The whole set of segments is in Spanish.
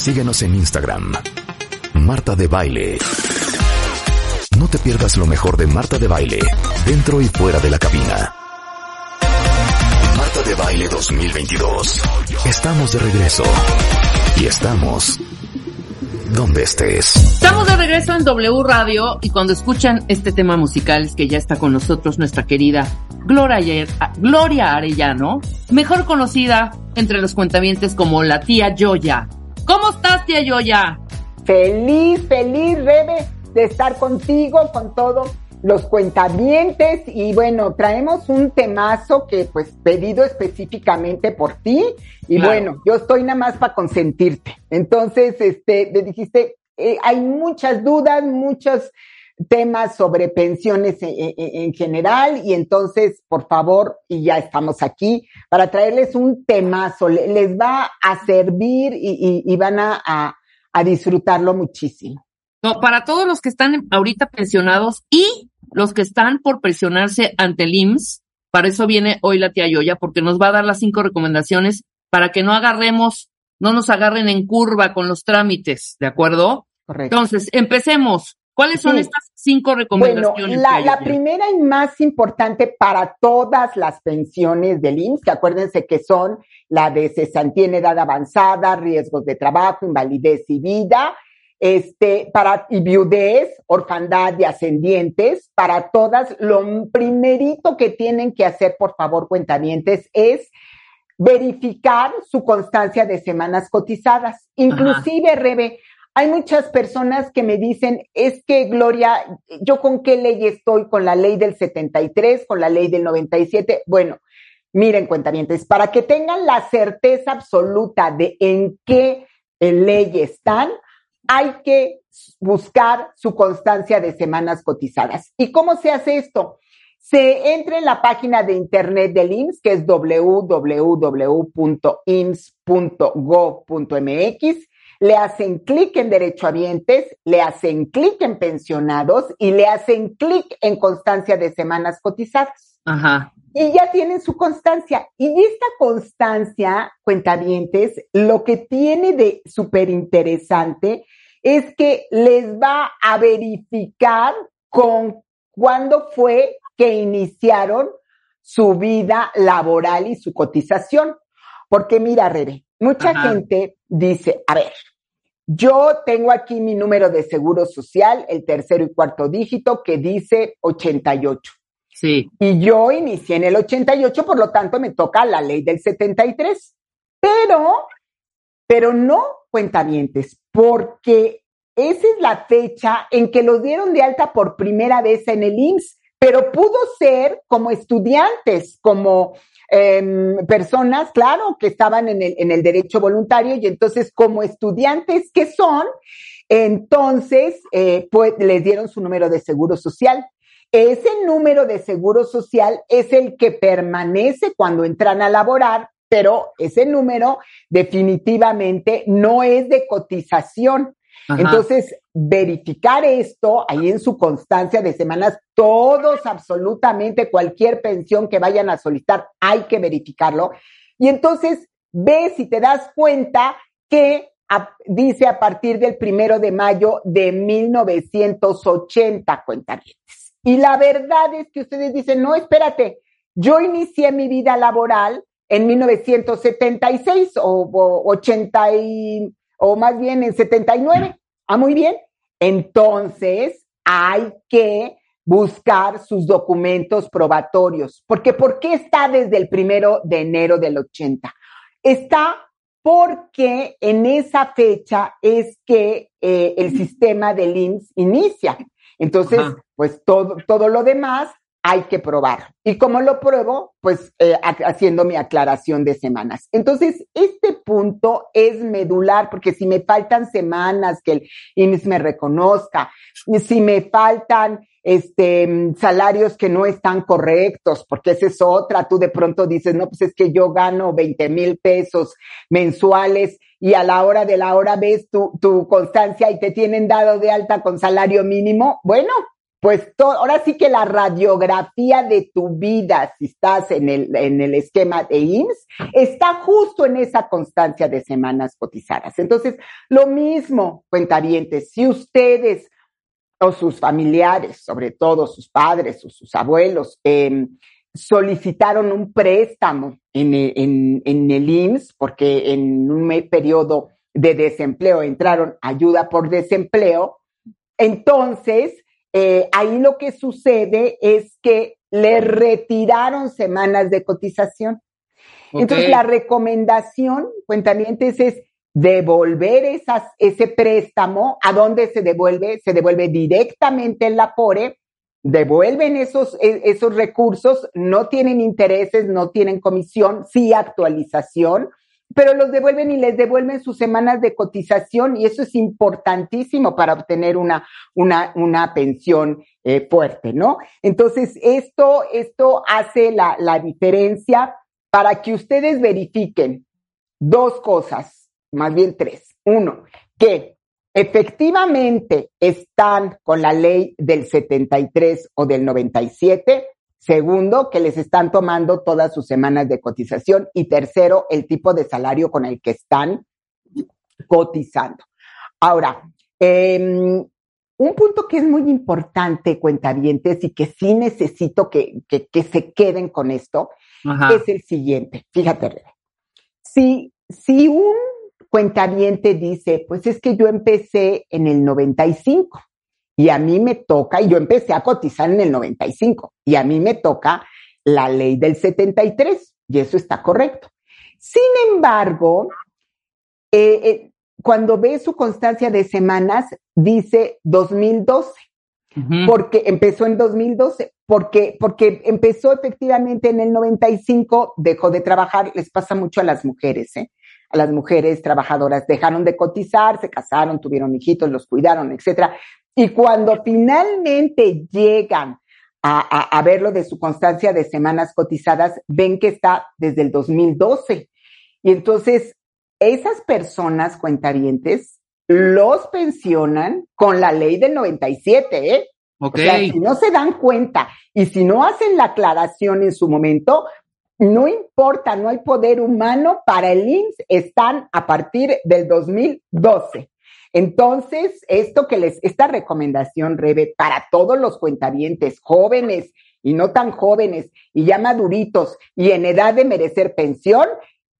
Síguenos en Instagram. Marta de Baile. No te pierdas lo mejor de Marta de Baile, dentro y fuera de la cabina. Marta de Baile 2022. Estamos de regreso. Y estamos donde estés. Estamos de regreso en W Radio y cuando escuchan este tema musical es que ya está con nosotros nuestra querida Gloria, Gloria Arellano, mejor conocida entre los cuentavientes como la tía Yoya. ¿Cómo estás, tía Yoya? Feliz, feliz, Rebe, de estar contigo, con todos los cuentavientes y bueno, traemos un temazo que pues pedido específicamente por ti y bueno, yo estoy nada más para consentirte. Entonces, este, le dijiste, eh, hay muchas dudas, muchos temas sobre pensiones en, general y entonces, por favor, y ya estamos aquí para traerles un temazo, les va a servir y, van a, a disfrutarlo muchísimo. No, para todos los que están ahorita pensionados y los que están por presionarse ante el IMSS, para eso viene hoy la tía Yoya, porque nos va a dar las cinco recomendaciones para que no agarremos, no nos agarren en curva con los trámites, ¿de acuerdo? Correcto. Entonces, empecemos. ¿Cuáles son estas cinco recomendaciones? Bueno, la, la, primera y más importante para todas las pensiones del IMSS, que acuérdense que son la de cesantía en edad avanzada, riesgos de trabajo, invalidez y vida, este, para y viudez, orfandad y ascendientes, para todas, lo primerito que tienen que hacer, por favor, cuentamientos, es verificar su constancia de semanas cotizadas. Inclusive, Rebe, hay muchas personas que me dicen, es que Gloria, ¿yo con qué ley estoy? ¿Con la ley del 73? ¿Con la ley del 97? Bueno, miren, cuentamientos, para que tengan la certeza absoluta de en qué ley están, hay que buscar su constancia de semanas cotizadas. ¿Y cómo se hace esto? Se entra en la página de internet del IMSS, que es www.ims.go.mx, le hacen clic en derechohabientes, le hacen clic en pensionados y le hacen clic en constancia de semanas cotizadas. Ajá. Y ya tienen su constancia. Y esta constancia, cuentavientes, lo que tiene de súper interesante es que les va a verificar con cuándo fue que iniciaron su vida laboral y su cotización. Porque mira, Rebe, mucha gente dice, a ver, yo tengo aquí mi número de seguro social, el tercero y cuarto dígito, que dice 88. Sí. Y yo inicié en el 88, por lo tanto me toca la ley del 73. Pero, pero no cuentavientes, porque esa es la fecha en que los dieron de alta por primera vez en el IMSS, pero pudo ser como estudiantes, como em, personas, claro, que estaban en el, en el derecho voluntario y entonces como estudiantes que son, entonces eh, pues, les dieron su número de seguro social. Ese número de seguro social es el que permanece cuando entran a laborar, pero ese número definitivamente no es de cotización. Entonces, verificar esto ahí en su constancia de semanas, todos, absolutamente cualquier pensión que vayan a solicitar, hay que verificarlo. Y entonces, ve si te das cuenta que dice a partir del primero de mayo de 1980, cuentavientes. Y la verdad es que ustedes dicen, no, espérate, yo inicié mi vida laboral en 1976 o, o 80 y, o más bien en 79. Ah, muy bien. Entonces, hay que buscar sus documentos probatorios. Porque ¿por qué está desde el primero de enero del 80? Está porque en esa fecha es que eh, el sistema del IMSS inicia. Entonces, pues todo, todo lo demás hay que probar. ¿Y cómo lo pruebo? Pues eh, haciendo mi aclaración de semanas. Entonces, este punto es medular, porque si me faltan semanas que el IMSS me reconozca, si me faltan este, salarios que no están correctos, porque esa es otra, tú de pronto dices, no, pues es que yo gano 20 mil pesos mensuales y a la hora de la hora ves tu, tu constancia y te tienen dado de alta con salario mínimo. Bueno, pues ahora sí que la radiografía de tu vida, si estás en el, en el esquema de IMSS, está justo en esa constancia de semanas cotizadas. Entonces, lo mismo, cuentavientes, si ustedes o sus familiares, sobre todo sus padres o sus abuelos, eh, solicitaron un préstamo en, en, en el IMSS porque en un periodo de desempleo entraron ayuda por desempleo, entonces eh, ahí lo que sucede es que le retiraron semanas de cotización. Entonces la recomendación, cuentamientos, es devolver esas, ese préstamo. ¿A dónde se devuelve? Se devuelve directamente en la PORE devuelven esos, e, esos recursos, no tienen intereses, no tienen comisión, sí actualización, pero los devuelven y les devuelven sus semanas de cotización y eso es importantísimo para obtener una, una, una pensión eh, fuerte, ¿no? Entonces, esto, esto hace la, la diferencia para que ustedes verifiquen dos cosas, más bien tres. Uno, que efectivamente están con la ley del 73 o del 97. Segundo, que les están tomando todas sus semanas de cotización. Y tercero, el tipo de salario con el que están cotizando. Ahora, em, un punto que es muy importante, cuentavientes, y que sí necesito que, que, se queden con esto, es el siguiente. Fíjate, si, si un cuentaviente dice, pues es que yo empecé en el 95 y a mí me toca, y yo empecé a cotizar en el 95 y a mí me toca la ley del 73 y eso está correcto. Sin embargo, eh, eh, cuando ve su constancia de semanas, dice 2012. Porque empezó en 2012, porque, porque empezó efectivamente en el 95, dejó de trabajar, les pasa mucho a las mujeres, ¿eh? a las mujeres trabajadoras. Dejaron de cotizar, se casaron, tuvieron hijitos, los cuidaron, etcétera. Y cuando finalmente llegan a, a, ver lo de su constancia de semanas cotizadas, ven que está desde el 2012. Y entonces, esas personas cuentavientes los pensionan con la ley del 97, ¿eh? O sea, si no se dan cuenta y si no hacen la aclaración en su momento, no importa, no hay poder humano para el IMSS, están a partir del 2012. Entonces, esto que les, esta recomendación, Rebe, para todos los cuentavientes, jóvenes y no tan jóvenes, y ya maduritos y en edad de merecer pensión,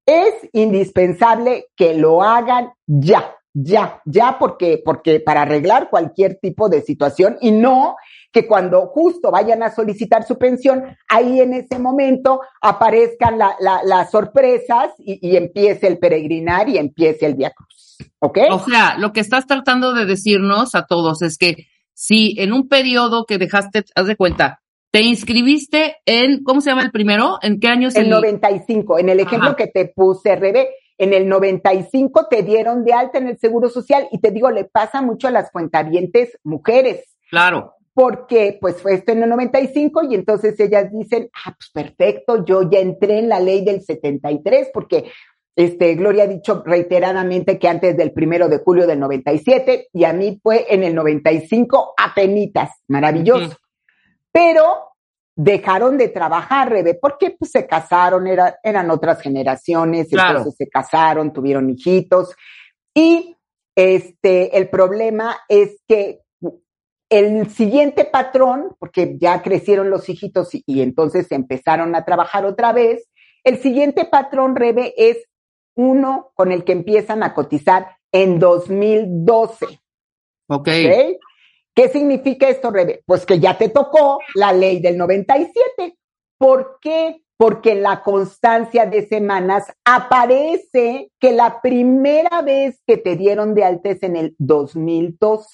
es indispensable que lo hagan ya ya, ya porque, porque para arreglar cualquier tipo de situación y no que cuando justo vayan a solicitar su pensión, ahí en ese momento aparezcan las sorpresas y, empiece el peregrinar y empiece el Via Cruz. ¿Ok? O sea, lo que estás tratando de decirnos a todos es que si en un periodo que dejaste, haz de cuenta, te inscribiste en, ¿cómo se llama el primero? ¿En qué año? En el 95, en el ejemplo que te puse, Rebe, en el 95 te dieron de alta en el Seguro Social y te digo, le pasa mucho a las cuentavientes mujeres. Claro. Porque pues fue esto en el 95 y entonces ellas dicen, ah, pues perfecto, yo ya entré en la ley del 73 porque este, Gloria ha dicho reiteradamente que antes del primero de julio del 97 y a mí fue en el 95 apenitas, maravilloso. Pero dejaron de trabajar, Rebe, porque pues, se casaron, era, eran otras generaciones, entonces se casaron, tuvieron hijitos. Y este, el problema es que el siguiente patrón, porque ya crecieron los hijitos y, y entonces empezaron a trabajar otra vez, el siguiente patrón, Rebe, es uno con el que empiezan a cotizar en 2012. Ok. ¿Okay? ¿Qué significa esto, Rebe? Pues que ya te tocó la ley del 97. ¿Por qué? Porque en la constancia de semanas aparece que la primera vez que te dieron de alta es en el 2012.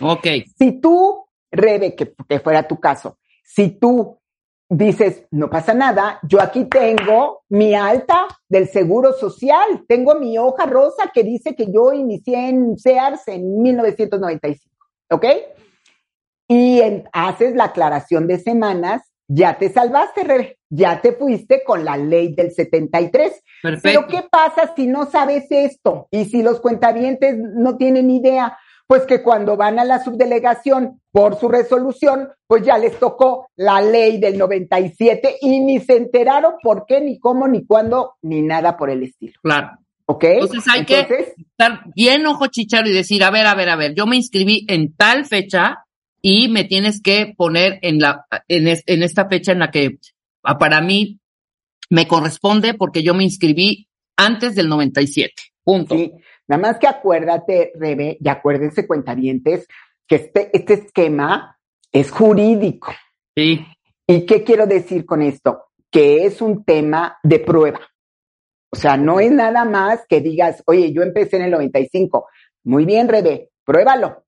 Ok. Si tú, Rebe, que, que fuera tu caso, si tú dices, no pasa nada, yo aquí tengo mi alta del seguro social, tengo mi hoja rosa que dice que yo inicié en SEARS en 1995. ¿ok? Y haces la aclaración de semanas, ya te salvaste, ya te fuiste con la ley del 73. Perfecto. Pero ¿qué pasa si no sabes esto? Y si los cuentavientes no tienen idea, pues que cuando van a la subdelegación por su resolución, pues ya les tocó la ley del 97 y ni se enteraron por qué, ni cómo, ni cuándo, ni nada por el estilo. Claro. ¿Ok? Entonces hay que estar bien ojo chicharo y decir, a ver, a ver, a ver, yo me inscribí en tal fecha y me tienes que poner en la, en, en esta fecha en la que ah, para mí me corresponde porque yo me inscribí antes del 97. Punto. Sí, nada más que acuérdate, Rebe, y acuérdense, cuentavientes, que este, este esquema es jurídico. Sí. ¿Y qué quiero decir con esto? Que es un tema de prueba. O sea, no es nada más que digas, oye, yo empecé en el 95. Muy bien, Rebe, pruébalo.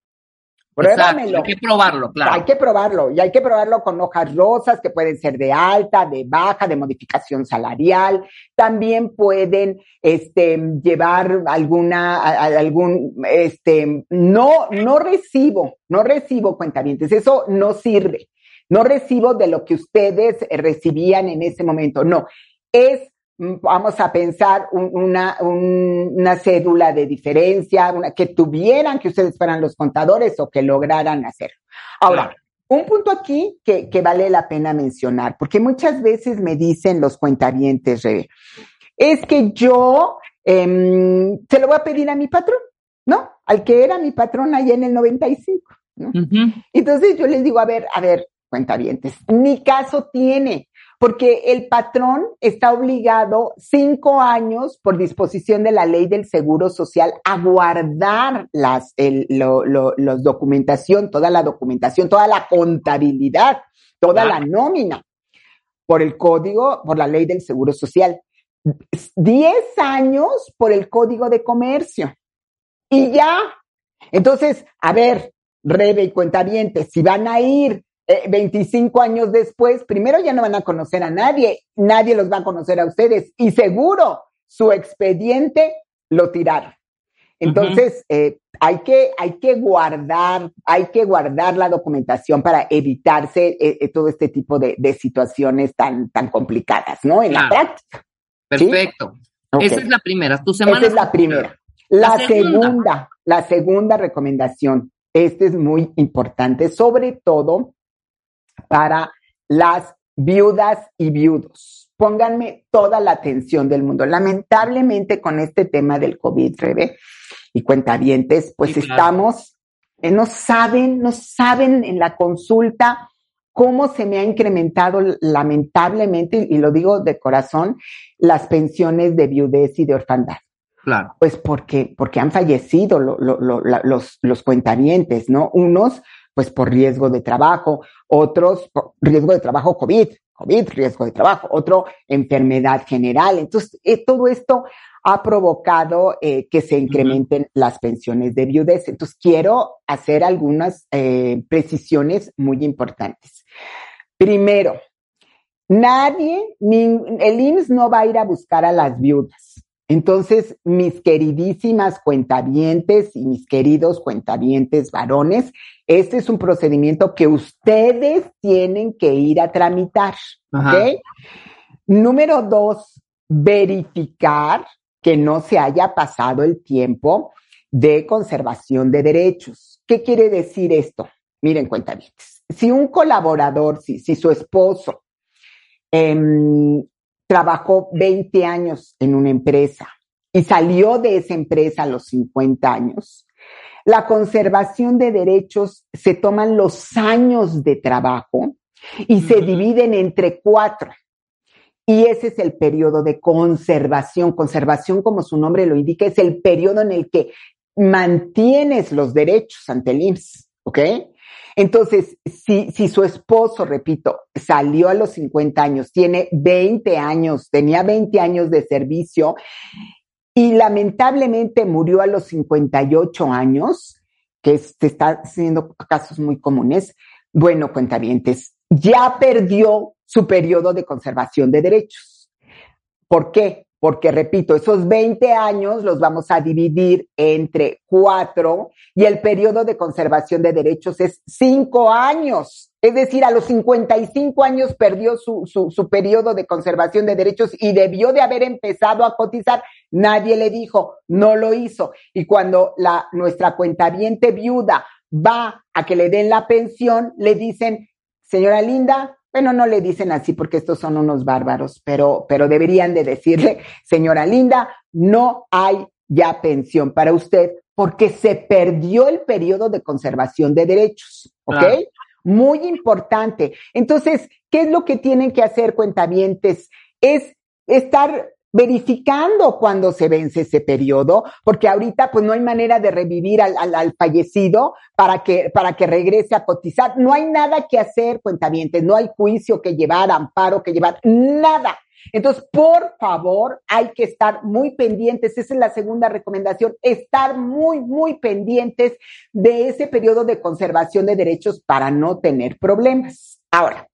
Pruébamelo. hay que probarlo, claro. Hay que probarlo y hay que probarlo con hojas rosas que pueden ser de alta, de baja, de modificación salarial. También pueden este, llevar alguna, algún, este, no, no recibo, no recibo cuentamientos. Eso no sirve. No recibo de lo que ustedes recibían en ese momento. No. Es vamos a pensar una, una cédula de diferencia, una, que tuvieran, que ustedes fueran los contadores o que lograran hacerlo. Ahora, un punto aquí que, que, vale la pena mencionar, porque muchas veces me dicen los cuentavientes, es que yo eh, se lo voy a pedir a mi patrón, ¿no? Al que era mi patrón allá en el 95, ¿no? Entonces yo les digo, a ver, a ver, cuentavientes, mi caso tiene porque el patrón está obligado cinco años por disposición de la ley del Seguro Social a guardar las, el, los documentación, toda la documentación, toda la contabilidad, toda la nómina por el código, por la ley del Seguro Social. Diez años por el código de comercio. Y ya. Entonces, a ver, Rebe y cuentavientes, si van a ir 25 eh, años después, primero ya no van a conocer a nadie, nadie los va a conocer a ustedes y seguro su expediente lo tiraron. Entonces, eh, hay, que, hay que guardar, hay que guardar la documentación para evitarse eh, todo este tipo de, situaciones tan, tan complicadas, ¿no? En la práctica. Perfecto. Esa es la primera. Tu semana. Esa es la primera. La, segunda, la segunda recomendación. Este es muy importante, sobre todo para las viudas y viudos. Pónganme toda la atención del mundo. Lamentablemente con este tema del COVID, Rebe, y cuentavientes, pues estamos, eh, no saben, no saben en la consulta cómo se me ha incrementado lamentablemente, y lo digo de corazón, las pensiones de viudez y de orfandad. Claro. Pues porque, porque han fallecido los, los cuentavientes, ¿no? Unos pues por riesgo de trabajo, otros por riesgo de trabajo COVID, COVID, riesgo de trabajo, otro enfermedad general. Entonces, eh, todo esto ha provocado eh, que se incrementen las pensiones de viudez. Entonces, quiero hacer algunas eh, precisiones muy importantes. Primero, nadie, ni, el IMSS no va a ir a buscar a las viudas. Entonces, mis queridísimas cuentavientes y mis queridos cuentavientes varones, este es un procedimiento que ustedes tienen que ir a tramitar. Número dos, verificar que no se haya pasado el tiempo de conservación de derechos. ¿Qué quiere decir esto? Miren, cuentavientes. Si un colaborador, si, si su esposo eh, trabajó 20 años en una empresa y salió de esa empresa a los 50 años, la conservación de derechos se toman los años de trabajo y se dividen entre cuatro. Y ese es el periodo de conservación. Conservación, como su nombre lo indica, es el periodo en el que mantienes los derechos ante el IMSS, ¿ok? Entonces, si, si su esposo, repito, salió a los 50 años, tiene 20 años, tenía 20 años de servicio y lamentablemente murió a los 58 años, que se está haciendo casos muy comunes, bueno, cuentavientes, ya perdió su periodo de conservación de derechos. ¿Por qué? Porque repito, esos 20 años los vamos a dividir entre cuatro y el periodo de conservación de derechos es cinco años. Es decir, a los 55 años perdió su, su, su periodo de conservación de derechos y debió de haber empezado a cotizar nadie le dijo, no lo hizo. Y cuando la, nuestra cuentaviente viuda va a que le den la pensión, le dicen, señora Linda, bueno, no le dicen así porque estos son unos bárbaros, pero, pero deberían de decirle, señora Linda, no hay ya pensión para usted porque se perdió el periodo de conservación de derechos, ¿ok? Muy importante. Entonces, ¿qué es lo que tienen que hacer cuentavientes? Es estar verificando cuando se vence ese periodo, porque ahorita pues no hay manera de revivir al, al, fallecido para que, para que regrese a cotizar. No hay nada que hacer, cuentavientes, no hay juicio que llevar, amparo que llevar, nada. Entonces, por favor, hay que estar muy pendientes. Esa es la segunda recomendación, estar muy, muy pendientes de ese periodo de conservación de derechos para no tener problemas. Ahora,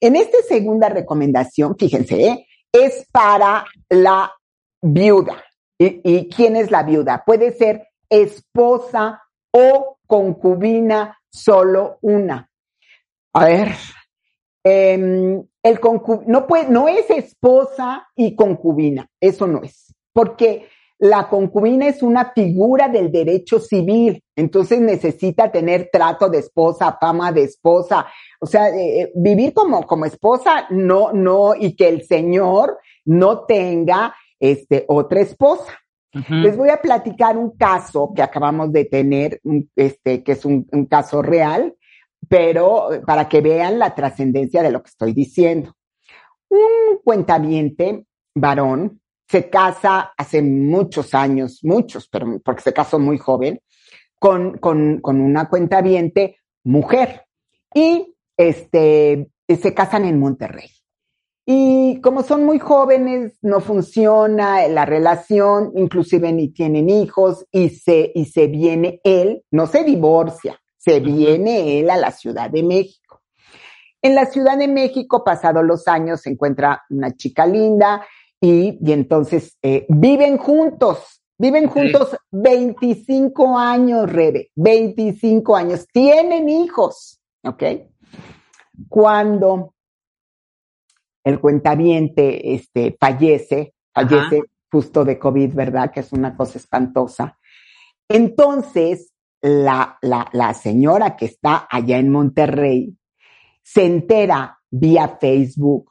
en esta segunda recomendación, fíjense, ¿eh? Es para la viuda. ¿Y, quién es la viuda? Puede ser esposa o concubina, solo una. A ver, em, no, puede, no es esposa y concubina, eso no es, porque la concubina es una figura del derecho civil, entonces necesita tener trato de esposa, fama de esposa, o sea, eh, eh, vivir como, como esposa, no, no, y que el señor no tenga este, otra esposa. Les voy a platicar un caso que acabamos de tener, este, que es un, un caso real, pero para que vean la trascendencia de lo que estoy diciendo. Un cuentamiente varón se casa hace muchos años, muchos, pero porque se casó muy joven, con, con, con una cuentaviente mujer. Y este, se casan en Monterrey. Y como son muy jóvenes, no funciona la relación, inclusive ni tienen hijos y se, y se viene él, no se divorcia, se viene él a la Ciudad de México. En la Ciudad de México, pasados los años, se encuentra una chica linda y, y entonces eh, viven juntos, viven juntos 25 años, Rebe, 25 años, tienen hijos, ¿ok? Cuando el cuentaviente este, fallece, fallece justo de COVID, ¿verdad? Que es una cosa espantosa. Entonces, la, la, la señora que está allá en Monterrey se entera vía Facebook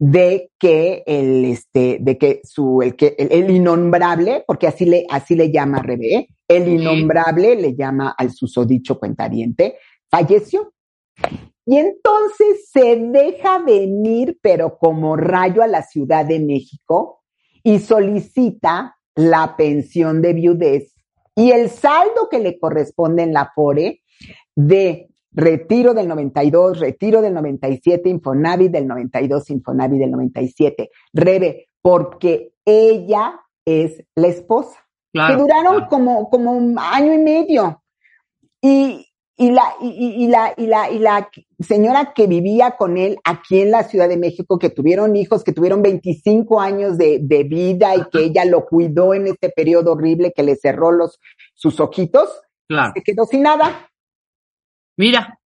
de que el este de que su el que el, innombrable porque así le así le llama Rebe el innombrable le llama al susodicho cuentariente falleció. Y entonces se deja venir, pero como rayo a la Ciudad de México y solicita la pensión de viudez. Y el saldo que le corresponde en la FORE de retiro del 92, retiro del 97, Infonavit del 92, Infonavit del 97. Rebe, porque ella es la esposa. que duraron como, como un año y medio. Y, y la, y, la, y, la, y la señora que vivía con él aquí en la Ciudad de México, que tuvieron hijos, que tuvieron 25 años de, de vida y que ella lo cuidó en este periodo horrible que le cerró los, sus ojitos, se quedó sin nada. Mira.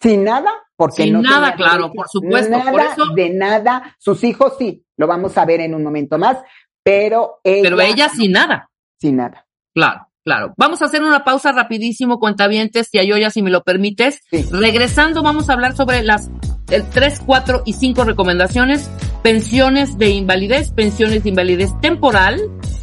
Sin nada, porque sin nada, claro, por supuesto. Nada, por eso... de nada. Sus hijos sí, lo vamos a ver en un momento más, pero ella. Pero ella sin nada. Sin nada. Claro. Claro, vamos a hacer una pausa rapidísimo, cuentavientes, y Ayoya, si me lo permites. Regresando, vamos a hablar sobre las el 3, 4 y 5 recomendaciones, pensiones de invalidez, pensiones de invalidez temporal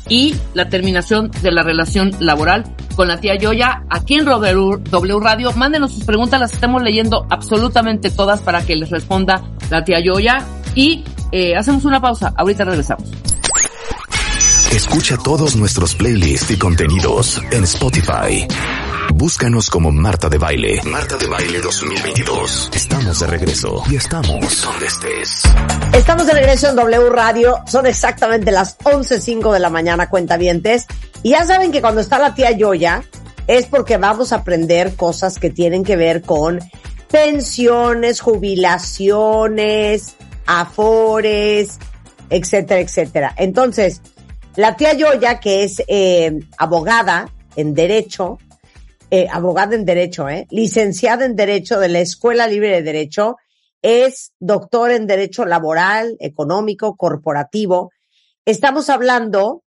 y la terminación de la relación laboral con la tía Yoya aquí en W Radio. Mándenos sus preguntas, las estamos leyendo absolutamente todas para que les responda la tía Yoya y eh, hacemos una pausa. Ahorita regresamos. Escucha todos nuestros playlists y contenidos en Spotify. Búscanos como Marta de Baile. Marta de Baile 2022. Estamos de regreso y estamos donde estés. Estamos de regreso en W Radio. Son exactamente las 11.05 de la mañana, cuentavientes. Y ya saben que cuando está la tía Yoya es porque vamos a aprender cosas que tienen que ver con pensiones, jubilaciones, afores, etcétera, etcétera. Entonces, la tía Yoya, que es eh, abogada en Derecho, eh, abogada en Derecho, eh, licenciada en Derecho de la Escuela Libre de Derecho, es doctor en Derecho Laboral, Económico, Corporativo. Estamos hablando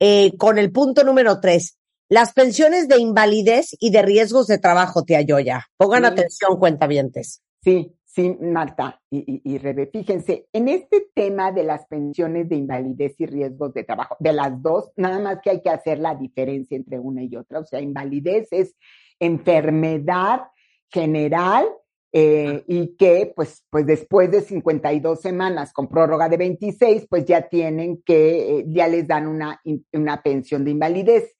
eh, con el punto número tres. Las pensiones de invalidez y de riesgos de trabajo, tía Yoya. Pongan Sí. atención, cuentavientes. Sí, sí, Marta y, y, y Rebe, fíjense, en este tema de las pensiones de invalidez y riesgos de trabajo, de las dos, nada más que hay que hacer la diferencia entre una y otra. O sea, invalidez es enfermedad general eh, y que pues, pues después de 52 semanas con prórroga de 26, pues ya tienen que, eh, ya les dan una, una pensión de invalidez.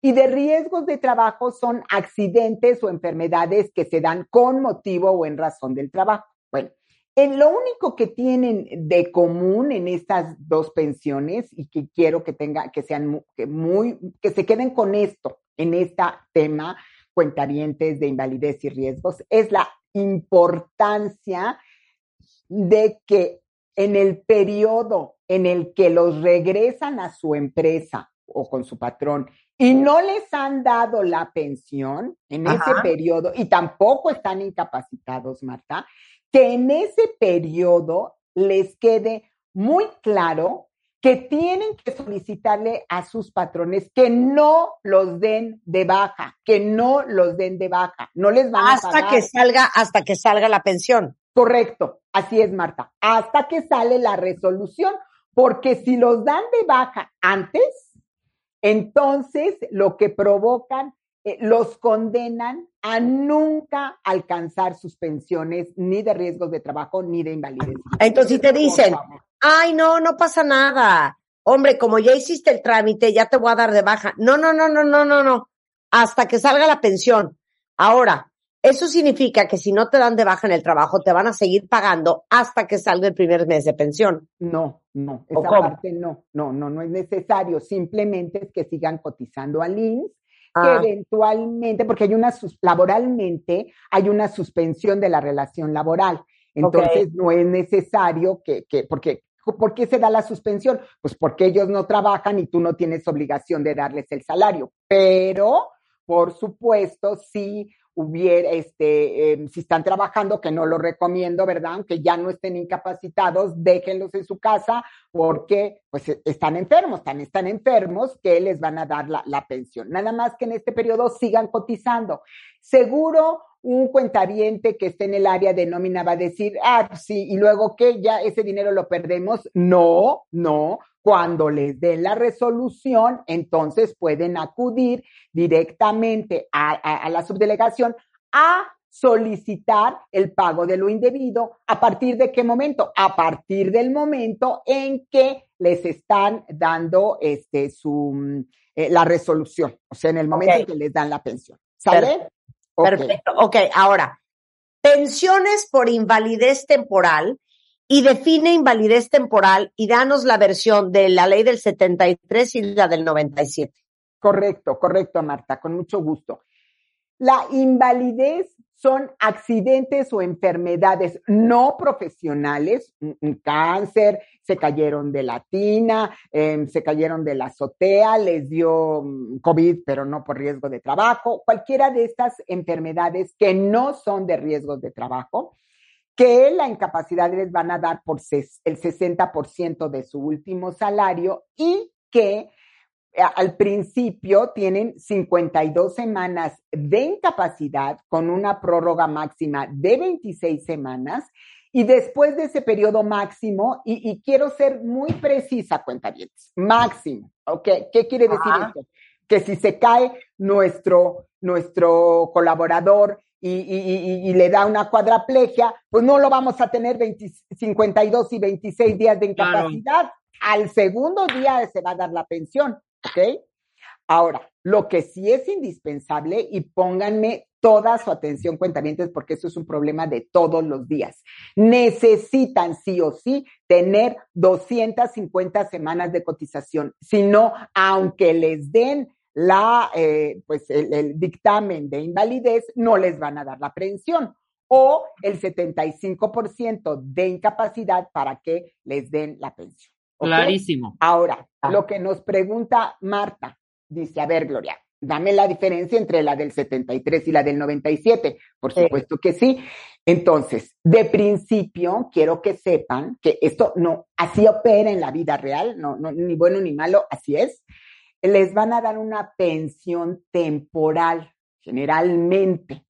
Y de riesgos de trabajo son accidentes o enfermedades que se dan con motivo o en razón del trabajo. Bueno, en lo único que tienen de común en estas dos pensiones y que quiero que tenga, que sean que muy, que se queden con esto en este tema, cuentavientes de invalidez y riesgos, es la importancia de que en el periodo en el que los regresan a su empresa o con su patrón y no les han dado la pensión en ese periodo y tampoco están incapacitados, Marta, que en ese periodo les quede muy claro que tienen que solicitarle a sus patrones que no los den de baja, que no los den de baja, no les van a Hasta pagar. que salga, hasta que salga la pensión. Correcto, así es, Marta, hasta que sale la resolución, porque si los dan de baja antes, entonces lo que provocan, eh, los condenan a nunca alcanzar sus pensiones ni de riesgos de trabajo ni de invalidez. Entonces, si te dicen, ay, no, no pasa nada. Hombre, como ya hiciste el trámite, ya te voy a dar de baja. No, no, no, no, no, no, no. Hasta que salga la pensión. Ahora, eso significa que si no te dan de baja en el trabajo, te van a seguir pagando hasta que salga el primer mes de pensión. No, no, ¿O esa parte no, no, no, no es necesario. Simplemente es que sigan cotizando al INSS, que Ah, eventualmente, porque hay una, laboralmente, hay una suspensión de la relación laboral. Entonces, no es necesario que, que, porque, ¿por qué se da la suspensión? Pues porque ellos no trabajan y tú no tienes obligación de darles el salario. Pero, por supuesto, si hubiera, este, eh, si están trabajando, que no lo recomiendo, ¿verdad? Aunque ya no estén incapacitados, déjenlos en su casa porque pues e- están enfermos, están, enfermos que les van a dar la, la pensión. Nada más que en este periodo sigan cotizando. Seguro un cuentaviente que esté en el área de nómina va a decir, ah, sí, y luego que ya ese dinero lo perdemos. No, no. Cuando les den la resolución, entonces pueden acudir directamente a, a- a la subdelegación a solicitar el pago de lo indebido. ¿A partir de qué momento? A partir del momento en que les están dando este, su, mm, eh, la resolución, o sea, en el momento en que les dan la pensión. ¿Sale? Ok. Perfecto. Ok, ahora, pensiones por invalidez temporal y define invalidez temporal y danos la versión de la ley del 73 y la del 97. Correcto, correcto, Marta, con mucho gusto. La invalidez son accidentes o enfermedades no profesionales, un, cáncer, se cayeron de la tina, eh, se cayeron de la azotea, les dio mm, COVID, pero no por riesgo de trabajo, cualquiera de estas enfermedades que no son de riesgos de trabajo, que la incapacidad les van a dar por el 60% de su último salario y que eh, al principio tienen 52 semanas de incapacidad con una prórroga máxima de 26 semanas y después de ese periodo máximo, y, y quiero ser muy precisa, cuenta bien, máximo, ¿ok? ¿Qué quiere decir Ajá. esto? Que si se cae nuestro, nuestro colaborador y, y- y- y le da una cuadraplegia, pues no lo vamos a tener 20 52 y 26 días de Claro. incapacidad. Al segundo día se va a dar la pensión, ¿ok? Ahora, lo que sí es indispensable, y pónganme toda su atención, cuentamientos, porque eso es un problema de todos los días. Necesitan sí o sí tener 250 semanas de cotización. Si no, aunque les den la, eh, pues el, el dictamen de invalidez, no les van a dar la pensión o el 75% de incapacidad para que les den la pensión. Clarísimo. Ahora, Ah. lo que nos pregunta Marta, dice, a ver, Gloria, dame la diferencia entre la del 73 y la del 97. Por Sí. supuesto que sí. Entonces, de principio, quiero que sepan que esto no, así opera en la vida real, no, no, ni bueno ni malo, así es. Les van a dar una pensión temporal, generalmente.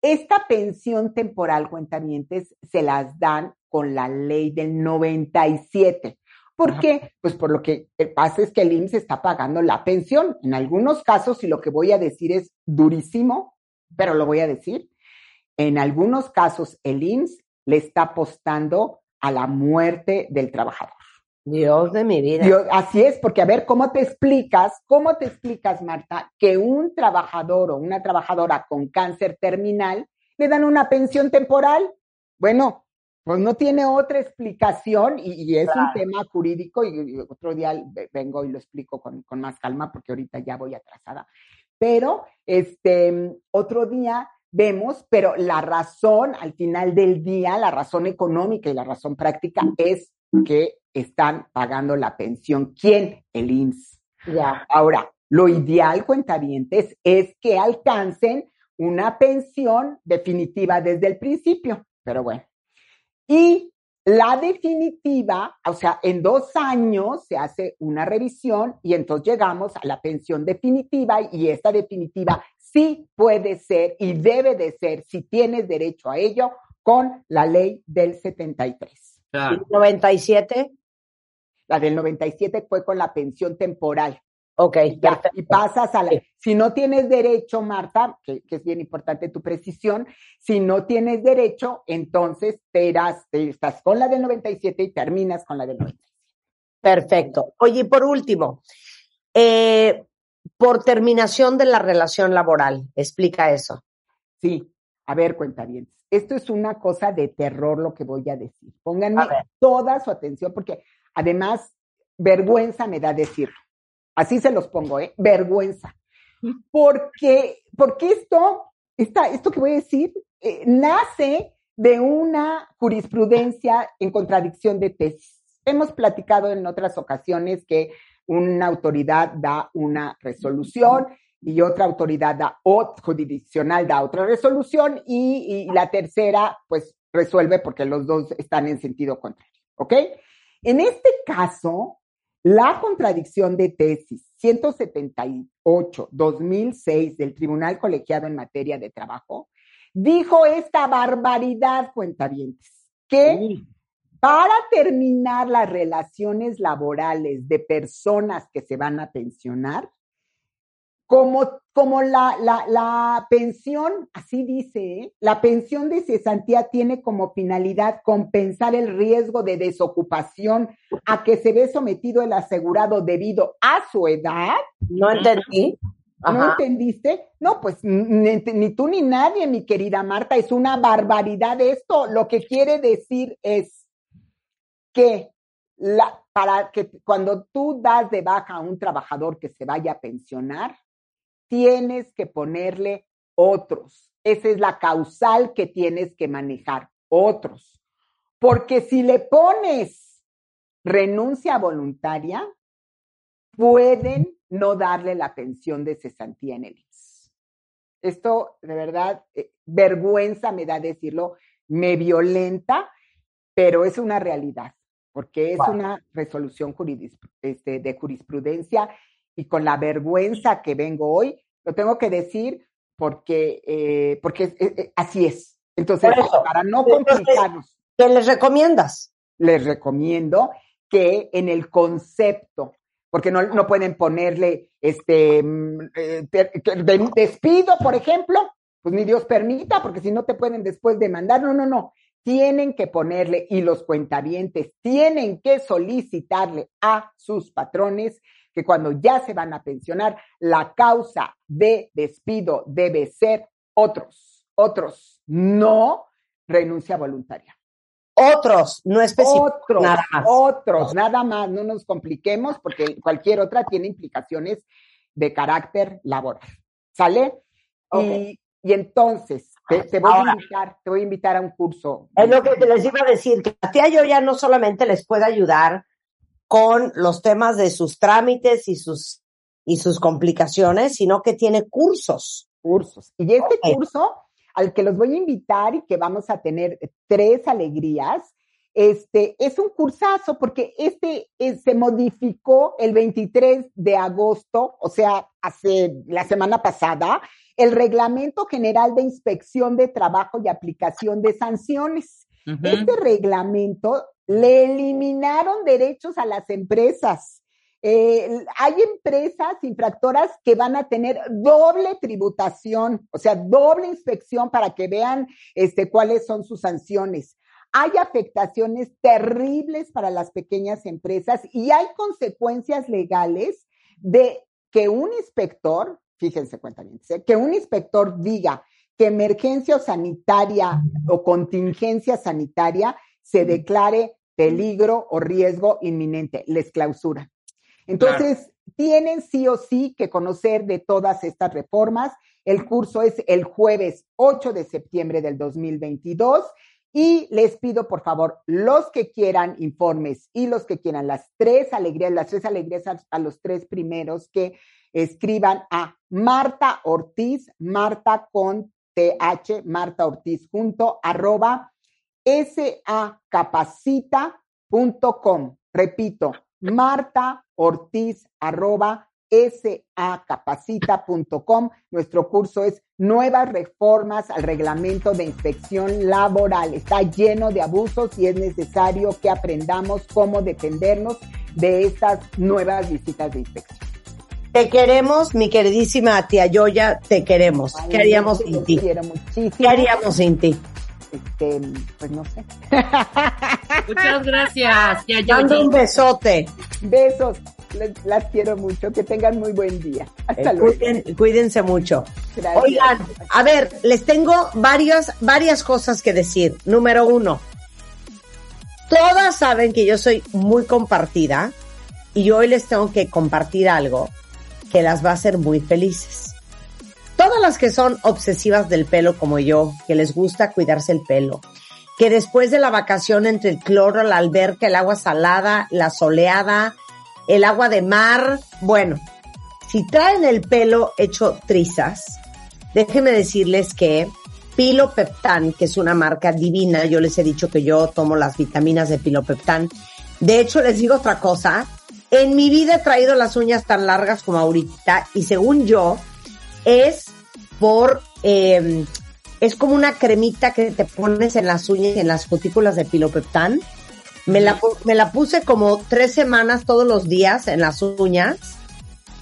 Esta pensión temporal, cuentamientos, se las dan con la ley del 97. ¿Por qué? Pues por lo que pasa es que el IMSS está pagando la pensión. En algunos casos, y lo que voy a decir es durísimo, pero lo voy a decir, en algunos casos el IMSS le está apostando a la muerte del trabajador. Dios de mi vida. así es, porque a ver, ¿cómo te explicas, cómo te explicas, Marta, que un trabajador o una trabajadora con cáncer terminal le dan una pensión temporal? Bueno, pues no tiene otra explicación y, es un tema jurídico y, otro día vengo y lo explico con, con, más calma porque ahorita ya voy atrasada. Pero este otro día vemos, pero la razón al final del día, la razón económica y la razón práctica es que están pagando la pensión. ¿Quién? El IMSS. Ya. Ahora, lo ideal, cuentavientes, es que alcancen una pensión definitiva desde el principio, pero bueno. Y la definitiva, o sea, en dos años se hace una revisión y entonces llegamos a la pensión definitiva y esta definitiva sí puede ser y debe de ser, si tienes derecho a ello, con la ley del 73. Claro. ¿97? La del 97 fue con la pensión temporal. Ok, y, pasas a la. Si no tienes derecho, Marta, que, es bien importante tu precisión, si no tienes derecho, entonces te, irás, te estás con la del 97 y terminas con la del 97. Perfecto. Oye, por último, eh, por terminación de la relación laboral, explica eso. Sí, a ver, cuenta bien. Esto es una cosa de terror lo que voy a decir. Pónganme toda su atención porque además vergüenza me da decirlo. Así se los pongo, ¿eh? Vergüenza. Porque, porque esto, esto que voy a decir, eh, nace de una jurisprudencia en contradicción de tesis. Hemos platicado en otras ocasiones que una autoridad da una resolución y otra autoridad da, jurisdiccional da otra resolución y, la tercera pues resuelve porque los dos están en sentido contrario, ¿ok? En este caso, la contradicción de tesis 178-2006 del Tribunal Colegiado en Materia de Trabajo dijo esta barbaridad, cuentavientes, que para terminar las relaciones laborales de personas que se van a pensionar, como, como la, la, la, pensión, así dice, ¿eh? la pensión de cesantía tiene como finalidad compensar el riesgo de desocupación a que se ve sometido el asegurado debido a su edad. No entendí. ¿No entendiste? No, pues ni, ni, tú ni nadie, mi querida Marta, es una barbaridad esto. Lo que quiere decir es que la, para que cuando tú das de baja a un trabajador que se vaya a pensionar, tienes que ponerle otros. Esa es la causal que tienes que manejar, otros. Porque si le pones renuncia voluntaria, pueden no darle la pensión de cesantía en el IMSS. Esto, de verdad, eh, vergüenza me da decirlo, me violenta, pero es una realidad, porque es una resolución este, de jurisprudencia y con la vergüenza que vengo hoy, lo tengo que decir porque, eh, porque eh, eh, así es. Entonces, para no complicarnos. ¿Qué les recomiendas? Les recomiendo que en el concepto, porque no, no pueden ponerle este mm, despido, por ejemplo, pues ni Dios permita, porque si no te pueden después demandar. No, no, no. Tienen que ponerle, y los cuentavientes tienen que solicitarle a sus patrones que cuando ya se van a pensionar, la causa de despido debe ser otros, otros, no renuncia voluntaria. Otros, no específicos. Otros, nada más. Otros, nada más, no nos compliquemos porque cualquier otra tiene implicaciones de carácter laboral. ¿Sale? Y, entonces, te, voy a invitar, te voy a invitar a un curso. Es lo que les iba a decir, que a tía yo ya no solamente les puede ayudar con los temas de sus trámites y sus, y sus complicaciones, sino que tiene cursos. Cursos. Y este curso al que los voy a invitar y que vamos a tener tres alegrías, Este es un cursazo porque este eh, se modificó el 23 de agosto, o sea, hace la semana pasada, el Reglamento General de Inspección de Trabajo y Aplicación de Sanciones. Este reglamento le eliminaron derechos a las empresas. Eh, hay empresas infractoras que van a tener doble tributación, o sea, doble inspección para que vean este, cuáles son sus sanciones. Hay afectaciones terribles para las pequeñas empresas y hay consecuencias legales de que un inspector, fíjense bien, que un inspector diga que emergencia sanitaria o contingencia sanitaria se declare peligro o riesgo inminente, les clausura. Entonces, tienen sí o sí que conocer de todas estas reformas. El curso es el jueves 8 de septiembre del 2022 y les pido, por favor, los que quieran informes y los que quieran las tres alegrías, las tres alegrías a, los tres primeros que escriban a Marta Ortiz, Marta con TH, Marta Ortiz junto, arroba sacapacita.com. Repito, Marta Ortiz, arroba sacapacita.com. Nuestro curso es Nuevas reformas al reglamento de inspección laboral. Está lleno de abusos y es necesario que aprendamos cómo defendernos de estas nuevas visitas de inspección. Te queremos, mi queridísima tía Yoya, te queremos. ¿Qué haríamos sin ti? ¿Qué haríamos sin ti? Este, pues no sé. Muchas gracias. Ya, un besote. Besos. las quiero mucho. Que tengan muy buen día. Hasta eh, luego. cuídense mucho. Oigan, a ver, les tengo varias, varias cosas que decir. Número uno. Todas saben que yo soy muy compartida y hoy les tengo que compartir algo que las va a hacer muy felices. Todas las que son obsesivas del pelo como yo, que les gusta cuidarse el pelo, que después de la vacación entre el cloro, la alberca, el agua salada, la soleada, el agua de mar, bueno, si traen el pelo hecho trizas, déjenme decirles que Pilopeptan, que es una marca divina, yo les he dicho que yo tomo las vitaminas de Pilopeptan. De hecho, les digo otra cosa, en mi vida he traído las uñas tan largas como ahorita y según yo, es por, em, es como una cremita que te pones en las uñas y en las cutículas de pilopeptán. Me la, me la puse como tres semanas todos los días en las uñas,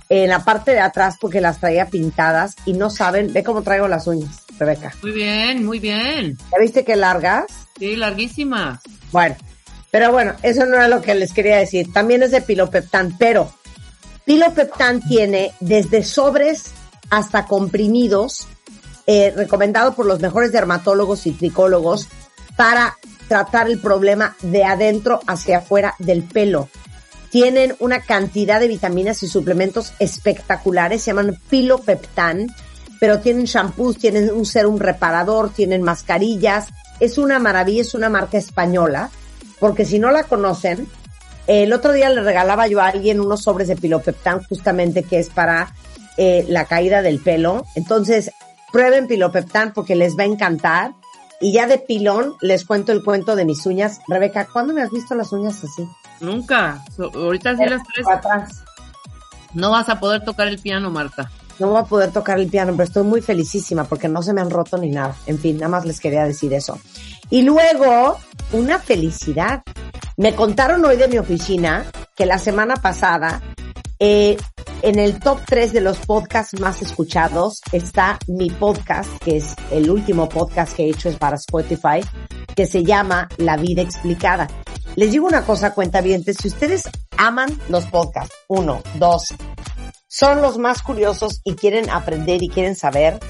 en la parte de atrás porque las traía pintadas y no saben, ve cómo traigo las uñas, Rebeca. Muy bien, muy bien. ¿Ya viste qué largas? Sí, larguísimas. Bueno, pero bueno, eso no era lo que les quería decir. También es de pilopeptán, pero pilopeptán tiene desde sobres hasta comprimidos, eh, recomendado por los mejores dermatólogos y tricólogos para tratar el problema de adentro hacia afuera del pelo. Tienen una cantidad de vitaminas y suplementos espectaculares, se llaman pilopeptán, pero tienen shampoos, tienen un serum reparador, tienen mascarillas. Es una maravilla, es una marca española, porque si no la conocen, el otro día le regalaba yo a alguien unos sobres de pilopeptán justamente que es para eh, la caída del pelo. Entonces, prueben Pilopeptán porque les va a encantar. Y ya de pilón les cuento el cuento de mis uñas. Rebeca, ¿cuándo me has visto las uñas así? Nunca. ahorita sí las tres. Atrás. No vas a poder tocar el piano, Marta. No voy a poder tocar el piano, pero estoy muy felicísima porque no se me han roto ni nada. En fin, nada más les quería decir eso. Y luego, una felicidad. Me contaron hoy de mi oficina que la semana pasada eh, en el top 3 de los podcasts más escuchados está mi podcast, que es el último podcast que he hecho es para Spotify, que se llama La Vida Explicada. Les digo una cosa, cuenta bien, si ustedes aman los podcasts, uno, dos, son los más curiosos y quieren aprender y quieren saber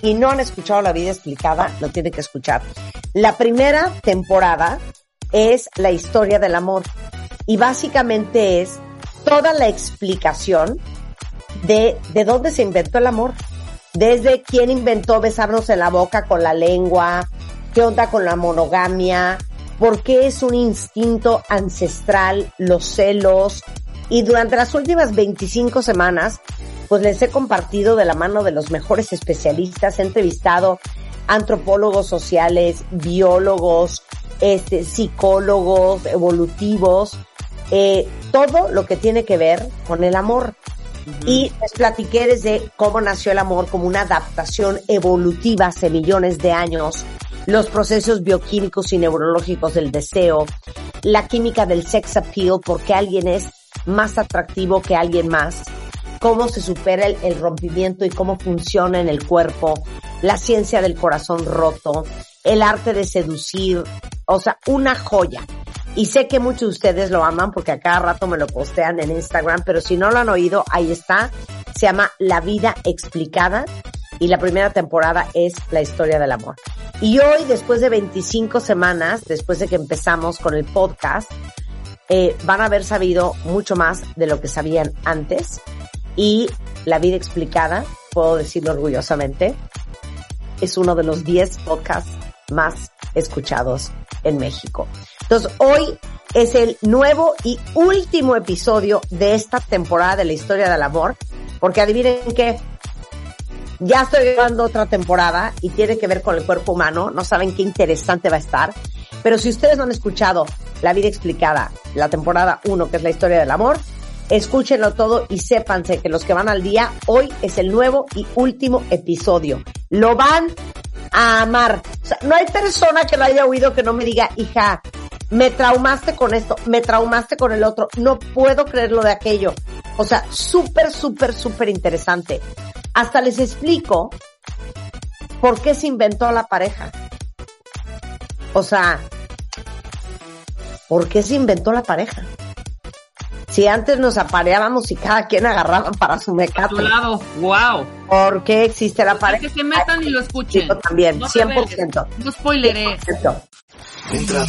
y no han escuchado La Vida Explicada, lo tienen que escuchar. La primera temporada es la historia del amor y básicamente es toda la explicación de, de dónde se inventó el amor. Desde quién inventó besarnos en la boca con la lengua, qué onda con la monogamia, por qué es un instinto ancestral, los celos. Y durante las últimas 25 semanas, pues les he compartido de la mano de los mejores especialistas, he entrevistado antropólogos sociales, biólogos, este, psicólogos, evolutivos, eh, todo lo que tiene que ver con el amor. Y les platiqué desde cómo nació el amor como una adaptación evolutiva hace millones de años, los procesos bioquímicos y neurológicos del deseo, la química del sex appeal, porque alguien es más atractivo que alguien más, cómo se supera el, el rompimiento y cómo funciona en el cuerpo, la ciencia del corazón roto, el arte de seducir, o sea, una joya. Y sé que muchos de ustedes lo aman porque a cada rato me lo postean en Instagram, pero si no lo han oído, ahí está. Se llama La vida explicada y la primera temporada es la historia del amor. Y hoy, después de 25 semanas, después de que empezamos con el podcast, eh, van a haber sabido mucho más de lo que sabían antes. Y La vida explicada, puedo decirlo orgullosamente, es uno de los 10 podcasts más escuchados en México. Entonces, hoy es el nuevo y último episodio de esta temporada de la historia del amor, porque adivinen qué, ya estoy grabando otra temporada y tiene que ver con el cuerpo humano, no saben qué interesante va a estar, pero si ustedes no han escuchado La vida explicada, la temporada 1, que es la historia del amor, escúchenlo todo y sépanse que los que van al día, hoy es el nuevo y último episodio. Lo van a amar. O sea, no hay persona que lo haya oído que no me diga, hija, me traumaste con esto, me traumaste con el otro, no puedo creerlo de aquello. O sea, súper, súper, súper interesante. Hasta les explico por qué se inventó la pareja. O sea, ¿por qué se inventó la pareja? Si antes nos apareábamos y cada quien agarraba para su A mecate. tu lado, wow. ¿Por qué existe la pareja? que se metan y lo escuchen. Yo también, No te 100%. veas. No spoileré. Entra a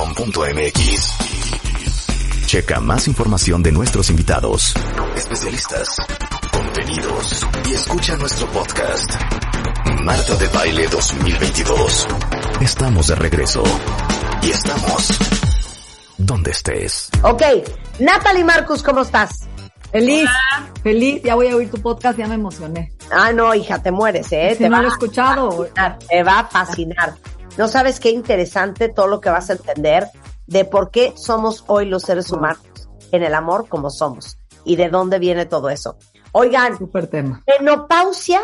wradio.com.mx. Checa más información de nuestros invitados, especialistas, contenidos y escucha nuestro podcast. Marta de Baile 2022. Estamos de regreso. Y estamos donde estés. Ok, Natalie Marcus, ¿cómo estás? Feliz, feliz, ya voy a oír tu podcast, ya me emocioné. Ah, no, hija, te mueres, ¿eh? Si te no va lo he escuchado. a fascinar, te va a fascinar. No sabes qué interesante todo lo que vas a entender de por qué somos hoy los seres humanos en el amor como somos y de dónde viene todo eso. Oigan, Súper tema. menopausia,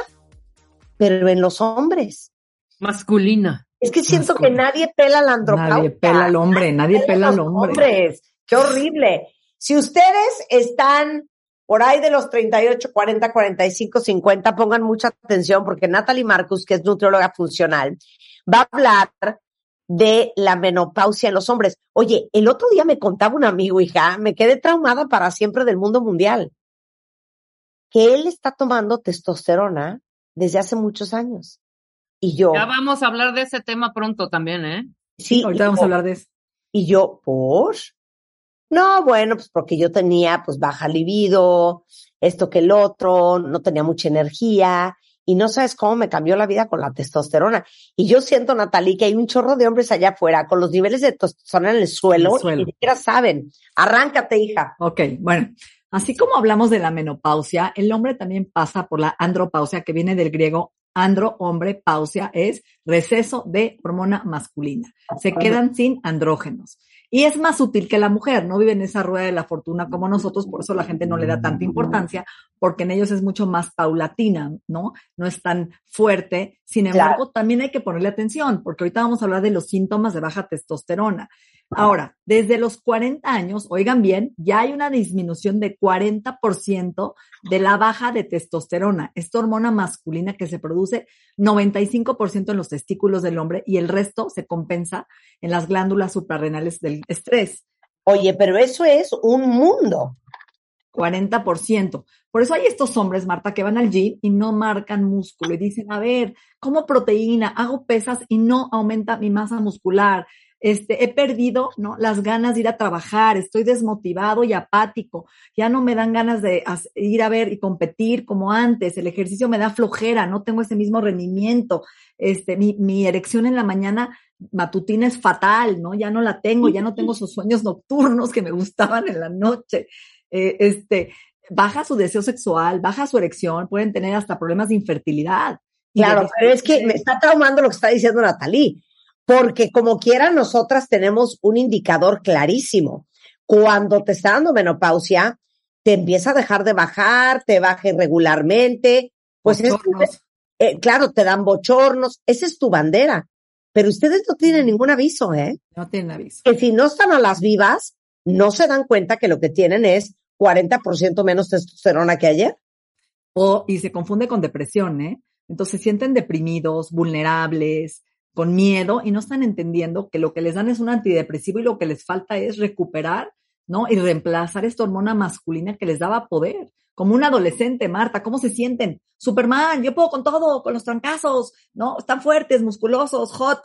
pero en los hombres. Masculina. Es que siento que nadie pela la andropausia. Nadie pela al hombre, nadie pela al hombre. hombres. Qué horrible. Si ustedes están por ahí de los 38, 40, 45, 50, pongan mucha atención porque Natalie Marcus, que es nutrióloga funcional, va a hablar de la menopausia en los hombres. Oye, el otro día me contaba un amigo, hija, me quedé traumada para siempre del mundo mundial, que él está tomando testosterona desde hace muchos años. Y yo, Ya vamos a hablar de ese tema pronto también, ¿eh? sí, Ahorita vamos yo- a hablar de eso. Y yo, ¿por? No, bueno, pues porque yo tenía pues baja libido, esto que el otro, no tenía mucha energía y no sabes cómo me cambió la vida con la testosterona. Y yo siento, Natalie, que hay un chorro de hombres allá afuera con los niveles de testosterona en el suelo, el suelo. y ni siquiera saben. Arráncate, hija. Ok, bueno. Así como hablamos de la menopausia, el hombre también pasa por la andropausia, que viene del griego andro, hombre, pausia, es receso de hormona masculina. Se quedan sin andrógenos. Y es más útil que la mujer, no vive en esa rueda de la fortuna como nosotros, por eso la gente no le da tanta importancia, porque en ellos es mucho más paulatina, ¿no? No es tan fuerte. Sin Claro. embargo, también hay que ponerle atención, porque ahorita vamos a hablar de los síntomas de baja testosterona. Ahora, desde los 40 años, oigan bien, ya hay una disminución de 40% de la baja de testosterona, esta hormona masculina que se produce 95% en los testículos del hombre y el resto se compensa en las glándulas suprarrenales del estrés. Oye, pero eso es un mundo. 40%. Por eso hay estos hombres, Marta, que van al gym y no marcan músculo y dicen, a ver, como proteína, hago pesas y no aumenta mi masa muscular. Este, he perdido, ¿no? Las ganas de ir a trabajar, estoy desmotivado y apático, ya no me dan ganas de ir a ver y competir como antes, el ejercicio me da flojera, no tengo ese mismo rendimiento, este, mi, mi erección en la mañana matutina es fatal, ¿no? Ya no la tengo, ya no tengo esos sueños nocturnos que me gustaban en la noche eh, este, baja su deseo sexual, baja su erección, pueden tener hasta problemas de infertilidad. Claro, pero es que me está traumando lo que está diciendo Natalie. Porque como quiera nosotras tenemos un indicador clarísimo. Cuando te está dando menopausia, te empieza a dejar de bajar, te baja irregularmente, pues es, eh, claro, te dan bochornos, esa es tu bandera. Pero ustedes no tienen ningún aviso, ¿eh? No tienen aviso. Que si no están a las vivas, no se dan cuenta que lo que tienen es 40% menos testosterona que ayer. O, y se confunde con depresión, ¿eh? Entonces se sienten deprimidos, vulnerables, con miedo y no están entendiendo que lo que les dan es un antidepresivo y lo que les falta es recuperar, ¿no? Y reemplazar esta hormona masculina que les daba poder. Como un adolescente, Marta, ¿cómo se sienten? Superman, yo puedo con todo, con los trancazos, ¿no? Están fuertes, musculosos, hot.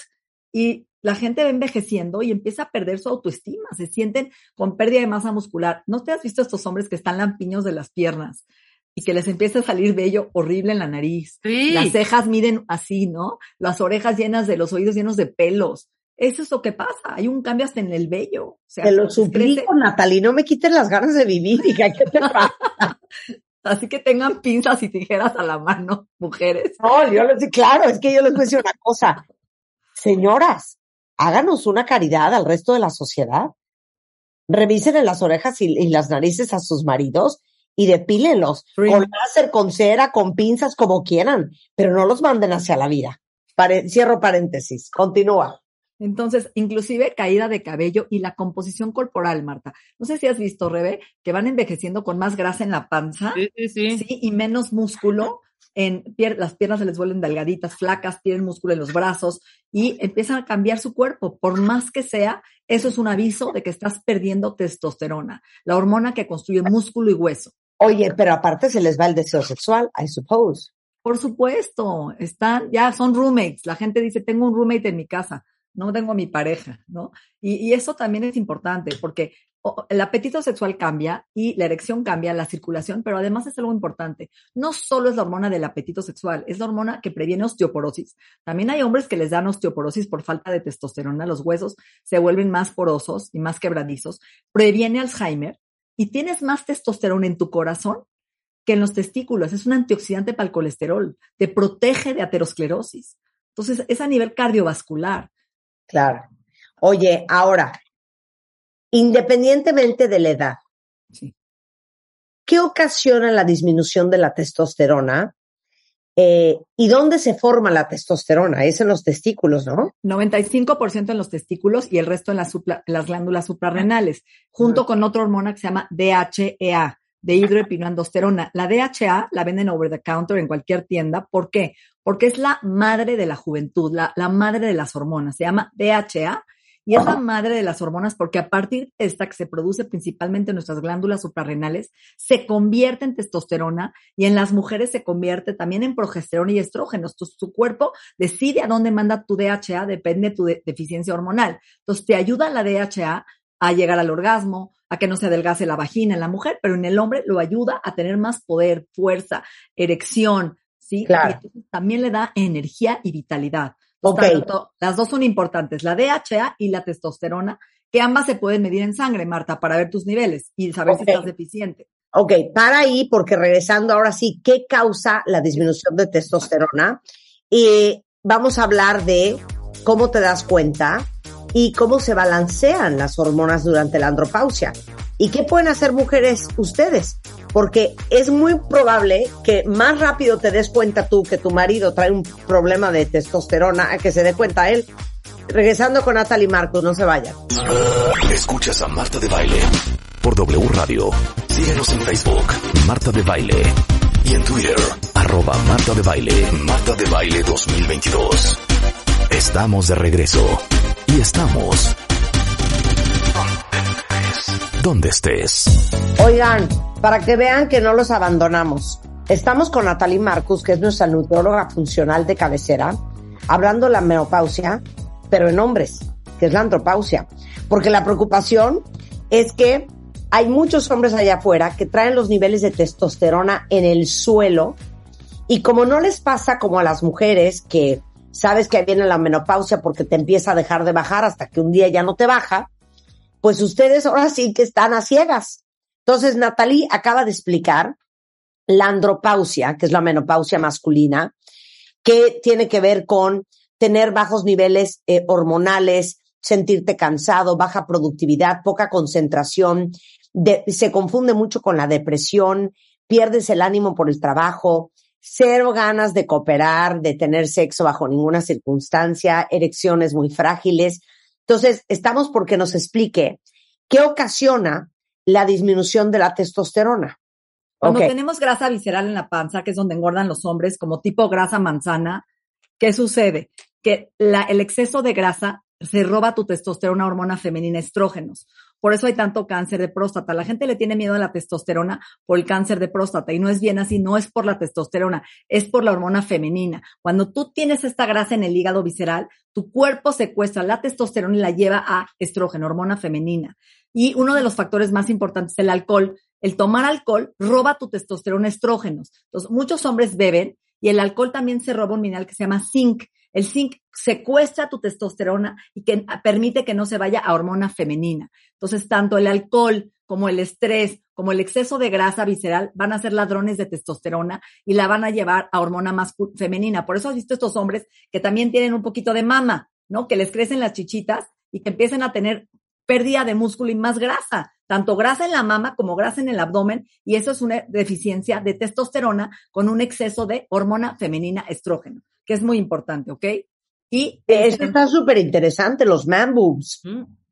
Y la gente va envejeciendo y empieza a perder su autoestima, se sienten con pérdida de masa muscular. ¿No te has visto estos hombres que están lampiños de las piernas? Y que les empieza a salir vello horrible en la nariz. Sí. Las cejas miden así, ¿no? Las orejas llenas de los oídos llenos de pelos. Eso es lo que pasa. Hay un cambio hasta en el vello. O sea, Te lo les crece- suplico, Natalie, no me quites las ganas de vivir, hija, ¿qué te pasa? Así que tengan pinzas y tijeras a la mano, mujeres. No, yo les claro, es que yo les voy a decir una cosa. Señoras, háganos una caridad al resto de la sociedad. Revisen en las orejas y, y las narices a sus maridos y depílenlos con láser, con cera, con pinzas, como quieran, pero no los manden hacia la vida. Pare- cierro paréntesis. Continúa. Entonces, inclusive caída de cabello y la composición corporal, Marta. No sé si has visto, Rebe, que van envejeciendo con más grasa en la panza. Sí, sí, sí. ¿sí? Y menos músculo. En pier- las piernas se les vuelven delgaditas, flacas, tienen músculo en los brazos y empiezan a cambiar su cuerpo. Por más que sea, eso es un aviso de que estás perdiendo testosterona, la hormona que construye músculo y hueso. Oye, pero aparte se les va el deseo sexual, I suppose. Por supuesto, están, ya son roommates. La gente dice, tengo un roommate en mi casa, no tengo a mi pareja, ¿no? Y, eso también es importante porque el apetito sexual cambia y la erección cambia, la circulación, pero además es algo importante. No solo es la hormona del apetito sexual, es la hormona que previene osteoporosis. También hay hombres que les dan osteoporosis por falta de testosterona, los huesos se vuelven más porosos y más quebradizos, previene Alzheimer y tienes más testosterona en tu corazón que en los testículos. Es un antioxidante para el colesterol, te protege de aterosclerosis. Entonces, es a nivel cardiovascular. Claro. Oye, ahora, independientemente de la edad, Sí. ¿qué ocasiona la disminución de la testosterona? Eh, ¿Y dónde se forma la testosterona? Es en los testículos, ¿no? 95% en los testículos y el resto en las, supla- las glándulas suprarrenales, junto con otra hormona que se llama DHEA, de hidroepinoandosterona. La DHA la venden over the counter en cualquier tienda. ¿Por qué? Porque es la madre de la juventud, la, la madre de las hormonas. Se llama DHA y es la madre de las hormonas porque a partir de esta que se produce principalmente en nuestras glándulas suprarrenales, se convierte en testosterona y en las mujeres se convierte también en progesterona y estrógenos. Entonces, tu cuerpo decide a dónde manda tu DHA, depende de tu de- deficiencia hormonal. Entonces, te ayuda la DHA a llegar al orgasmo, a que no se adelgace la vagina en la mujer, pero en el hombre lo ayuda a tener más poder, fuerza, erección, ¿sí? Claro. Y también le da energía y vitalidad. Ok. Tanto- las dos son importantes, la DHA y la testosterona, que ambas se pueden medir en sangre, Marta, para ver tus niveles y saber si estás deficiente. Ok, para ahí, porque regresando ahora sí, ¿qué causa la disminución de testosterona? Y vamos a hablar de cómo te das cuenta y cómo se balancean las hormonas durante la andropausia. ¿Y qué pueden hacer mujeres ustedes? Porque es muy probable que más rápido te des cuenta tú que tu marido trae un problema de testosterona a que se dé cuenta él. Regresando con Natalie Marcos, no se vayan. Escuchas a Marta de Baile por W Radio. Síguenos en Facebook, Marta de Baile. Y en Twitter, arroba Marta de Baile, Marta de Baile 2022. Estamos de regreso. Y estamos... Donde estés. Oigan, para que vean que no los abandonamos, estamos con Natalie Marcus, que es nuestra nutrióloga funcional de cabecera, hablando de la menopausia, pero en hombres, que es la andropausia. Porque la preocupación es que hay muchos hombres allá afuera que traen los niveles de testosterona en el suelo y como no les pasa como a las mujeres que sabes que viene la menopausia porque te empieza a dejar de bajar hasta que un día ya no te baja, pues ustedes ahora sí que están a ciegas. Entonces, Natalie acaba de explicar la andropausia, que es la menopausia masculina, que tiene que ver con tener bajos niveles eh, hormonales, sentirte cansado, baja productividad, poca concentración, se confunde mucho con la depresión, pierdes el ánimo por el trabajo, cero ganas de cooperar, de tener sexo bajo ninguna circunstancia, erecciones muy frágiles. Entonces, estamos porque nos explique qué ocasiona la disminución de la testosterona. Cuando tenemos grasa visceral en la panza, que es donde engordan los hombres, como tipo grasa manzana, ¿qué sucede? Que la, el exceso de grasa se roba tu testosterona, hormona femenina, estrógenos. Por eso hay tanto cáncer de próstata. La gente le tiene miedo a la testosterona por el cáncer de próstata y no es bien así, no es por la testosterona, es por la hormona femenina. Cuando tú tienes esta grasa en el hígado visceral, tu cuerpo secuestra la testosterona y la lleva a estrógeno, hormona femenina. Y uno de los factores más importantes, el alcohol. El tomar alcohol roba tu testosterona, estrógenos. Entonces, muchos hombres beben y el alcohol también se roba un mineral que se llama zinc. El zinc secuestra tu testosterona y que permite que no se vaya a hormona femenina. Entonces, tanto el alcohol como el estrés, como el exceso de grasa visceral van a ser ladrones de testosterona y la van a llevar a hormona más femenina. Por eso has visto estos hombres que también tienen un poquito de mama, ¿no? Que les crecen las chichitas y que empiezan a tener pérdida de músculo y más grasa, tanto grasa en la mama como grasa en el abdomen, y eso es una deficiencia de testosterona con un exceso de hormona femenina estrógeno, que es muy importante, ¿ok? Y eso está súper interesante, los man boobs.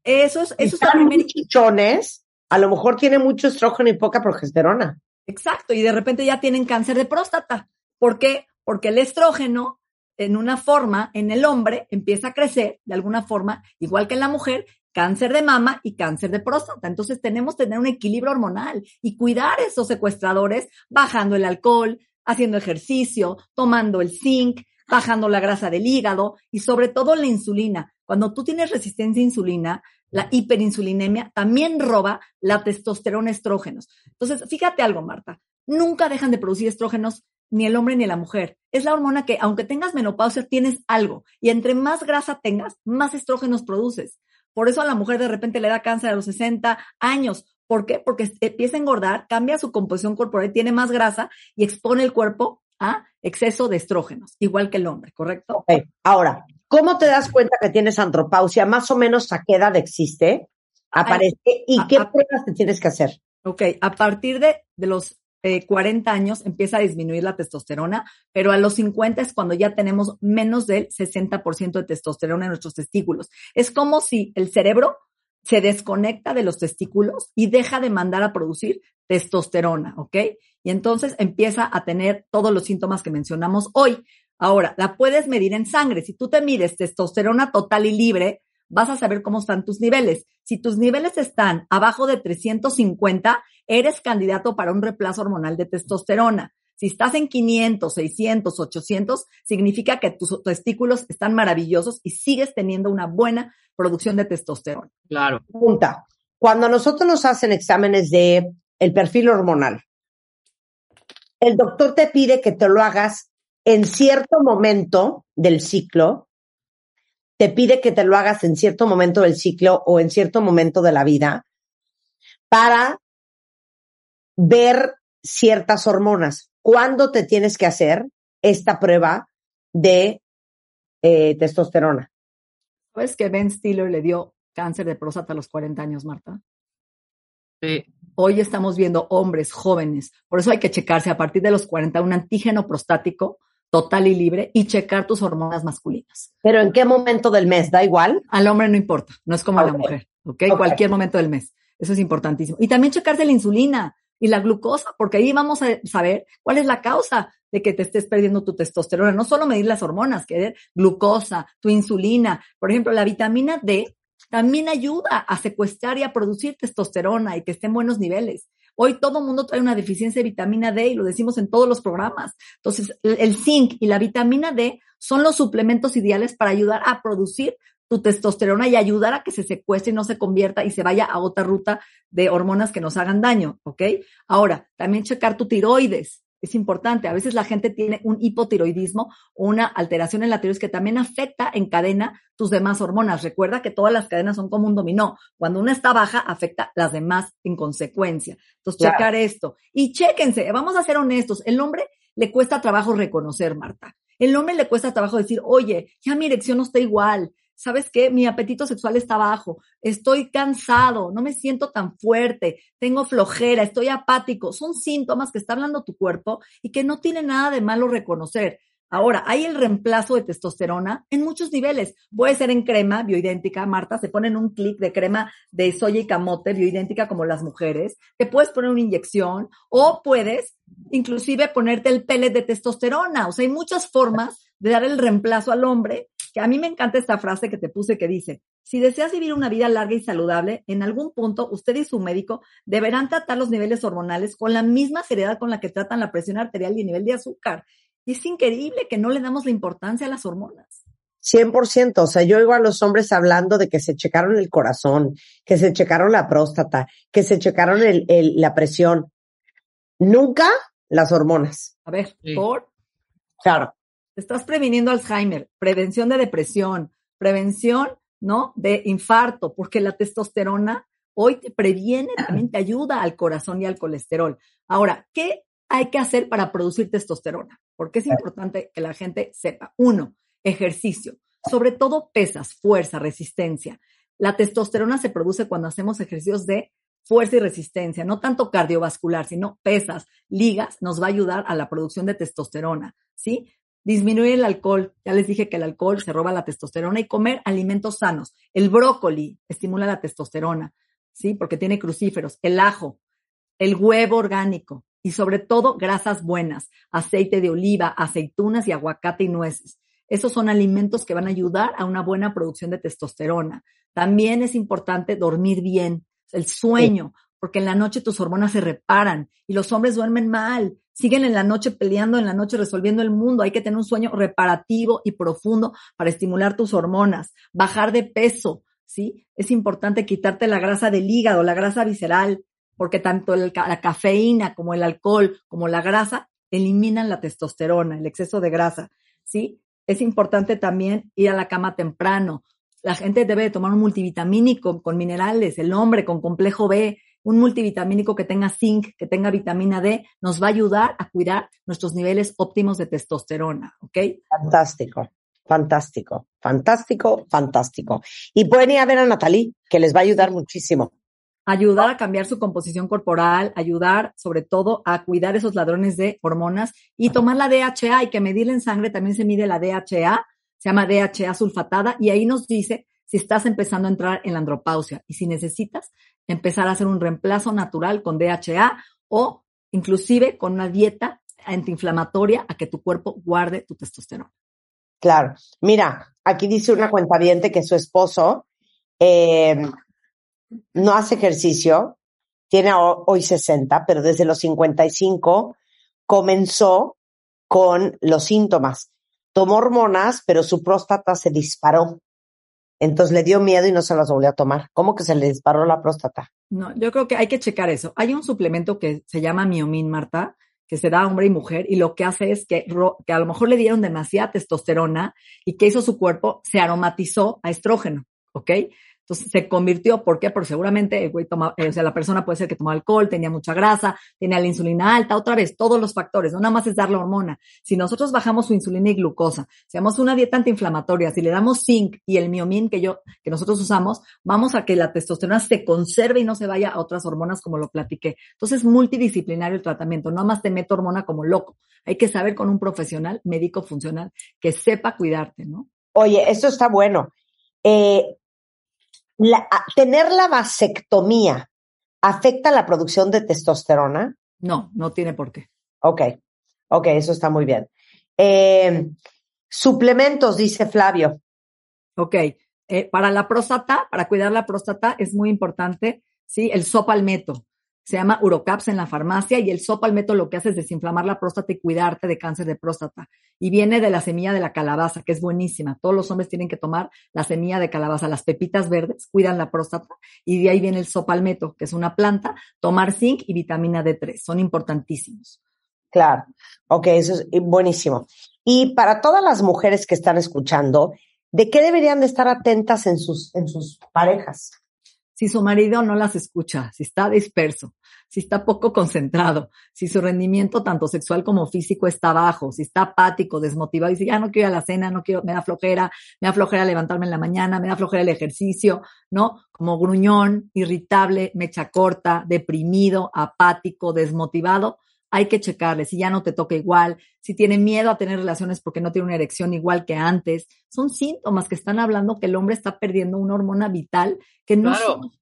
Eso es, eso es chichones, a lo mejor tiene mucho estrógeno y poca progesterona. Exacto, y de repente ya tienen cáncer de próstata. ¿Por qué? Porque el estrógeno en una forma, en el hombre, empieza a crecer de alguna forma, igual que en la mujer, cáncer de mama y cáncer de próstata. Entonces tenemos que tener un equilibrio hormonal y cuidar esos secuestradores bajando el alcohol, haciendo ejercicio, tomando el zinc, bajando la grasa del hígado y sobre todo la insulina. Cuando tú tienes resistencia a insulina, la hiperinsulinemia también roba la testosterona estrógenos. Entonces, fíjate algo, Marta, nunca dejan de producir estrógenos ni el hombre ni la mujer. Es la hormona que, aunque tengas menopausia, tienes algo. Y entre más grasa tengas, más estrógenos produces. Por eso a la mujer de repente le da cáncer a los 60 años. ¿Por qué? Porque empieza a engordar, cambia su composición corporal, tiene más grasa y expone el cuerpo a exceso de estrógenos, igual que el hombre, ¿correcto? Ahora, ¿cómo te das cuenta que tienes andropausia? Más o menos a qué edad existe, aparece y qué pruebas te tienes que hacer. Ok, a partir de, de los 40 eh, años empieza a disminuir la testosterona, pero a los 50 es cuando ya tenemos menos del 60% de testosterona en nuestros testículos. Es como si el cerebro se desconecta de los testículos y deja de mandar a producir testosterona, ¿ok? Y entonces empieza a tener todos los síntomas que mencionamos hoy. Ahora, la puedes medir en sangre. Si tú te mides testosterona total y libre, vas a saber cómo están tus niveles. Si tus niveles están abajo de 350, eres candidato para un reemplazo hormonal de testosterona. Si estás en 500, 600, 800, significa que tus testículos están maravillosos y sigues teniendo una buena producción de testosterona. Claro. Punta. Cuando nosotros nos hacen exámenes de el perfil hormonal, el doctor te pide que te lo hagas en cierto momento del ciclo te pide que te lo hagas en cierto momento del ciclo o en cierto momento de la vida para ver ciertas hormonas. ¿Cuándo te tienes que hacer esta prueba de eh, testosterona? ¿Sabes que Ben Stiller le dio cáncer de próstata a los 40 años, Marta? Sí. Hoy estamos viendo hombres jóvenes, por eso hay que checarse a partir de los 40 un antígeno prostático total y libre y checar tus hormonas masculinas. ¿Pero en qué momento del mes? ¿Da igual? Al hombre no importa, no es como a la mujer, ¿ok? Cualquier momento del mes. Eso es importantísimo. Y también checarse la insulina y la glucosa, porque ahí vamos a saber cuál es la causa de que te estés perdiendo tu testosterona. No solo medir las hormonas, que es glucosa, tu insulina. Por ejemplo, la vitamina D también ayuda a secuestrar y a producir testosterona y que esté en buenos niveles. Hoy todo el mundo trae una deficiencia de vitamina D y lo decimos en todos los programas. Entonces, el zinc y la vitamina D son los suplementos ideales para ayudar a producir tu testosterona y ayudar a que se secuestre y no se convierta y se vaya a otra ruta de hormonas que nos hagan daño, ¿ok? Ahora, también checar tu tiroides es importante. A veces la gente tiene un hipotiroidismo o una alteración en la tiroides que también afecta en cadena tus demás hormonas. Recuerda que todas las cadenas son como un dominó. Cuando una está baja, afecta las demás en consecuencia. Entonces, checar esto. Y chéquense, vamos a ser honestos, el hombre le cuesta trabajo reconocer, Marta. El hombre le cuesta trabajo decir, oye, ya mi erección no está igual, ¿sabes qué? Mi apetito sexual está bajo, estoy cansado, no me siento tan fuerte, tengo flojera, estoy apático. Son síntomas que está hablando tu cuerpo y que no tiene nada de malo reconocer. Ahora, hay el reemplazo de testosterona en muchos niveles. Puede ser en crema bioidéntica, Marta, se ponen un clic de crema de soya y camote bioidéntica como las mujeres. Te puedes poner una inyección o puedes inclusive ponerte el pellet de testosterona. O sea, hay muchas formas de dar el reemplazo al hombre, que a mí me encanta esta frase que te puse que dice, si deseas vivir una vida larga y saludable, en algún punto usted y su médico deberán tratar los niveles hormonales con la misma seriedad con la que tratan la presión arterial y el nivel de azúcar. Y es increíble que no le damos la importancia a las hormonas. 100%, o sea, yo oigo a los hombres hablando de que se checaron el corazón, que se checaron la próstata, que se checaron el, la presión. Nunca las hormonas. A ver, por. Claro. Estás previniendo Alzheimer, prevención de depresión, prevención, ¿no? De infarto, porque la testosterona hoy te previene, también te ayuda al corazón y al colesterol. Ahora, ¿qué hay que hacer para producir testosterona? Porque es importante que la gente sepa. Uno, ejercicio. Sobre todo pesas, fuerza, resistencia. La testosterona se produce cuando hacemos ejercicios de fuerza y resistencia, no tanto cardiovascular, sino pesas, ligas, nos va a ayudar a la producción de testosterona, ¿sí? Disminuir el alcohol, ya les dije que el alcohol se roba la testosterona y comer alimentos sanos. El brócoli estimula la testosterona, ¿sí? Porque tiene crucíferos, el ajo, el huevo orgánico y sobre todo grasas buenas, aceite de oliva, aceitunas y aguacate y nueces. Esos son alimentos que van a ayudar a una buena producción de testosterona. También es importante dormir bien, el sueño, porque en la noche tus hormonas se reparan y los hombres duermen mal, siguen en la noche peleando, en la noche resolviendo el mundo. Hay que tener un sueño reparativo y profundo para estimular tus hormonas, bajar de peso, ¿sí? Es importante quitarte la grasa del hígado, la grasa visceral, porque tanto la cafeína como el alcohol como la grasa eliminan la testosterona, el exceso de grasa, ¿sí? Es importante también ir a la cama temprano, la gente debe tomar un multivitamínico con minerales, el hombre con complejo B, un multivitamínico que tenga zinc, que tenga vitamina D, nos va a ayudar a cuidar nuestros niveles óptimos de testosterona, ¿ok? Fantástico, fantástico, fantástico, fantástico. Y pueden ir a ver a Natalie, que les va a ayudar muchísimo. Ayudar a cambiar su composición corporal, ayudar sobre todo a cuidar esos ladrones de hormonas y tomar la DHA. Hay que medirla en sangre, también se mide la DHA se llama DHA sulfatada y ahí nos dice si estás empezando a entrar en la andropausia y si necesitas empezar a hacer un reemplazo natural con DHA o inclusive con una dieta antiinflamatoria a que tu cuerpo guarde tu testosterona. Claro. Mira, aquí dice una cuentaviente que su esposo eh, no hace ejercicio, tiene hoy 60, pero desde los 55 comenzó con los síntomas tomó hormonas, pero su próstata se disparó. Entonces le dio miedo y no se las volvió a tomar. ¿Cómo que se le disparó la próstata? No, yo creo que hay que checar eso. Hay un suplemento que se llama Miomin, Marta, que se da a hombre y mujer, y lo que hace es que, que a lo mejor le dieron demasiada testosterona y que hizo su cuerpo, se aromatizó a estrógeno, ¿ok? Entonces se convirtió, ¿por qué? Porque seguramente el güey toma, eh, o sea, la persona puede ser que tomó alcohol, tenía mucha grasa, tenía la insulina alta, otra vez, todos los factores, no nada más es dar la hormona. Si nosotros bajamos su insulina y glucosa, si hacemos una dieta antiinflamatoria, si le damos zinc y el miomin que yo, que nosotros usamos, vamos a que la testosterona se conserve y no se vaya a otras hormonas como lo platiqué. Entonces, multidisciplinario el tratamiento, no nada más te meto hormona como loco. Hay que saber con un profesional médico funcional que sepa cuidarte, ¿no? Oye, esto está bueno. Eh, ¿tener la vasectomía afecta la producción de testosterona? No, no tiene por qué. Ok, ok, eso está muy bien. Eh, suplementos, dice Flavio. Ok, eh, para la próstata, para cuidar la próstata es muy importante, sí, el sopalmeto se llama Urocaps en la farmacia y el sopalmeto lo que hace es desinflamar la próstata y cuidarte de cáncer de próstata. Y viene de la semilla de la calabaza, que es buenísima. Todos los hombres tienen que tomar la semilla de calabaza. Las pepitas verdes cuidan la próstata y de ahí viene el sopalmeto, que es una planta, tomar zinc y vitamina D3. Son importantísimos. Claro. Ok, eso es buenísimo. Y para todas las mujeres que están escuchando, ¿de qué deberían de estar atentas en sus, en sus parejas? Si su marido no las escucha, si está disperso, si está poco concentrado, si su rendimiento tanto sexual como físico está bajo, si está apático, desmotivado, y dice, ya no quiero ir a la cena, no quiero, me da flojera, me da flojera levantarme en la mañana, me da flojera el ejercicio, ¿no? Como gruñón, irritable, mecha corta, deprimido, apático, desmotivado, hay que checarle si ya no te toca igual, si tiene miedo a tener relaciones porque no tiene una erección igual que antes. Son síntomas que están hablando que el hombre está perdiendo una hormona vital que no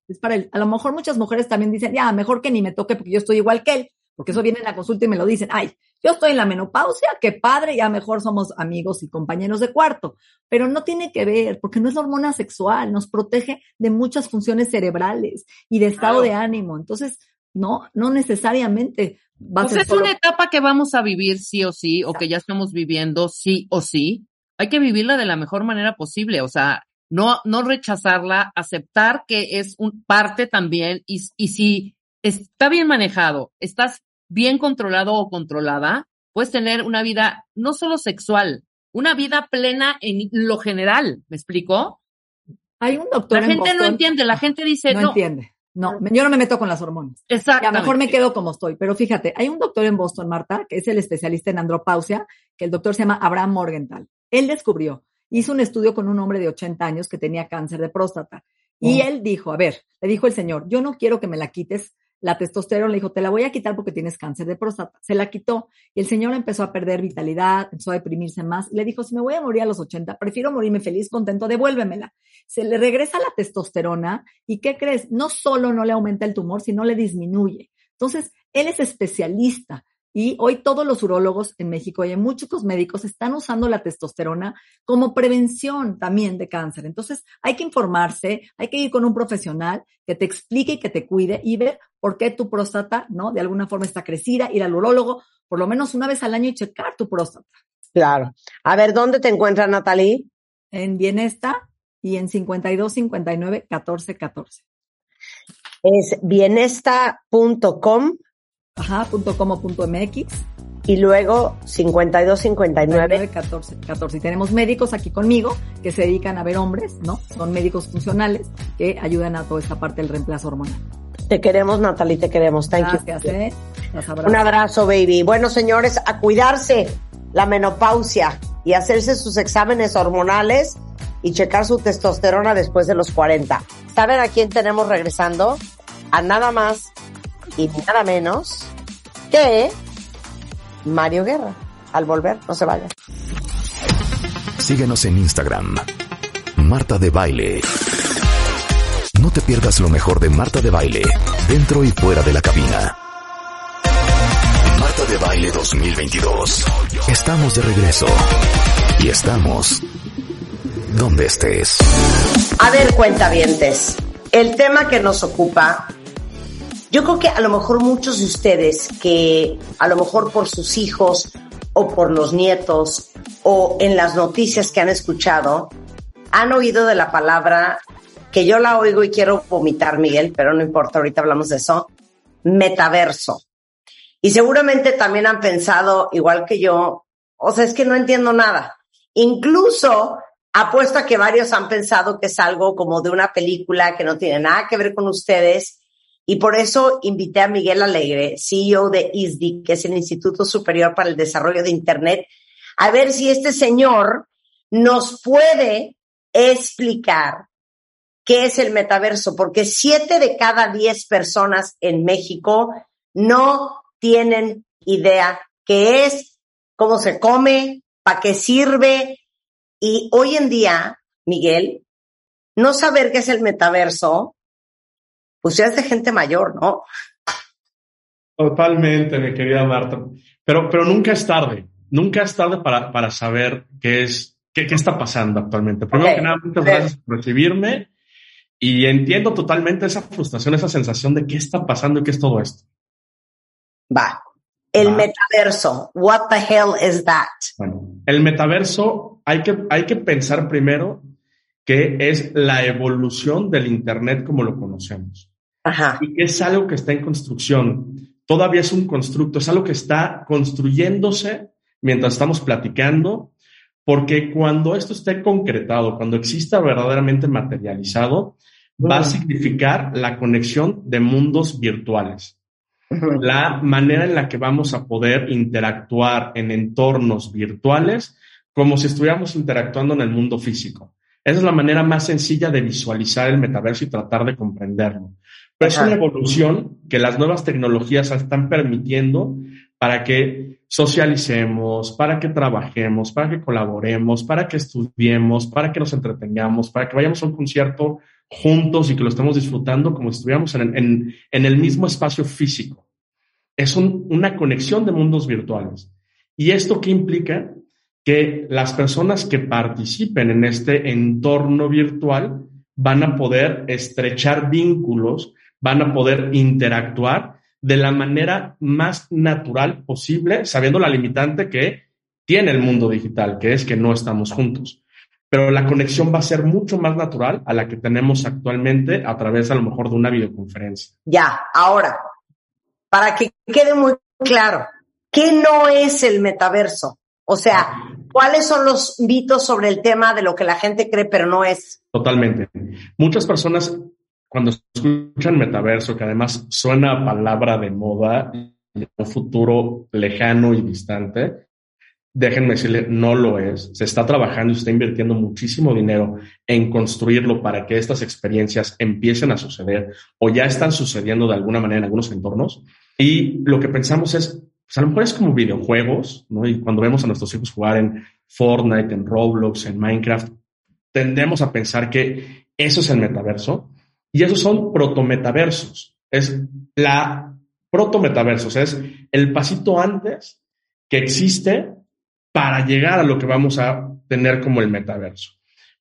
es para él. A lo mejor muchas mujeres también dicen, ya, mejor que ni me toque porque yo estoy igual que él, porque eso viene en la consulta y me lo dicen, ay, yo estoy en la menopausia, qué padre, ya mejor somos amigos y compañeros de cuarto. Pero no tiene que ver, porque no es la hormona sexual, nos protege de muchas funciones cerebrales y de estado de ánimo. Entonces, no, no necesariamente pues es una etapa que vamos a vivir sí o sí, o que ya estamos viviendo sí o sí. Hay que vivirla de la mejor manera posible, o sea, no, no rechazarla, aceptar que es un parte también, y, y si está bien manejado, estás bien controlado o controlada, puedes tener una vida no solo sexual, una vida plena en lo general, ¿me explico? Hay un doctor. La gente no entiende, la gente dice no. No entiende. No, yo no me meto con las hormonas. Exacto. A lo mejor me quedo como estoy. Pero fíjate, hay un doctor en Boston, Marta, que es el especialista en andropausia, que el doctor se llama Abraham Morgenthal. Él descubrió, hizo un estudio con un hombre de 80 años que tenía cáncer de próstata. Y él dijo, a ver, le dijo el señor, yo no quiero que me la quites la testosterona, le dijo, te la voy a quitar porque tienes cáncer de próstata. Se la quitó y el señor empezó a perder vitalidad, empezó a deprimirse más. Y le dijo, si me voy a morir a los 80, prefiero morirme feliz, contento, devuélvemela. Se le regresa la testosterona y ¿qué crees? No solo no le aumenta el tumor, sino le disminuye. Entonces, él es especialista y hoy todos los urólogos en México y en muchos médicos están usando la testosterona como prevención también de cáncer. Entonces hay que informarse, hay que ir con un profesional que te explique y que te cuide y ver por qué tu próstata, ¿no? De alguna forma está crecida, ir al urólogo por lo menos una vez al año y checar tu próstata. Claro. A ver, ¿dónde te encuentras, Natalie? En Bienesta y en 52 59 14 14. Es bienesta.com Ajá, punto como punto MX. Y luego 52, 59. 14, 14. Y tenemos médicos aquí conmigo que se dedican a ver hombres, ¿no? Son médicos funcionales que ayudan a toda esta parte del reemplazo hormonal. Te queremos, Natalie, te queremos. Thank Gracias, you. Eh. Un abrazo, baby. Bueno, señores, a cuidarse la menopausia y hacerse sus exámenes hormonales y checar su testosterona después de los 40. ¿Saben a quién tenemos regresando? A nada más y nada menos que Mario Guerra. Al volver, no se vaya. Síguenos en Instagram. Marta de Baile. No te pierdas lo mejor de Marta de Baile, dentro y fuera de la cabina. Marta de Baile 2022. Estamos de regreso. Y estamos donde estés. A ver, cuentavientes. El tema que nos ocupa yo creo que a lo mejor muchos de ustedes que a lo mejor por sus hijos o por los nietos o en las noticias que han escuchado, han oído de la palabra que yo la oigo y quiero vomitar, Miguel, pero no importa, ahorita hablamos de eso, metaverso. Y seguramente también han pensado, igual que yo, o sea, es que no entiendo nada. Incluso apuesto a que varios han pensado que es algo como de una película que no tiene nada que ver con ustedes y por eso invité a Miguel Alegre, CEO de ISDI, que es el Instituto Superior para el Desarrollo de Internet, a ver si este señor nos puede explicar qué es el metaverso, porque siete de cada diez personas en México no tienen idea qué es, cómo se come, para qué sirve. Y hoy en día, Miguel, no saber qué es el metaverso pues ya es de gente mayor, ¿no? Totalmente, mi querida Marta. Pero, pero nunca es tarde. Nunca es tarde para, para saber qué es, qué, qué está pasando actualmente. Primero que nada, muchas gracias por recibirme y entiendo totalmente esa frustración, esa sensación de qué está pasando y qué es todo esto. Va. El metaverso. What the hell is that? Bueno, el metaverso hay que, hay que pensar primero que es la evolución del Internet como lo conocemos. Ajá. Y que es algo que está en construcción. Todavía es un constructo, es algo que está construyéndose mientras estamos platicando, porque cuando esto esté concretado, cuando exista verdaderamente materializado, va a significar la conexión de mundos virtuales. la manera en la que vamos a poder interactuar en entornos virtuales como si estuviéramos interactuando en el mundo físico. Esa es la manera más sencilla de visualizar el metaverso y tratar de comprenderlo. Pero es una evolución que las nuevas tecnologías están permitiendo para que socialicemos, para que trabajemos, para que colaboremos, para que estudiemos, para que nos entretengamos, para que vayamos a un concierto juntos y que lo estemos disfrutando como si estuviéramos en, el mismo espacio físico. Es una conexión de mundos virtuales. ¿Y esto qué implica? Que las personas que participen en este entorno virtual van a poder estrechar vínculos, van a poder interactuar de la manera más natural posible, sabiendo la limitante que tiene el mundo digital, que es que no estamos juntos. Pero la conexión va a ser mucho más natural a la que tenemos actualmente a través a lo mejor de una videoconferencia. Ya, ahora, para que quede muy claro, ¿qué no es el metaverso? O sea, ¿cuáles son los mitos sobre el tema de lo que la gente cree pero no es? Totalmente. Muchas personas cuando escuchan metaverso, que además suena a palabra de moda en un futuro lejano y distante, déjenme decirle, no lo es. Se está trabajando y se está invirtiendo muchísimo dinero en construirlo para que estas experiencias empiecen a suceder o ya están sucediendo de alguna manera en algunos entornos. Y lo que pensamos es, pues a lo mejor es como videojuegos, ¿no? Y cuando vemos a nuestros hijos jugar en Fortnite, en Roblox, en Minecraft, tendemos a pensar que eso es el metaverso y esos son protometaversos. Es la protometaversos, es el pasito antes que existe para llegar a lo que vamos a tener como el metaverso.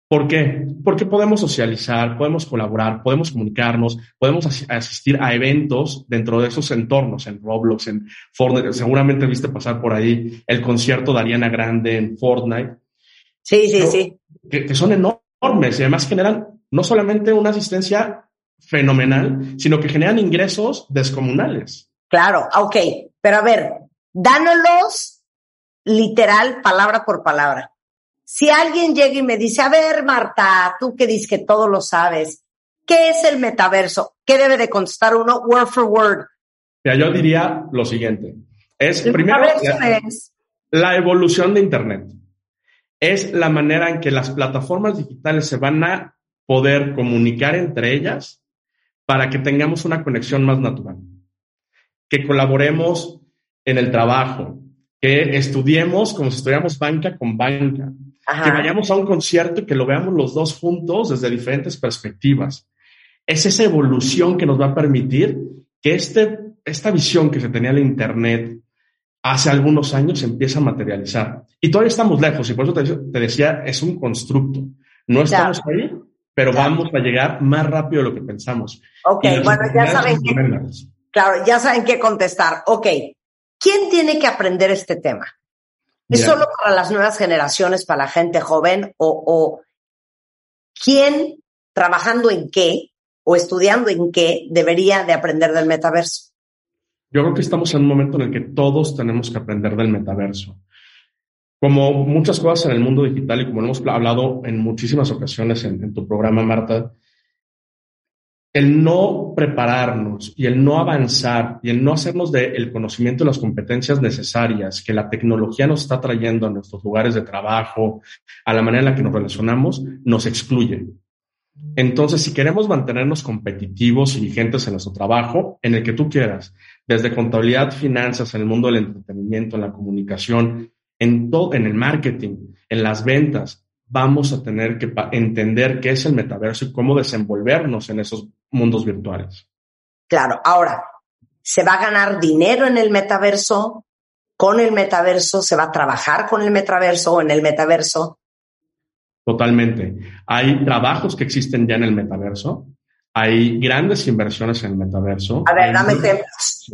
¿Por qué? Porque podemos socializar, podemos colaborar, podemos comunicarnos, podemos asistir a eventos dentro de esos entornos, en Roblox, en Fortnite. Seguramente viste pasar por ahí el concierto de Ariana Grande en Fortnite. Sí, sí, sí. Que, que, son enormes y además generan no solamente una asistencia fenomenal, sino que generan ingresos descomunales. Claro, ok, pero a ver, dánoslos literal, palabra por palabra. Si alguien llega y me dice, a ver, Marta, tú que dices que todo lo sabes, ¿qué es el metaverso? ¿Qué debe de contestar uno word for word? Yo diría lo siguiente. Es primero la evolución de Internet. Es la manera en que las plataformas digitales se van a poder comunicar entre ellas para que tengamos una conexión más natural, que colaboremos en el trabajo, que estudiemos como si estudiáramos banca con banca, que vayamos a un concierto y que lo veamos los dos juntos desde diferentes perspectivas. Es esa evolución que nos va a permitir que este, esta visión que se tenía en Internet hace algunos años se empieza a materializar. Y todavía estamos lejos, y por eso te, decía, es un constructo. No estamos ahí, pero vamos a llegar más rápido de lo que pensamos. Ok, bueno, ya saben qué, claro, ya saben qué contestar. Ok, ¿quién tiene que aprender este tema? ¿Es solo para las nuevas generaciones, para la gente joven? O, ¿O quién, trabajando en qué o estudiando en qué, debería de aprender del metaverso? Yo creo que estamos en un momento en el que todos tenemos que aprender del metaverso. Como muchas cosas en el mundo digital y como hemos hablado en muchísimas ocasiones en, tu programa, Marta, el no prepararnos y el no avanzar y el no hacernos del conocimiento y las competencias necesarias que la tecnología nos está trayendo a nuestros lugares de trabajo, a la manera en la que nos relacionamos, nos excluye. Entonces, si queremos mantenernos competitivos y vigentes en nuestro trabajo, en el que tú quieras, desde contabilidad, finanzas, en el mundo del entretenimiento, en la comunicación, en todo, en el marketing, en las ventas, vamos a tener que entender qué es el metaverso y cómo desenvolvernos en esos mundos virtuales. Claro, ahora, ¿se va a ganar dinero en el metaverso? ¿Con el metaverso? ¿Se va a trabajar con el metaverso o en el metaverso? Totalmente. Hay trabajos que existen ya en el metaverso. Hay grandes inversiones en el metaverso. A ver, dame ejemplos.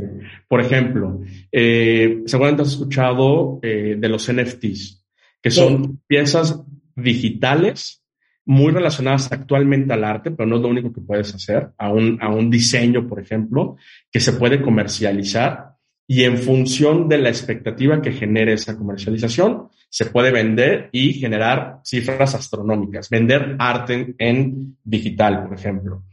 Por ejemplo, eh, seguramente has escuchado eh, de los NFTs, que son piezas digitales muy relacionadas actualmente al arte, pero no es lo único que puedes hacer, a un, a un diseño, por ejemplo, que se puede comercializar y en función de la expectativa que genere esa comercialización, se puede vender y generar cifras astronómicas, vender arte en digital, por ejemplo.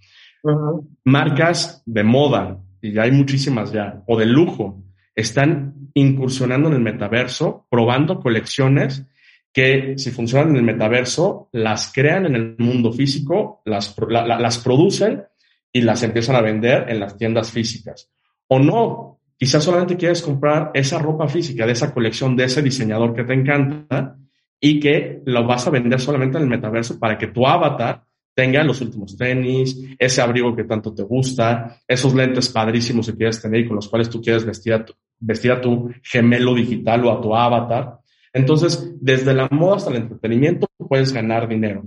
Marcas de moda y hay muchísimas ya, o de lujo, están incursionando en el metaverso, probando colecciones que si funcionan en el metaverso, las crean en el mundo físico, las, las producen y las empiezan a vender en las tiendas físicas. O no, quizás solamente quieres comprar esa ropa física de esa colección de ese diseñador que te encanta y que lo vas a vender solamente en el metaverso para que tu avatar tenga los últimos tenis, ese abrigo que tanto te gusta, esos lentes padrísimos que quieres tener y con los cuales tú quieres vestir a tu, vestir a tu gemelo digital o a tu avatar. Entonces, desde la moda hasta el entretenimiento puedes ganar dinero.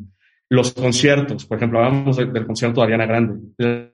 Los conciertos, por ejemplo, hablamos del concierto de Ariana Grande.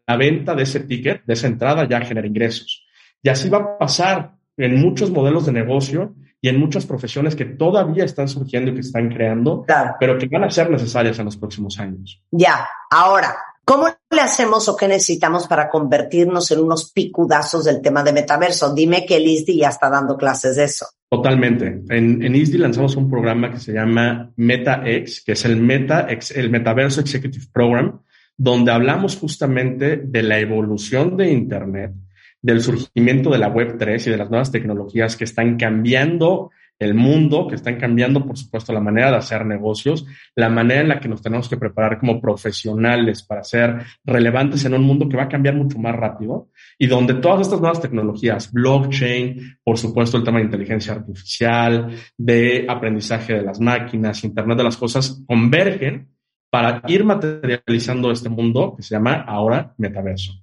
La venta de ese ticket, de esa entrada, ya genera ingresos. Y así va a pasar en muchos modelos de negocio y en muchas profesiones que todavía están surgiendo y que están creando, pero que van a ser necesarias en los próximos años. Ya, ahora, ¿cómo le hacemos o qué necesitamos para convertirnos en unos picudazos del tema de metaverso? Dime que el ISDI ya está dando clases de eso. Totalmente. En, en ISDI lanzamos un programa que se llama MetaX, que es el, Meta, el Metaverso Executive Program, donde hablamos justamente de la evolución de Internet, del surgimiento de la Web3 y de las nuevas tecnologías que están cambiando el mundo, que están cambiando, por supuesto, la manera de hacer negocios, la manera en la que nos tenemos que preparar como profesionales para ser relevantes en un mundo que va a cambiar mucho más rápido y donde todas estas nuevas tecnologías, blockchain, por supuesto, el tema de inteligencia artificial, de aprendizaje de las máquinas, Internet de las cosas, convergen para ir materializando este mundo que se llama ahora metaverso.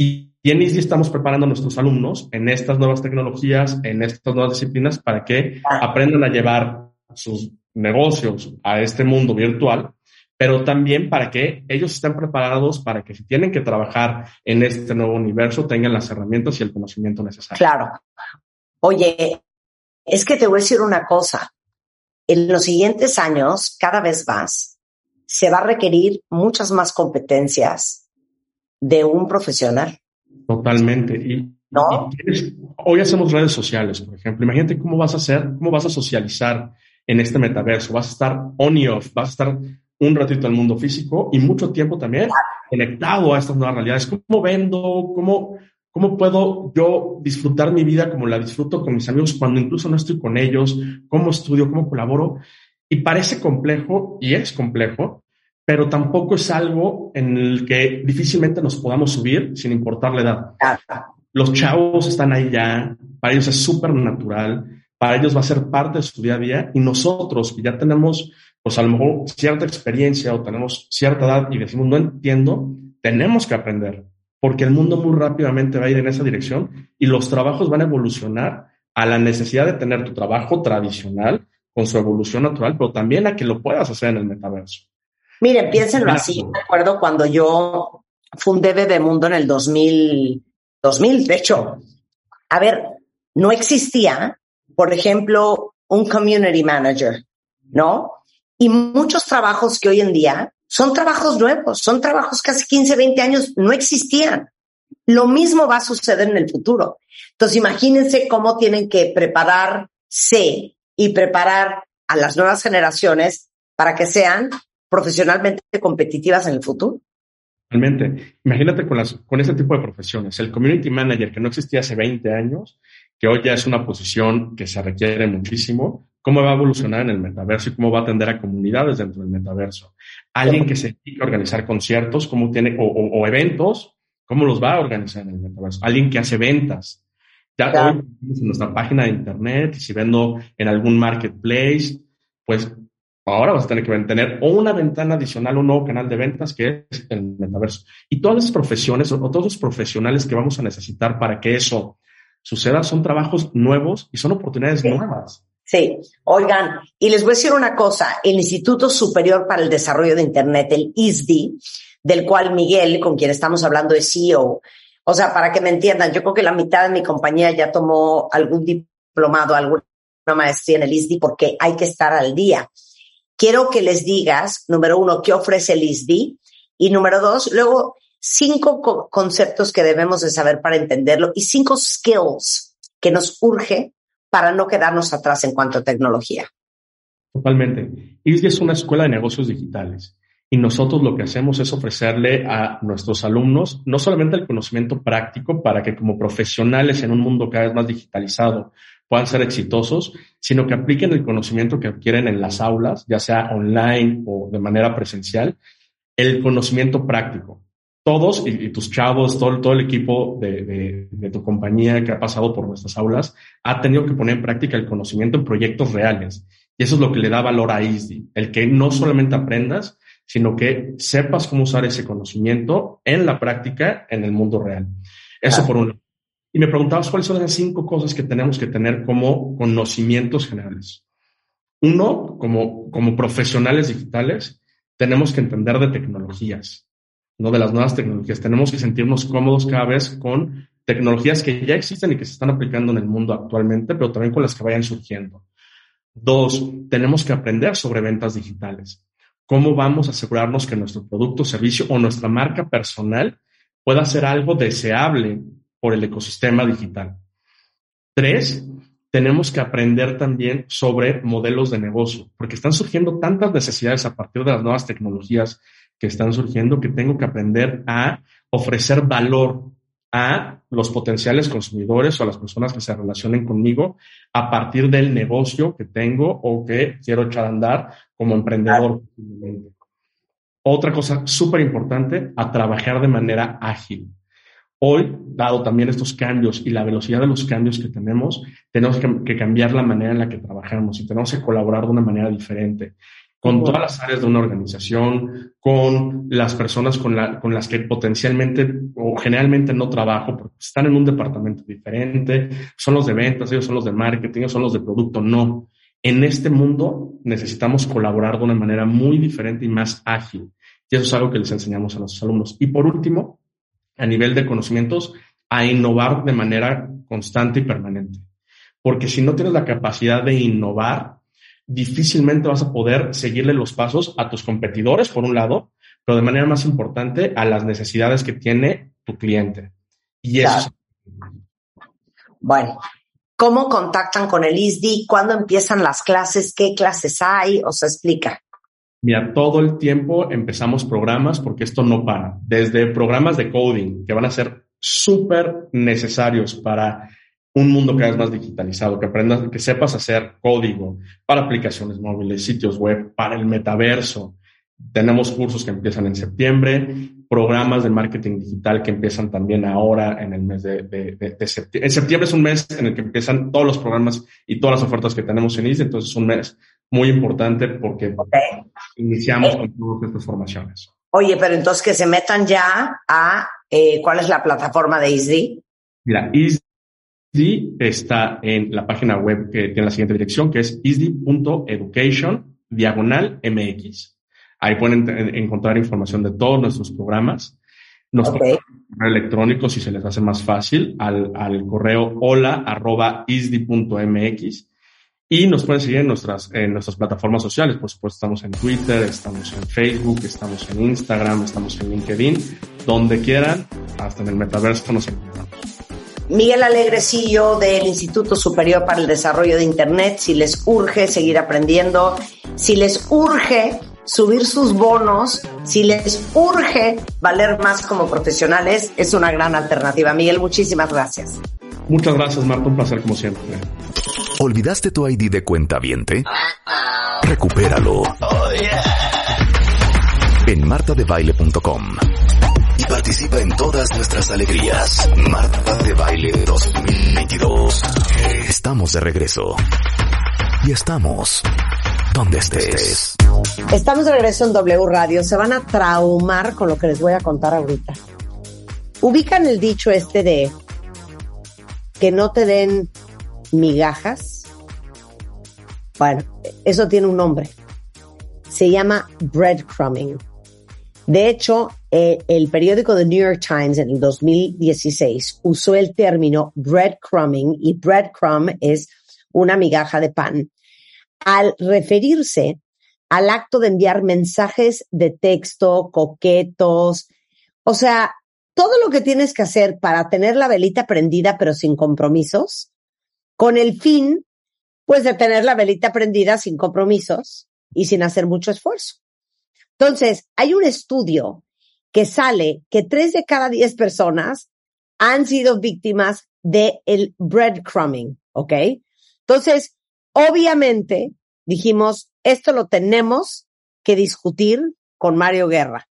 Y, en ISDI estamos preparando a nuestros alumnos en estas nuevas tecnologías, en estas nuevas disciplinas, para que aprendan a llevar sus negocios a este mundo virtual, pero también para que ellos estén preparados para que si tienen que trabajar en este nuevo universo, tengan las herramientas y el conocimiento necesario. Claro. Oye, es que te voy a decir una cosa. En los siguientes años, cada vez más, se va a requerir muchas más competencias de un profesional. Totalmente. Y, hoy hacemos redes sociales, por ejemplo. Imagínate cómo vas a hacer, cómo vas a socializar en este metaverso. Vas a estar on y off, vas a estar un ratito en el mundo físico y mucho tiempo también conectado a estas nuevas realidades. ¿Cómo vendo? ¿Cómo, ¿Cómo puedo yo disfrutar mi vida como la disfruto con mis amigos cuando incluso no estoy con ellos? ¿Cómo estudio? ¿Cómo colaboro? Y parece complejo, y es complejo, pero tampoco es algo en el que difícilmente nos podamos subir sin importar la edad. Los chavos están ahí ya, para ellos es súper natural, para ellos va a ser parte de su día a día y nosotros que ya tenemos, pues a lo mejor cierta experiencia o tenemos cierta edad y decimos no entiendo, tenemos que aprender porque el mundo muy rápidamente va a ir en esa dirección y los trabajos van a evolucionar a la necesidad de tener tu trabajo tradicional con su evolución natural, pero también a que lo puedas hacer en el metaverso. Miren, piénsenlo así. Me acuerdo cuando yo fundé Bebemundo en el 2000, 2000, de hecho. A ver, no existía, por ejemplo, un community manager, ¿no? Y muchos trabajos que hoy en día son trabajos nuevos, son trabajos que hace 15, 20 años no existían. Lo mismo va a suceder en el futuro. Entonces, imagínense cómo tienen que prepararse y preparar a las nuevas generaciones para que sean profesionalmente competitivas en el futuro. Realmente. Imagínate con, las, con este tipo de profesiones. El community manager que no existía hace 20 años, que hoy ya es una posición que se requiere muchísimo, cómo va a evolucionar en el metaverso y cómo va a atender a comunidades dentro del metaverso. Alguien que se dedica a organizar conciertos, cómo tiene, o, eventos, cómo los va a organizar en el metaverso. Alguien que hace ventas. Ya hoy en nuestra página de internet, si vendo en algún marketplace, pues Ahora vas a tener que tener o una ventana adicional, un nuevo canal de ventas que es el metaverso. Y todas las profesiones o todos los profesionales que vamos a necesitar para que eso suceda son trabajos nuevos y son oportunidades nuevas. Sí, oigan, y les voy a decir una cosa, el Instituto Superior para el Desarrollo de Internet, el ISDI, del cual Miguel, con quien estamos hablando, es CEO. O sea, para que me entiendan, yo creo que la mitad de mi compañía ya tomó algún diplomado, alguna maestría en el ISDI porque hay que estar al día quiero que les digas, número uno, qué ofrece el ISDI y número dos, luego cinco conceptos que debemos de saber para entenderlo y cinco skills que nos urge para no quedarnos atrás en cuanto a tecnología. Totalmente. ISDI es una escuela de negocios digitales y nosotros lo que hacemos es ofrecerle a nuestros alumnos no solamente el conocimiento práctico para que como profesionales en un mundo cada vez más digitalizado puedan ser exitosos, sino que apliquen el conocimiento que adquieren en las aulas, ya sea online o de manera presencial, el conocimiento práctico. Todos y, tus chavos, todo, todo el equipo de, de, tu compañía que ha pasado por nuestras aulas, ha tenido que poner en práctica el conocimiento en proyectos reales. Y eso es lo que le da valor a ISDI, el que no solamente aprendas, sino que sepas cómo usar ese conocimiento en la práctica en el mundo real. Eso por uno. Y me preguntabas cuáles son las cinco cosas que tenemos que tener como conocimientos generales. Uno, como, como profesionales digitales, tenemos que entender de tecnologías, no de las nuevas tecnologías. Tenemos que sentirnos cómodos cada vez con tecnologías que ya existen y que se están aplicando en el mundo actualmente, pero también con las que vayan surgiendo. Dos, tenemos que aprender sobre ventas digitales cómo vamos a asegurarnos que nuestro producto, servicio o nuestra marca personal pueda ser algo deseable por el ecosistema digital. Tres, tenemos que aprender también sobre modelos de negocio, porque están surgiendo tantas necesidades a partir de las nuevas tecnologías que están surgiendo que tengo que aprender a ofrecer valor a los potenciales consumidores o a las personas que se relacionen conmigo a partir del negocio que tengo o que quiero echar a andar como emprendedor. Otra cosa súper importante, a trabajar de manera ágil. Hoy, dado también estos cambios y la velocidad de los cambios que tenemos, tenemos que, que cambiar la manera en la que trabajamos y tenemos que colaborar de una manera diferente con todas las áreas de una organización, con las personas con, con, las que potencialmente o generalmente no trabajo porque están en un departamento diferente, son los de ventas, ellos son los de marketing, ellos son los de producto. No. En este mundo necesitamos colaborar de una manera muy diferente y más ágil. Y eso es algo que les enseñamos a nuestros alumnos. Y por último, a nivel de conocimientos, a innovar de manera constante y permanente. Porque si no tienes la capacidad de innovar, difícilmente vas a poder seguirle los pasos a tus competidores, por un lado, pero de manera más importante a las necesidades que tiene tu cliente. Y eso. Bueno, ¿cómo contactan con el ISDI? ¿Cuándo empiezan las clases? ¿Qué clases hay? ¿O se explica? Mira, todo el tiempo empezamos programas porque esto no para. Desde programas de coding que van a ser súper necesarios para un mundo cada vez más digitalizado, que aprendas, que sepas hacer código para aplicaciones móviles, sitios web, para el metaverso. Tenemos cursos que empiezan en septiembre, programas de marketing digital que empiezan también ahora en el mes de, septiembre. En septiembre es un mes en el que empiezan todos los programas y todas las ofertas que tenemos en ISDE, entonces es un mes muy importante porque iniciamos con todas estas formaciones. Oye, pero entonces que se metan ya a eh, cuál es la plataforma de ISDI. Mira, ISDI está en la página web que tiene la siguiente dirección, que es isdi.education diagonal MX. Ahí pueden encontrar información de todos nuestros programas. Nos okay. pueden electrónico si se les hace más fácil al, al correo hola arroba isdi.mx y nos pueden seguir en nuestras, en nuestras plataformas sociales. Por supuesto, estamos en Twitter, estamos en Facebook, estamos en Instagram, estamos en LinkedIn, donde quieran, hasta en el metaverso nos encontramos. Miguel Alegrecillo del Instituto Superior para el Desarrollo de Internet, si les urge seguir aprendiendo, si les urge subir sus bonos, si les urge valer más como profesionales, es una gran alternativa. Miguel, muchísimas gracias. Muchas gracias, Marta. Un placer como siempre. ¿Olvidaste tu ID de cuenta viente? Recupéralo. Oh, en martadebaile.com y participa en todas nuestras alegrías. Marta de Baile 2022. Estamos de regreso. Y estamos donde estés. Estamos de regreso en W Radio. Se van a traumar con lo que les voy a contar ahorita. Ubican el dicho este de que no te den migajas. Bueno, eso tiene un nombre. Se llama breadcrumbing. De hecho, eh, el periódico The New York Times en el 2016 usó el término breadcrumbing y breadcrumb es una migaja de pan al referirse al acto de enviar mensajes de texto coquetos, o sea, todo lo que tienes que hacer para tener la velita prendida pero sin compromisos, con el fin, pues, de tener la velita prendida sin compromisos y sin hacer mucho esfuerzo. Entonces, hay un estudio que sale que tres de cada diez personas han sido víctimas del el breadcrumbing, ¿ok? Entonces, obviamente, dijimos, esto lo tenemos que discutir con Mario Guerra.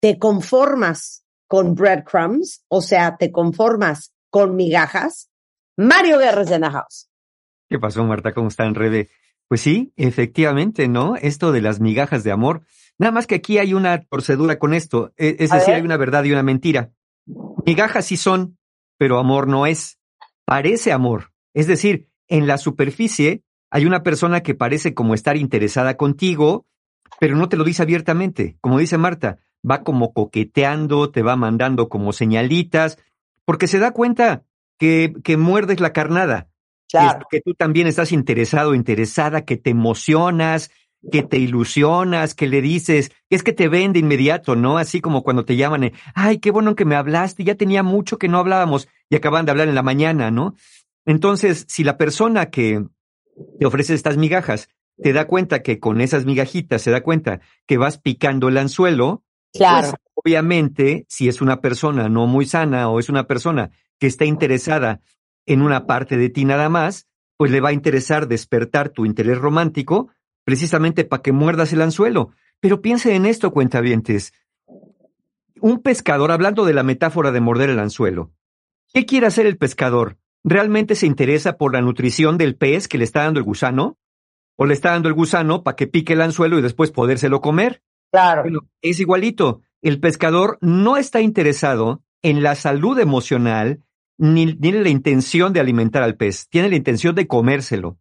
¿Te conformas con breadcrumbs? O sea, ¿te conformas con migajas? Mario Guerra es en la house. ¿Qué pasó, Marta? ¿Cómo está en red? Pues sí, efectivamente, ¿no? Esto de las migajas de amor. Nada más que aquí hay una procedura con esto. E, es, decir, hay una verdad y una mentira. Migajas sí son, pero amor no es. Parece amor. Es decir, en la superficie hay una persona que parece como estar interesada contigo, pero no te lo dice abiertamente. Como dice Marta, va como coqueteando, te va mandando como señalitas, porque se da cuenta que, que muerdes la carnada. Claro. Que tú también estás interesado, interesada, que te emocionas, que te ilusionas, que le dices, es que te ven de inmediato, ¿no? Así como cuando te llaman, ay, qué bueno que me hablaste, ya tenía mucho que no hablábamos y acaban de hablar en la mañana, ¿no? Entonces, si la persona que te ofrece estas migajas te da cuenta que con esas migajitas se da cuenta que vas picando el anzuelo, Claro. pues, obviamente, si es una persona no muy sana o es una persona que está interesada en una parte de ti nada más, pues le va a interesar despertar tu interés romántico precisamente para que muerdas el anzuelo. Pero piense en esto, cuentavientes. Un pescador, hablando de la metáfora de morder el anzuelo, ¿qué quiere hacer el pescador? ¿Realmente se interesa por la nutrición del pez que le está dando el gusano? ¿O le está dando el gusano para que pique el anzuelo y después podérselo comer? Claro. Bueno, es igualito. El pescador no está interesado en la salud emocional ni tiene la intención de alimentar al pez, tiene la intención de comérselo.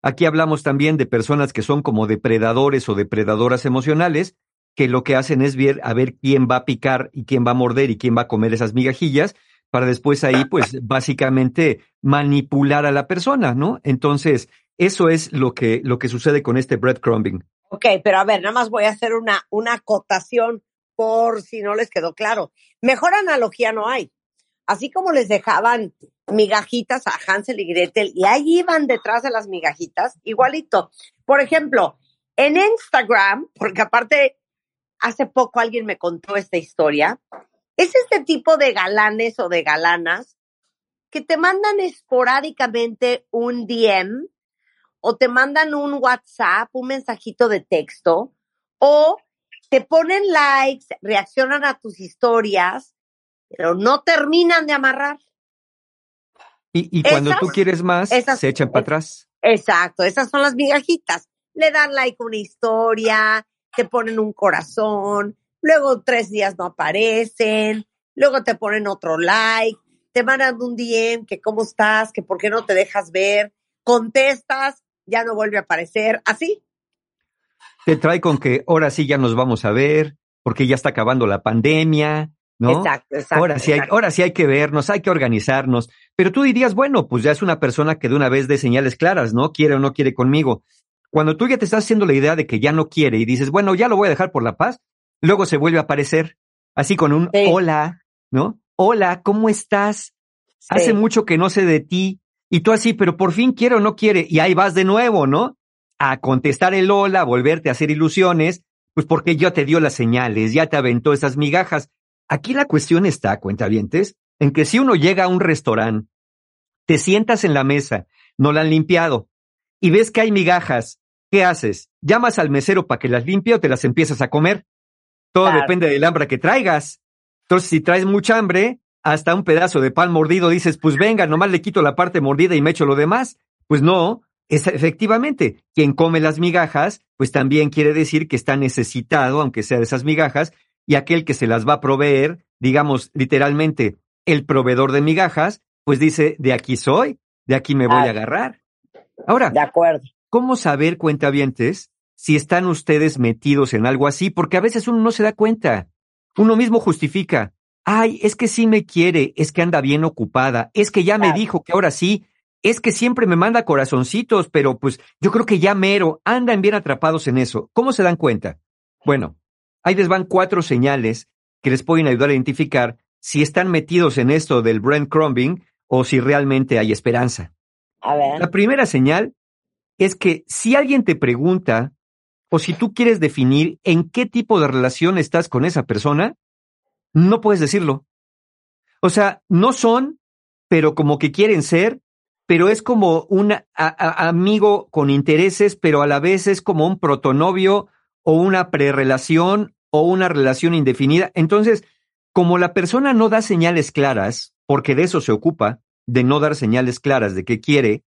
Aquí hablamos también de personas que son como depredadores o depredadoras emocionales, que lo que hacen es ver a ver quién va a picar y quién va a morder y quién va a comer esas migajillas, para después ahí, pues, básicamente manipular a la persona, ¿no? Entonces, eso es lo que, lo que sucede con este breadcrumbing. Ok, pero a ver, nada más voy a hacer una, una acotación por si no les quedó claro. Mejor analogía no hay. Así como les dejaban migajitas a Hansel y Gretel y ahí iban detrás de las migajitas, igualito. Por ejemplo, en Instagram, porque aparte hace poco alguien me contó esta historia, es este tipo de galanes o de galanas que te mandan esporádicamente un DM o te mandan un WhatsApp, un mensajito de texto, o te ponen likes, reaccionan a tus historias, pero no terminan de amarrar. Y, y cuando Esas- tú quieres más, esas- se echan para atrás. Exacto, esas son las migajitas. Le dan like a una historia, te ponen un corazón, luego tres días no aparecen, luego te ponen otro like, te mandan un DM que cómo estás, que por qué no te dejas ver, contestas, ya no vuelve a aparecer, así. Te trae con que ahora sí ya nos vamos a ver, porque ya está acabando la pandemia, ¿no? Exacto, exacto. Ahora sí, hay, ahora sí hay que vernos, hay que organizarnos. Pero tú dirías, bueno, pues ya es una persona que de una vez dé señales claras, ¿no? Quiere o no quiere conmigo. Cuando tú ya te estás haciendo la idea de que ya no quiere y dices, bueno, ya lo voy a dejar por la paz, luego se vuelve a aparecer, así con un Sí. hola, ¿no? Hola, ¿cómo estás? Hace mucho que no sé de ti. Y tú así, pero por fin quiere o no quiere. Y ahí vas de nuevo, ¿no? A contestar el hola, a volverte a hacer ilusiones, pues porque ya te dio las señales, ya te aventó esas migajas. Aquí la cuestión está, cuentavientes, en que si uno llega a un restaurante, te sientas en la mesa, no la han limpiado, y ves que hay migajas, ¿qué haces? ¿Llamas al mesero para que las limpie o te las empiezas a comer? Todo Claro. depende del hambre que traigas. Entonces, si traes mucha hambre, hasta un pedazo de pan mordido dices, pues venga, nomás le quito la parte mordida y me echo lo demás. Pues no, es efectivamente, quien come las migajas, pues también quiere decir que está necesitado, aunque sea de esas migajas, y aquel que se las va a proveer, digamos literalmente, el proveedor de migajas, pues dice, de aquí soy, de aquí me voy a agarrar. Ahora, De acuerdo. ¿cómo saber, cuentavientes, si están ustedes metidos en algo así? Porque a veces uno no se da cuenta. Uno mismo justifica. Ay, es que sí me quiere, es que anda bien ocupada, es que ya me dijo que ahora sí, es que siempre me manda corazoncitos, pero pues yo creo que ya mero, andan bien atrapados en eso. ¿Cómo se dan cuenta? Bueno, ahí les van cuatro señales que les pueden ayudar a identificar si están metidos en esto del breadcrumbing o si realmente hay esperanza. A ver. La primera señal es que si alguien te pregunta o si tú quieres definir en qué tipo de relación estás con esa persona, no puedes decirlo. O sea, no son, pero como que quieren ser, pero es como un amigo con intereses, pero a la vez es como un protonovio o una prerelación o una relación indefinida. Entonces, como la persona no da señales claras, porque de eso se ocupa, de no dar señales claras de qué quiere,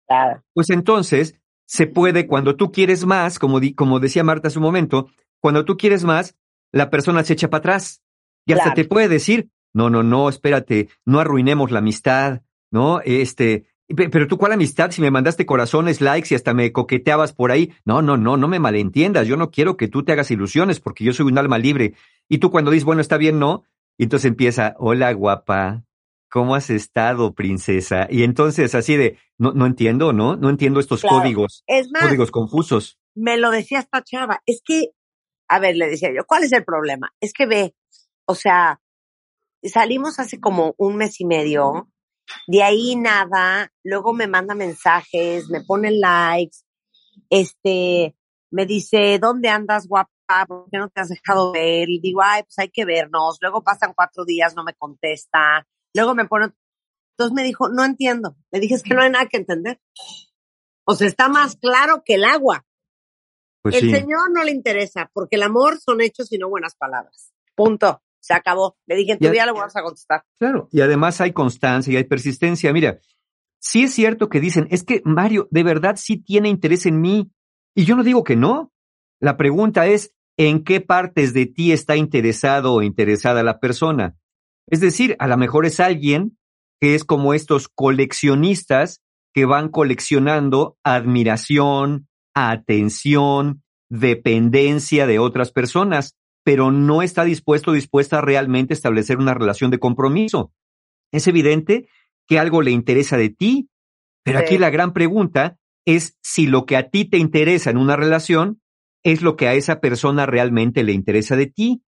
pues entonces se puede, cuando tú quieres más, como, como decía Marta hace un momento, cuando tú quieres más, la persona se echa para atrás y hasta te puede decir, no, no, no, espérate, no arruinemos la amistad, ¿no? Este, pero tú, ¿cuál amistad? Si me mandaste corazones, likes y hasta me coqueteabas por ahí. No, no, no, no me malentiendas. Yo no quiero que tú te hagas ilusiones porque yo soy un alma libre. Y tú cuando dices, bueno, está bien, no. Y entonces empieza, hola guapa, ¿cómo has estado, princesa? Y entonces así de, no, no entiendo, ¿no? No entiendo estos códigos, es más, códigos confusos. Me lo decía esta chava, es que, a ver, le decía yo, ¿cuál es el problema? Es que ve, o sea, salimos hace como un mes y medio, de ahí nada, luego me manda mensajes, me pone likes, este, me dice, ¿dónde andas, guapa? ¿Por qué no te has dejado ver? Y digo, ay, pues hay que vernos. Luego pasan cuatro días, no me contesta. Luego me pone, entonces me dijo, no entiendo. Le dije, es que no hay nada que entender. O sea, está más claro que el agua. Pues el sí. Señor no le interesa, porque el amor son hechos y no buenas palabras. Punto. Se acabó. Le dije, en tu día le vas a contestar. Claro, y además hay constancia y hay persistencia. Mira, sí es cierto que dicen, es que Mario de verdad sí tiene interés en mí. Y yo no digo que no. La pregunta es, ¿en qué partes de ti está interesado o interesada la persona? Es decir, a lo mejor es alguien que es como estos coleccionistas que van coleccionando admiración, atención, dependencia de otras personas, pero no está dispuesto o dispuesta a realmente establecer una relación de compromiso. Es evidente que algo le interesa de ti, pero aquí la gran pregunta es si lo que a ti te interesa en una relación es lo que a esa persona realmente le interesa de ti.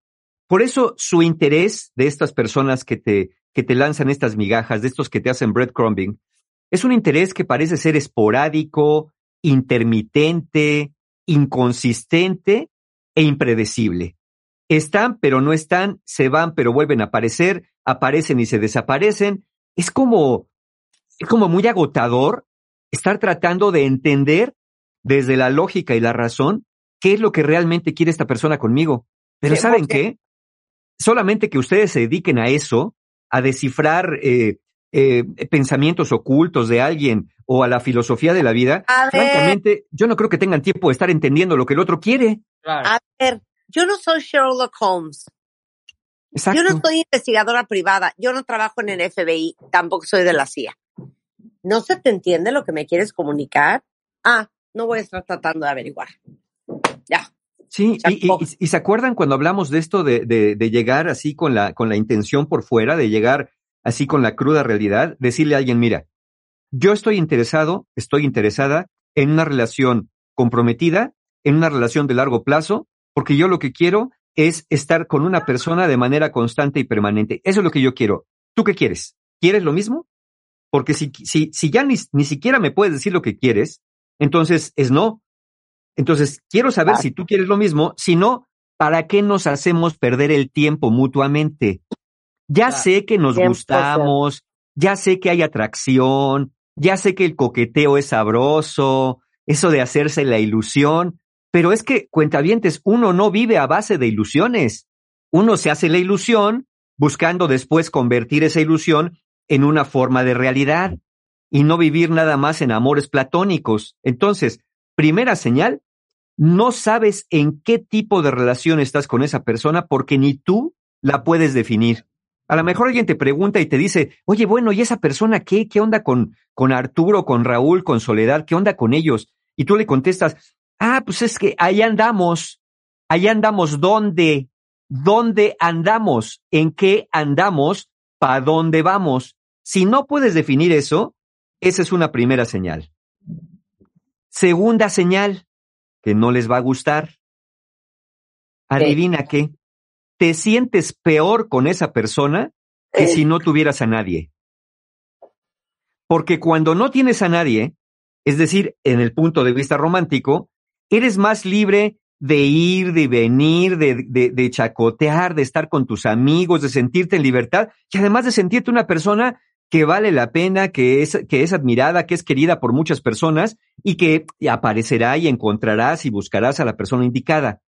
Por eso su interés de estas personas que te, que te lanzan estas migajas, de estos que te hacen breadcrumbing, es un interés que parece ser esporádico, intermitente, inconsistente e impredecible. Están, pero no están, se van, pero vuelven a aparecer, aparecen y se desaparecen. Es como, es como muy agotador estar tratando de entender desde la lógica y la razón qué es lo que realmente quiere esta persona conmigo. Pero ¿saben qué? Solamente que ustedes se dediquen a eso, a descifrar eh, eh, pensamientos ocultos de alguien o a la filosofía de la vida, A ver, francamente, yo no creo que tengan tiempo de estar entendiendo lo que el otro quiere. a ver, yo no soy Sherlock Holmes. Exacto. Yo no soy investigadora privada. Yo no trabajo en el FBI. Tampoco soy de la CIA. ¿No se te entiende lo que me quieres comunicar? Ah, no voy a estar tratando de averiguar. Ya. Sí, y se acuerdan cuando hablamos de esto de, de- de llegar así con la, con la intención por fuera, de llegar así con la cruda realidad, decirle a alguien, mira, yo estoy interesado, estoy interesada en una relación comprometida, en una relación de largo plazo, porque yo lo que quiero es estar con una persona de manera constante y permanente. Eso es lo que yo quiero. ¿Tú qué quieres? ¿Quieres lo mismo? Porque si, si, si ya ni, ni siquiera me puedes decir lo que quieres, entonces es no. Entonces, quiero saber si tú quieres lo mismo. Si no, ¿para qué nos hacemos perder el tiempo mutuamente? Ya sé que nos 100%. gustamos, ya sé que hay atracción, ya sé que el coqueteo es sabroso, eso de hacerse la ilusión, pero es que, cuentavientes, uno no vive a base de ilusiones. Uno se hace la ilusión buscando después convertir esa ilusión en una forma de realidad y no vivir nada más en amores platónicos. Entonces, primera señal, no sabes en qué tipo de relación estás con esa persona porque ni tú la puedes definir. A lo mejor alguien te pregunta y te dice, oye, bueno, ¿y esa persona qué? ¿Qué onda con, con Arturo, con Raúl, con Soledad? ¿Qué onda con ellos? Y tú le contestas, ah, pues es que ahí andamos. Ahí andamos, ¿dónde? ¿Dónde andamos? ¿En qué andamos? ¿Para dónde vamos? Si no puedes definir eso, esa es una primera señal. Segunda señal, que no les va a gustar. Adivina qué. Te sientes peor con esa persona que si no tuvieras a nadie. Porque cuando no tienes a nadie, es decir, en el punto de vista romántico, eres más libre de ir, de venir, de, de, de, chacotear, de estar con tus amigos, de sentirte en libertad y además de sentirte una persona que vale la pena, que es, que es admirada, que es querida por muchas personas y que aparecerá y encontrarás y buscarás a la persona indicada.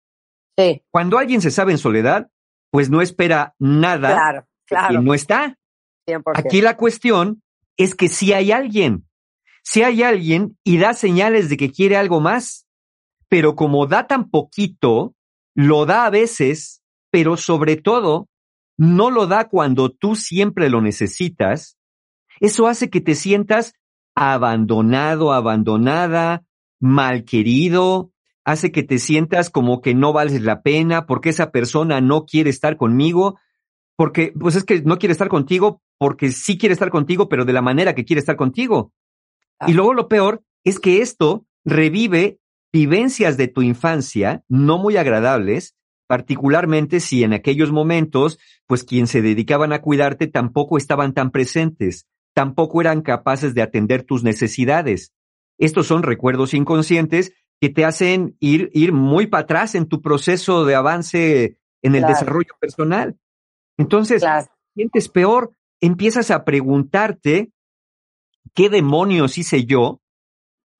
Sí. Cuando alguien se sabe en soledad, pues no espera nada Claro, claro. y no está. 100%. Aquí la cuestión es que si hay alguien, si hay alguien y da señales de que quiere algo más, pero como da tan poquito, lo da a veces, pero sobre todo, no lo da cuando tú siempre lo necesitas, eso hace que te sientas abandonado, abandonada, mal querido, hace que te sientas como que no vales la pena porque esa persona no quiere estar conmigo, porque pues es que no quiere estar contigo porque sí quiere estar contigo, pero de la manera que quiere estar contigo. Y luego lo peor es que esto revive vivencias de tu infancia no muy agradables, particularmente si en aquellos momentos, pues quien se dedicaban a cuidarte tampoco estaban tan presentes, tampoco eran capaces de atender tus necesidades. Estos son recuerdos inconscientes que te hacen ir, ir muy para atrás en tu proceso de avance en el Claro. desarrollo personal. Entonces, Claro. sientes peor, empiezas a preguntarte qué demonios hice yo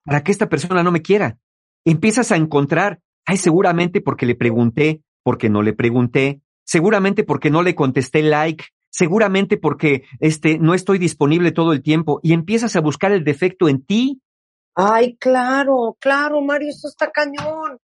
para que esta persona no me quiera. Empiezas a encontrar, ay, seguramente porque le pregunté, porque no le pregunté, seguramente porque no le contesté like, seguramente porque este no estoy disponible todo el tiempo y empiezas a buscar el defecto en ti. Ay, claro, claro, Mario, esto está cañón.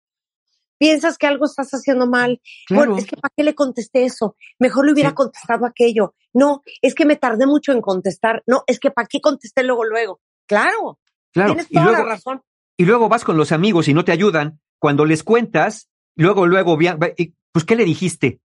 Piensas que algo estás haciendo mal. Claro. Bueno, es que ¿para qué le contesté eso? Mejor le hubiera Sí. contestado aquello. No, es que me tardé mucho en contestar. No, es que ¿para qué contesté luego, luego? Claro, Claro. tienes Y toda luego, la razón. y luego vas con los amigos y no te ayudan. Cuando les cuentas, luego, luego, y, pues, ¿qué le dijiste?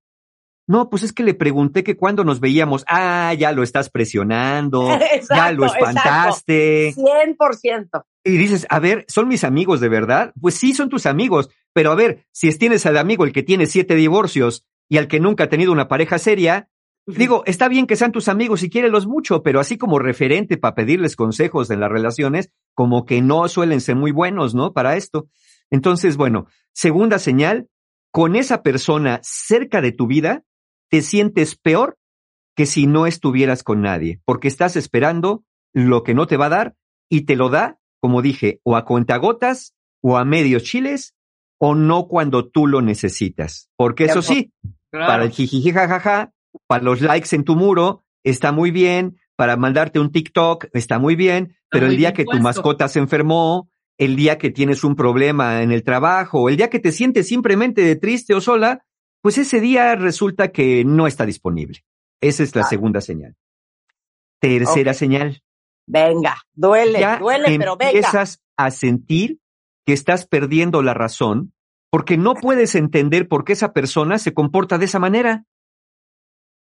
No, pues es que le pregunté que cuando nos veíamos, ah, ya lo estás presionando, ya lo Exacto, espantaste. 100%. Y dices, a ver, ¿son mis amigos de verdad? Pues sí, son tus amigos, pero a ver, si tienes al amigo el que tiene siete divorcios y al que nunca ha tenido una pareja seria, digo, está bien que sean tus amigos y quiérelos mucho, pero así como referente para pedirles consejos en las relaciones, como que no suelen ser muy buenos, ¿no? Para esto. Entonces, bueno, segunda señal, con esa persona cerca de tu vida, te sientes peor que si no estuvieras con nadie, porque estás esperando lo que no te va a dar y te lo da, como dije, o a cuentagotas o a medios chiles o no cuando tú lo necesitas. Porque eso sí, para el jijiji jajaja, para los likes en tu muro, está muy bien, para mandarte un TikTok, está muy bien, pero muy el día que tu mascota se enfermó, el día que tienes un problema en el trabajo, el día que te sientes simplemente triste o sola, pues ese día resulta que no está disponible. Esa es la Ah. segunda señal. Tercera señal Venga, duele, ya duele, pero venga. empiezas a sentir que estás perdiendo la razón porque no puedes entender por qué esa persona se comporta de esa manera.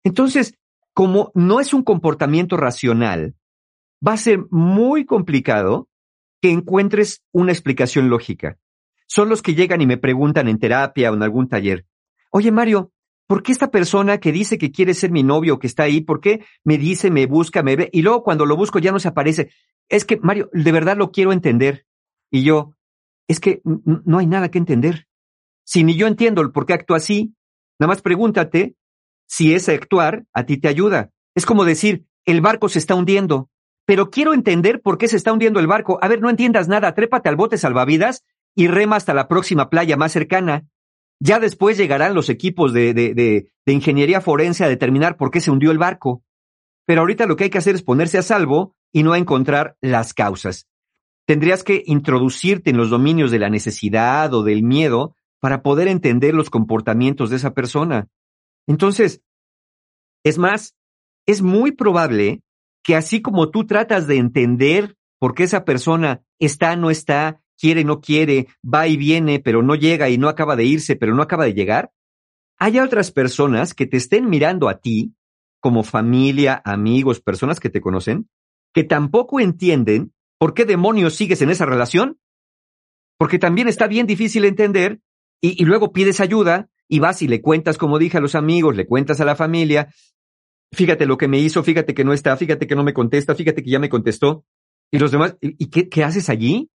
Entonces, como no es un comportamiento racional, va a ser muy complicado que encuentres una explicación lógica. Son los que llegan y me preguntan en terapia o en algún taller, oye Mario, ¿por qué esta persona que dice que quiere ser mi novio, que está ahí, por qué me dice, me busca, me ve, y luego cuando lo busco ya no se aparece? Es que, Mario, de verdad lo quiero entender. Y yo, es que no hay nada que entender. Si ni yo entiendo el por qué actúa así, nada más pregúntate si ese actuar a ti te ayuda. Es como decir, el barco se está hundiendo, pero quiero entender por qué se está hundiendo el barco. A ver, no entiendas nada, trépate al bote salvavidas y rema hasta la próxima playa más cercana. Ya después llegarán los equipos de, de, de, ingeniería forense a determinar por qué se hundió el barco. Pero ahorita lo que hay que hacer es ponerse a salvo y no encontrar las causas. Tendrías que introducirte en los dominios de la necesidad o del miedo para poder entender los comportamientos de esa persona. Entonces, es más, es muy probable que así como tú tratas de entender por qué esa persona está, no está, quiere, no quiere, va y viene, pero no llega y no acaba de irse, pero no acaba de llegar, haya otras personas que te estén mirando a ti, como familia, amigos, personas que te conocen, que tampoco entienden por qué demonios sigues en esa relación. Porque también está bien difícil entender y, luego pides ayuda y vas y le cuentas, como dije a los amigos, le cuentas a la familia, fíjate lo que me hizo, fíjate que no está, fíjate que no me contesta, fíjate que ya me contestó. Y los demás, ¿y, qué haces allí?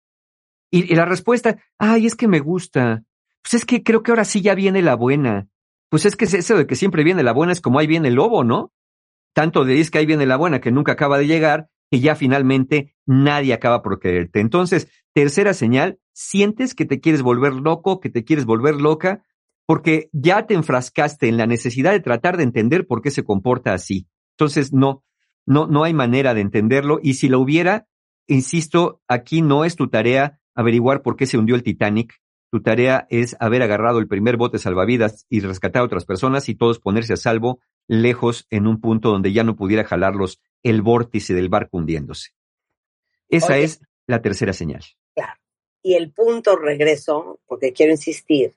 Y, la respuesta, ay, es que me gusta, pues es que creo que ahora sí ya viene la buena. Pues es que eso de que siempre viene la buena es como ahí viene el lobo, ¿no? Tanto de es que ahí viene la buena que nunca acaba de llegar, que ya finalmente nadie acaba por quererte. Entonces, tercera señal, sientes que te quieres volver loco, que te quieres volver loca, porque ya te enfrascaste en la necesidad de tratar de entender por qué se comporta así. Entonces, no, no, no hay manera de entenderlo. Y si lo hubiera, insisto, aquí no es tu tarea averiguar por qué se hundió el Titanic. Tu tarea es haber agarrado el primer bote salvavidas y rescatar a otras personas y todos ponerse a salvo lejos en un punto donde ya no pudiera jalarlos el vórtice del barco hundiéndose. Esa es la tercera señal. Claro. Y el punto regreso, porque quiero insistir,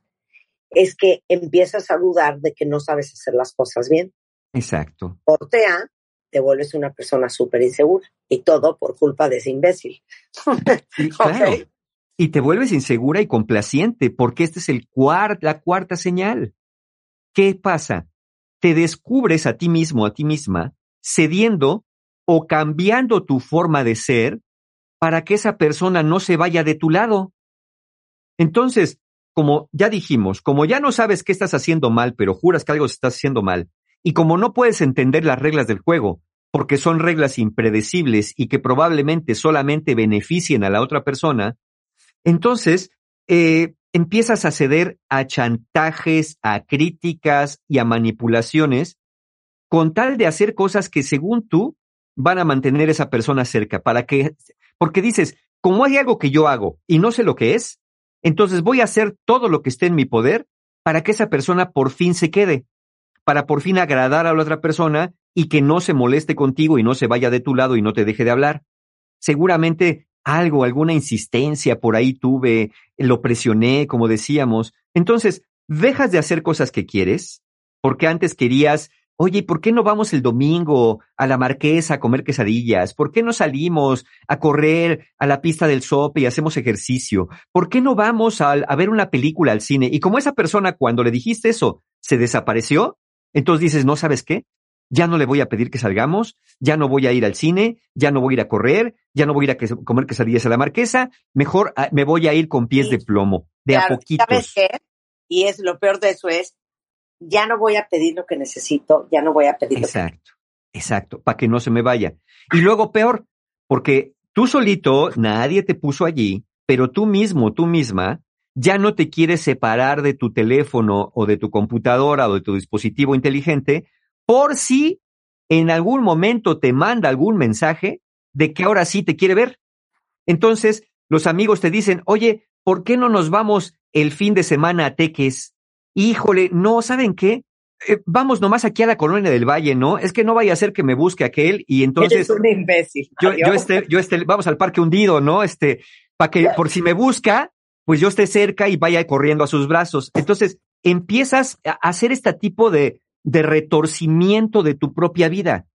es que empiezas a dudar de que no sabes hacer las cosas bien. Exacto. Portea, te vuelves una persona súper insegura y todo por culpa de ese imbécil. claro. Y te vuelves insegura y complaciente porque esta es el la cuarta señal. ¿Qué pasa? Te descubres a ti mismo, a ti misma, cediendo o cambiando tu forma de ser para que esa persona no se vaya de tu lado. Entonces, como ya dijimos, como ya no sabes qué estás haciendo mal, pero juras que algo estás haciendo mal, y como no puedes entender las reglas del juego, porque son reglas impredecibles y que probablemente solamente beneficien a la otra persona, entonces eh, empiezas a ceder a chantajes, a críticas y a manipulaciones con tal de hacer cosas que según tú van a mantener a esa persona cerca, para que, porque dices, como hay algo que yo hago y no sé lo que es, entonces voy a hacer todo lo que esté en mi poder para que esa persona por fin se quede, para por fin agradar a la otra persona y que no se moleste contigo y no se vaya de tu lado y no te deje de hablar. Seguramente algo, alguna insistencia por ahí tuve, lo presioné, como decíamos. Entonces, dejas de hacer cosas que quieres, porque antes querías Oye, ¿por qué no vamos el domingo a la marquesa a comer quesadillas? ¿Por qué no salimos a correr a la pista del sope y hacemos ejercicio? ¿Por qué no vamos a, a, ver una película al cine? Y como esa persona cuando le dijiste eso se desapareció, entonces dices, no sabes qué, ya no le voy a pedir que salgamos, ya no voy a ir al cine, ya no voy a ir a correr, ya no voy a ir a comer quesadillas a la marquesa, mejor ah, me voy a ir con pies de plomo, de a poquitos. ¿Sabes qué? Y es lo peor de eso es ya no voy a pedir lo que necesito, ya no voy a pedir exacto, lo que... Exacto, para que no se me vaya. Y luego peor, porque tú solito, nadie te puso allí, pero tú mismo, tú misma, ya no te quieres separar de tu teléfono o de tu computadora o de tu dispositivo inteligente por si en algún momento te manda algún mensaje de que ahora sí te quiere ver. Entonces, los amigos te dicen, oye, ¿por qué no nos vamos el fin de semana a Teques? híjole, no, ¿saben qué? Eh, vamos nomás aquí a la colonia del Valle, ¿no? Es que no vaya a ser que me busque aquel y entonces. Eres un imbécil. Yo, yo esté, yo esté, vamos al parque hundido, ¿no? Este, para que por si me busca, pues yo esté cerca y vaya corriendo a sus brazos. Entonces, empiezas a hacer este tipo de, de retorcimiento de tu propia vida.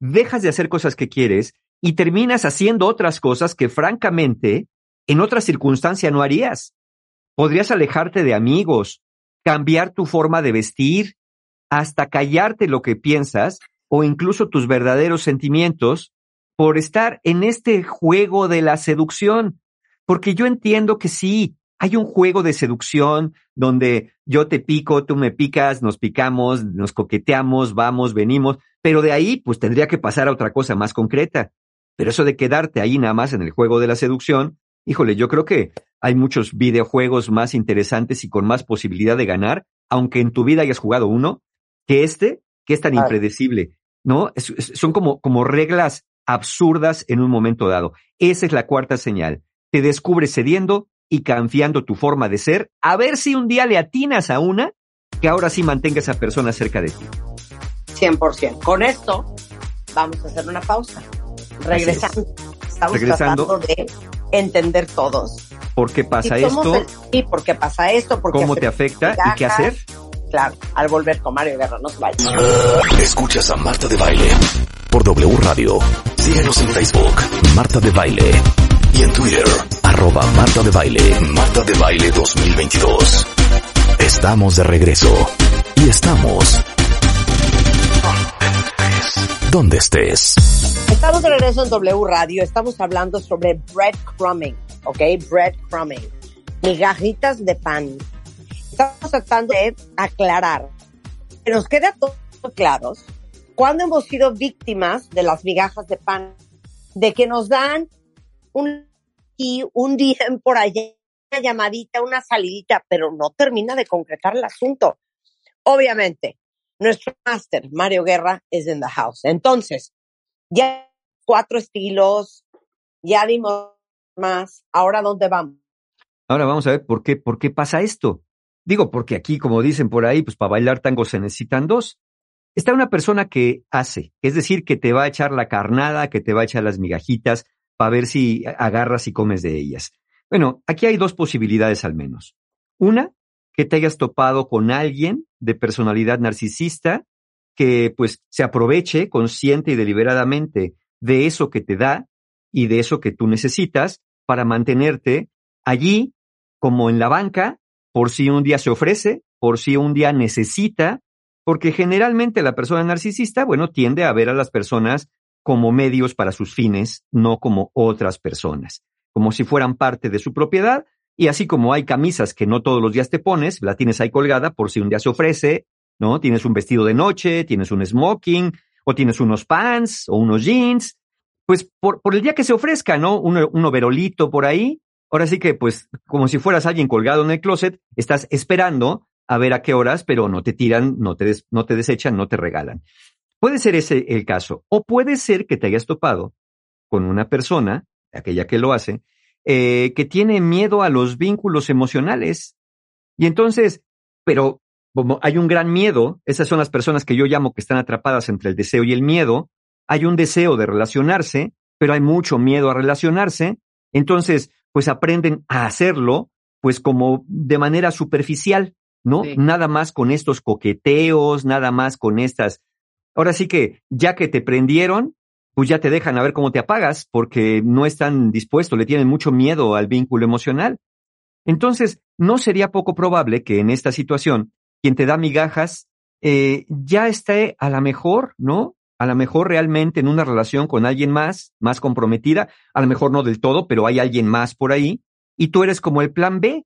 Dejas de hacer cosas que quieres y terminas haciendo otras cosas que francamente en otra circunstancia no harías. Podrías alejarte de amigos, cambiar tu forma de vestir, hasta callarte lo que piensas o incluso tus verdaderos sentimientos por estar en este juego de la seducción. Porque yo entiendo que sí, hay un juego de seducción donde yo te pico, tú me picas, nos picamos, nos coqueteamos, vamos, venimos, pero de ahí pues tendría que pasar a otra cosa más concreta. Pero eso de quedarte ahí nada más en el juego de la seducción, híjole, yo creo que hay muchos videojuegos más interesantes y con más posibilidad de ganar, aunque en tu vida hayas jugado uno, que este, que es tan impredecible, ¿no? son como, como reglas absurdas en un momento dado. Esa es la cuarta señal. Te descubres cediendo y confiando tu forma de ser, a ver si un día le atinas a una que ahora sí mantenga a esa persona cerca de ti. 100%. Con esto, vamos a hacer una pausa. Regresando. Estamos Regresando. tratando de entender todos ¿Por qué pasa esto? Sí, ¿por qué pasa esto? ¿Cómo te afecta y qué hacer? Claro, al volver con Mario Guerra, no se vaya. Escuchas a Marta de Baile por W Radio. Síguenos en Facebook, Marta de Baile. Y en Twitter, arroba Marta de Baile, Marta de Baile 2022. Estamos de regreso. Y estamos... Donde estés. Estamos de regreso en W Radio. Estamos hablando sobre breadcrumbing ¿ok? Breadcrumbing, migajitas de pan. estamos tratando de aclarar que nos quede a todos claros cuando hemos sido víctimas de las migajas de pan, de que nos dan un y un día por allá, una llamadita, una salidita, pero no termina de concretar el asunto. Obviamente, nuestro máster, Mario Guerra, es en the house. Entonces, ya cuatro estilos, ya dimos más, ahora dónde vamos. Ahora vamos a ver por qué, por qué pasa esto. Digo, porque aquí, como dicen por ahí, pues para bailar tango se necesitan dos. Está una persona que hace, es decir, que te va a echar la carnada, que te va a echar las migajitas, para ver si agarras y comes de ellas. Bueno, aquí hay dos posibilidades al menos. Una, que te hayas topado con alguien de personalidad narcisista que pues se aproveche consciente y deliberadamente de eso que te da y de eso que tú necesitas para mantenerte allí como en la banca por si un día se ofrece, por si un día necesita, porque generalmente la persona narcisista, bueno, tiende a ver a las personas como medios para sus fines, no como otras personas, como si fueran parte de su propiedad. Y así como hay camisas que no todos los días te pones, la tienes ahí colgada por si un día se ofrece, ¿no? Tienes un vestido de noche, tienes un smoking, o tienes unos pants, o unos jeans, pues por, por el día que se ofrezca, ¿no? Un, un overolito por ahí. Ahora sí que, pues, como si fueras alguien colgado en el closet, estás esperando a ver a qué horas, pero no te tiran, no te, no te desechan, no te regalan. Puede ser ese el caso. O puede ser que te hayas topado con una persona, aquella que lo hace, eh, que tiene miedo a los vínculos emocionales. Y entonces, pero como hay un gran miedo, esas son las personas que yo llamo que están atrapadas entre el deseo y el miedo, hay un deseo de relacionarse, pero hay mucho miedo a relacionarse, entonces, pues aprenden a hacerlo, pues como de manera superficial, ¿no? Nada más con estos coqueteos, nada más con estas Ahora sí que, ya que te prendieron, pues ya te dejan a ver cómo te apagas, porque no están dispuestos, le tienen mucho miedo al vínculo emocional. Entonces, no sería poco probable que en esta situación, quien te da migajas, eh, ya esté a la mejor, ¿no? A lo mejor realmente en una relación con alguien más, más comprometida, a lo mejor no del todo, pero hay alguien más por ahí, y tú eres como el plan B.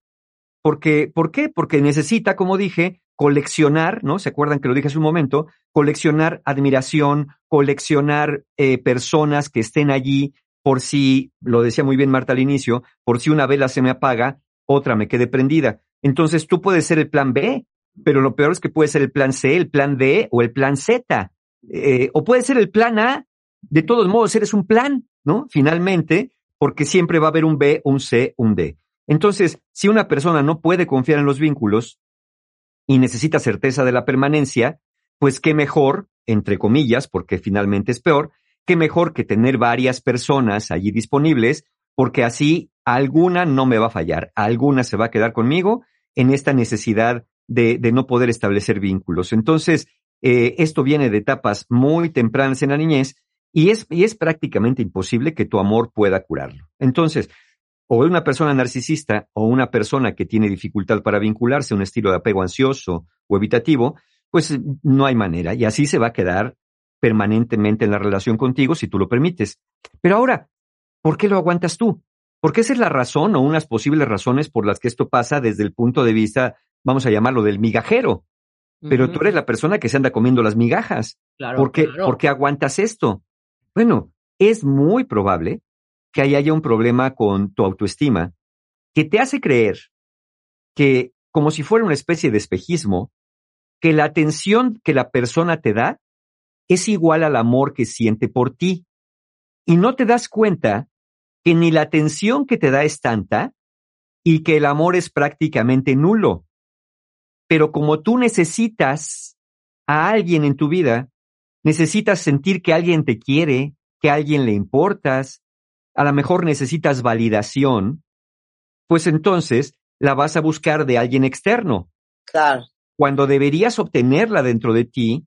Porque, ¿Por qué? Porque necesita, como dije, coleccionar, ¿no? ¿Se acuerdan que lo dije hace un momento? Coleccionar admiración, coleccionar eh, personas que estén allí por si, lo decía muy bien Marta al inicio, por si una vela se me apaga, otra me quede prendida. Entonces tú puedes ser el plan B, pero lo peor es que puede ser el plan C, el plan D o el plan Z. Eh, o puede ser el plan A. De todos modos, eres un plan, ¿no? Finalmente, porque siempre va a haber un B, un C, un D. Entonces, si una persona no puede confiar en los vínculos, y necesita certeza de la permanencia, pues qué mejor, entre comillas, porque finalmente es peor, qué mejor que tener varias personas allí disponibles, porque así alguna no me va a fallar, alguna se va a quedar conmigo en esta necesidad de, no poder establecer vínculos. Entonces, eh, esto viene de etapas muy tempranas en la niñez y es, y es prácticamente imposible que tu amor pueda curarlo. Entonces, o una persona narcisista o una persona que tiene dificultad para vincularse, un estilo de apego ansioso o evitativo, pues no hay manera y así se va a quedar permanentemente en la relación contigo si tú lo permites. Pero ahora, ¿por qué lo aguantas tú? Porque esa es la razón o unas posibles razones por las que esto pasa desde el punto de vista, vamos a llamarlo, del migajero. Pero tú eres la persona que se anda comiendo las migajas. ¿Por, qué, ¿Por qué aguantas esto? Bueno, es muy probable que ahí haya un problema con tu autoestima que te hace creer que, como si fuera una especie de espejismo, que la atención que la persona te da es igual al amor que siente por ti. Y no te das cuenta que ni la atención que te da es tanta y que el amor es prácticamente nulo. Pero como tú necesitas a alguien en tu vida, necesitas sentir que alguien te quiere, que a alguien le importas, a lo mejor necesitas validación, pues entonces la vas a buscar de alguien externo. Claro. Cuando deberías obtenerla dentro de ti.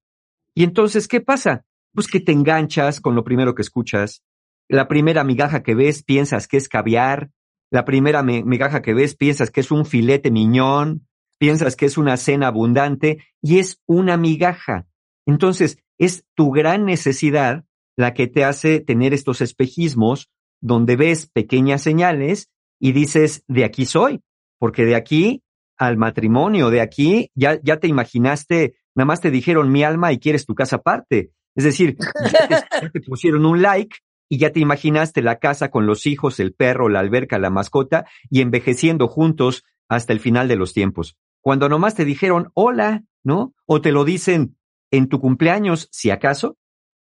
Y entonces, ¿qué pasa? Pues que te enganchas con lo primero que escuchas. La primera migaja que ves piensas que es caviar. La primera migaja que ves piensas que es un filete miñón. Piensas que es una cena abundante y es una migaja. Entonces, es tu gran necesidad la que te hace tener estos espejismos donde ves pequeñas señales y dices, de aquí soy, porque de aquí al matrimonio. De aquí ya, ya te imaginaste, nada más te dijeron mi alma y quieres tu casa aparte. Es decir, ya te, ya te pusieron un like y ya te imaginaste la casa con los hijos, el perro, la alberca, la mascota y envejeciendo juntos hasta el final de los tiempos. Cuando nomás te dijeron hola, ¿no? O te lo dicen en tu cumpleaños, si acaso,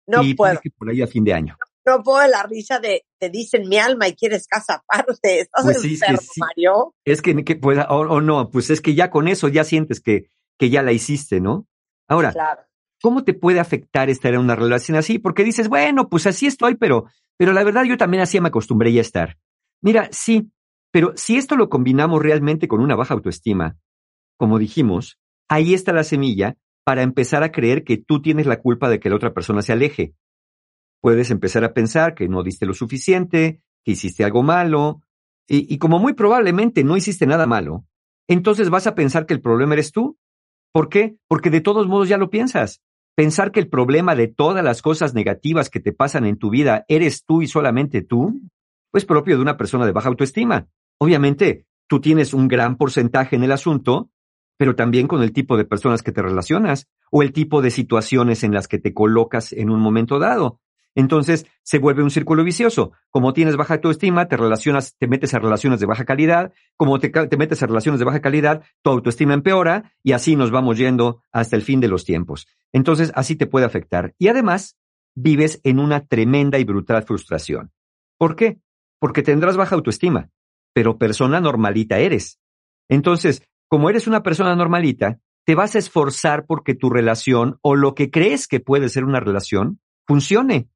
No y puedo. que por ahí a fin de año. No puedo la risa de te dicen mi alma y quieres casa aparte. ¿Estás Pues sí, sí, enfermo, sí. Mario? Es que, que, pues, o, o no, pues es que ya con eso ya sientes que, que ya la hiciste, ¿no? Ahora, Claro. ¿cómo te puede afectar estar en una relación así? Porque dices, bueno, pues así estoy, pero, pero la verdad yo también así me acostumbré ya a estar. Mira, sí, pero si esto lo combinamos realmente con una baja autoestima, como dijimos, ahí está la semilla para empezar a creer que tú tienes la culpa de que la otra persona se aleje. Puedes empezar a pensar que no diste lo suficiente, que hiciste algo malo, y, como muy probablemente no hiciste nada malo, entonces vas a pensar que el problema eres tú. ¿Por qué? Porque de todos modos ya lo piensas. Pensar que el problema de todas las cosas negativas que te pasan en tu vida eres tú y solamente tú, pues propio de una persona de baja autoestima. Obviamente, tú tienes un gran porcentaje en el asunto, pero también con el tipo de personas que te relacionas o el tipo de situaciones en las que te colocas en un momento dado. Entonces se vuelve un círculo vicioso. Como tienes baja autoestima, te relacionas, te metes a relaciones de baja calidad. Como te, metes a relaciones de baja calidad, tu autoestima empeora y así nos vamos yendo hasta el fin de los tiempos. Entonces así te puede afectar. Y además vives en una tremenda y brutal frustración. ¿Por qué? Porque tendrás baja autoestima, pero persona normalita eres. Entonces, como eres una persona normalita, te vas a esforzar porque tu relación o lo que crees que puede ser una relación funcione.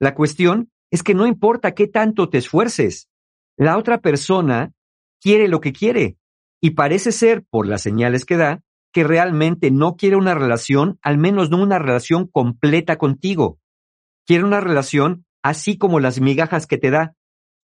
La cuestión es que no importa qué tanto te esfuerces, la otra persona quiere lo que quiere y parece ser, por las señales que da, que realmente no quiere una relación, al menos no una relación completa contigo. Quiere una relación así como las migajas que te da,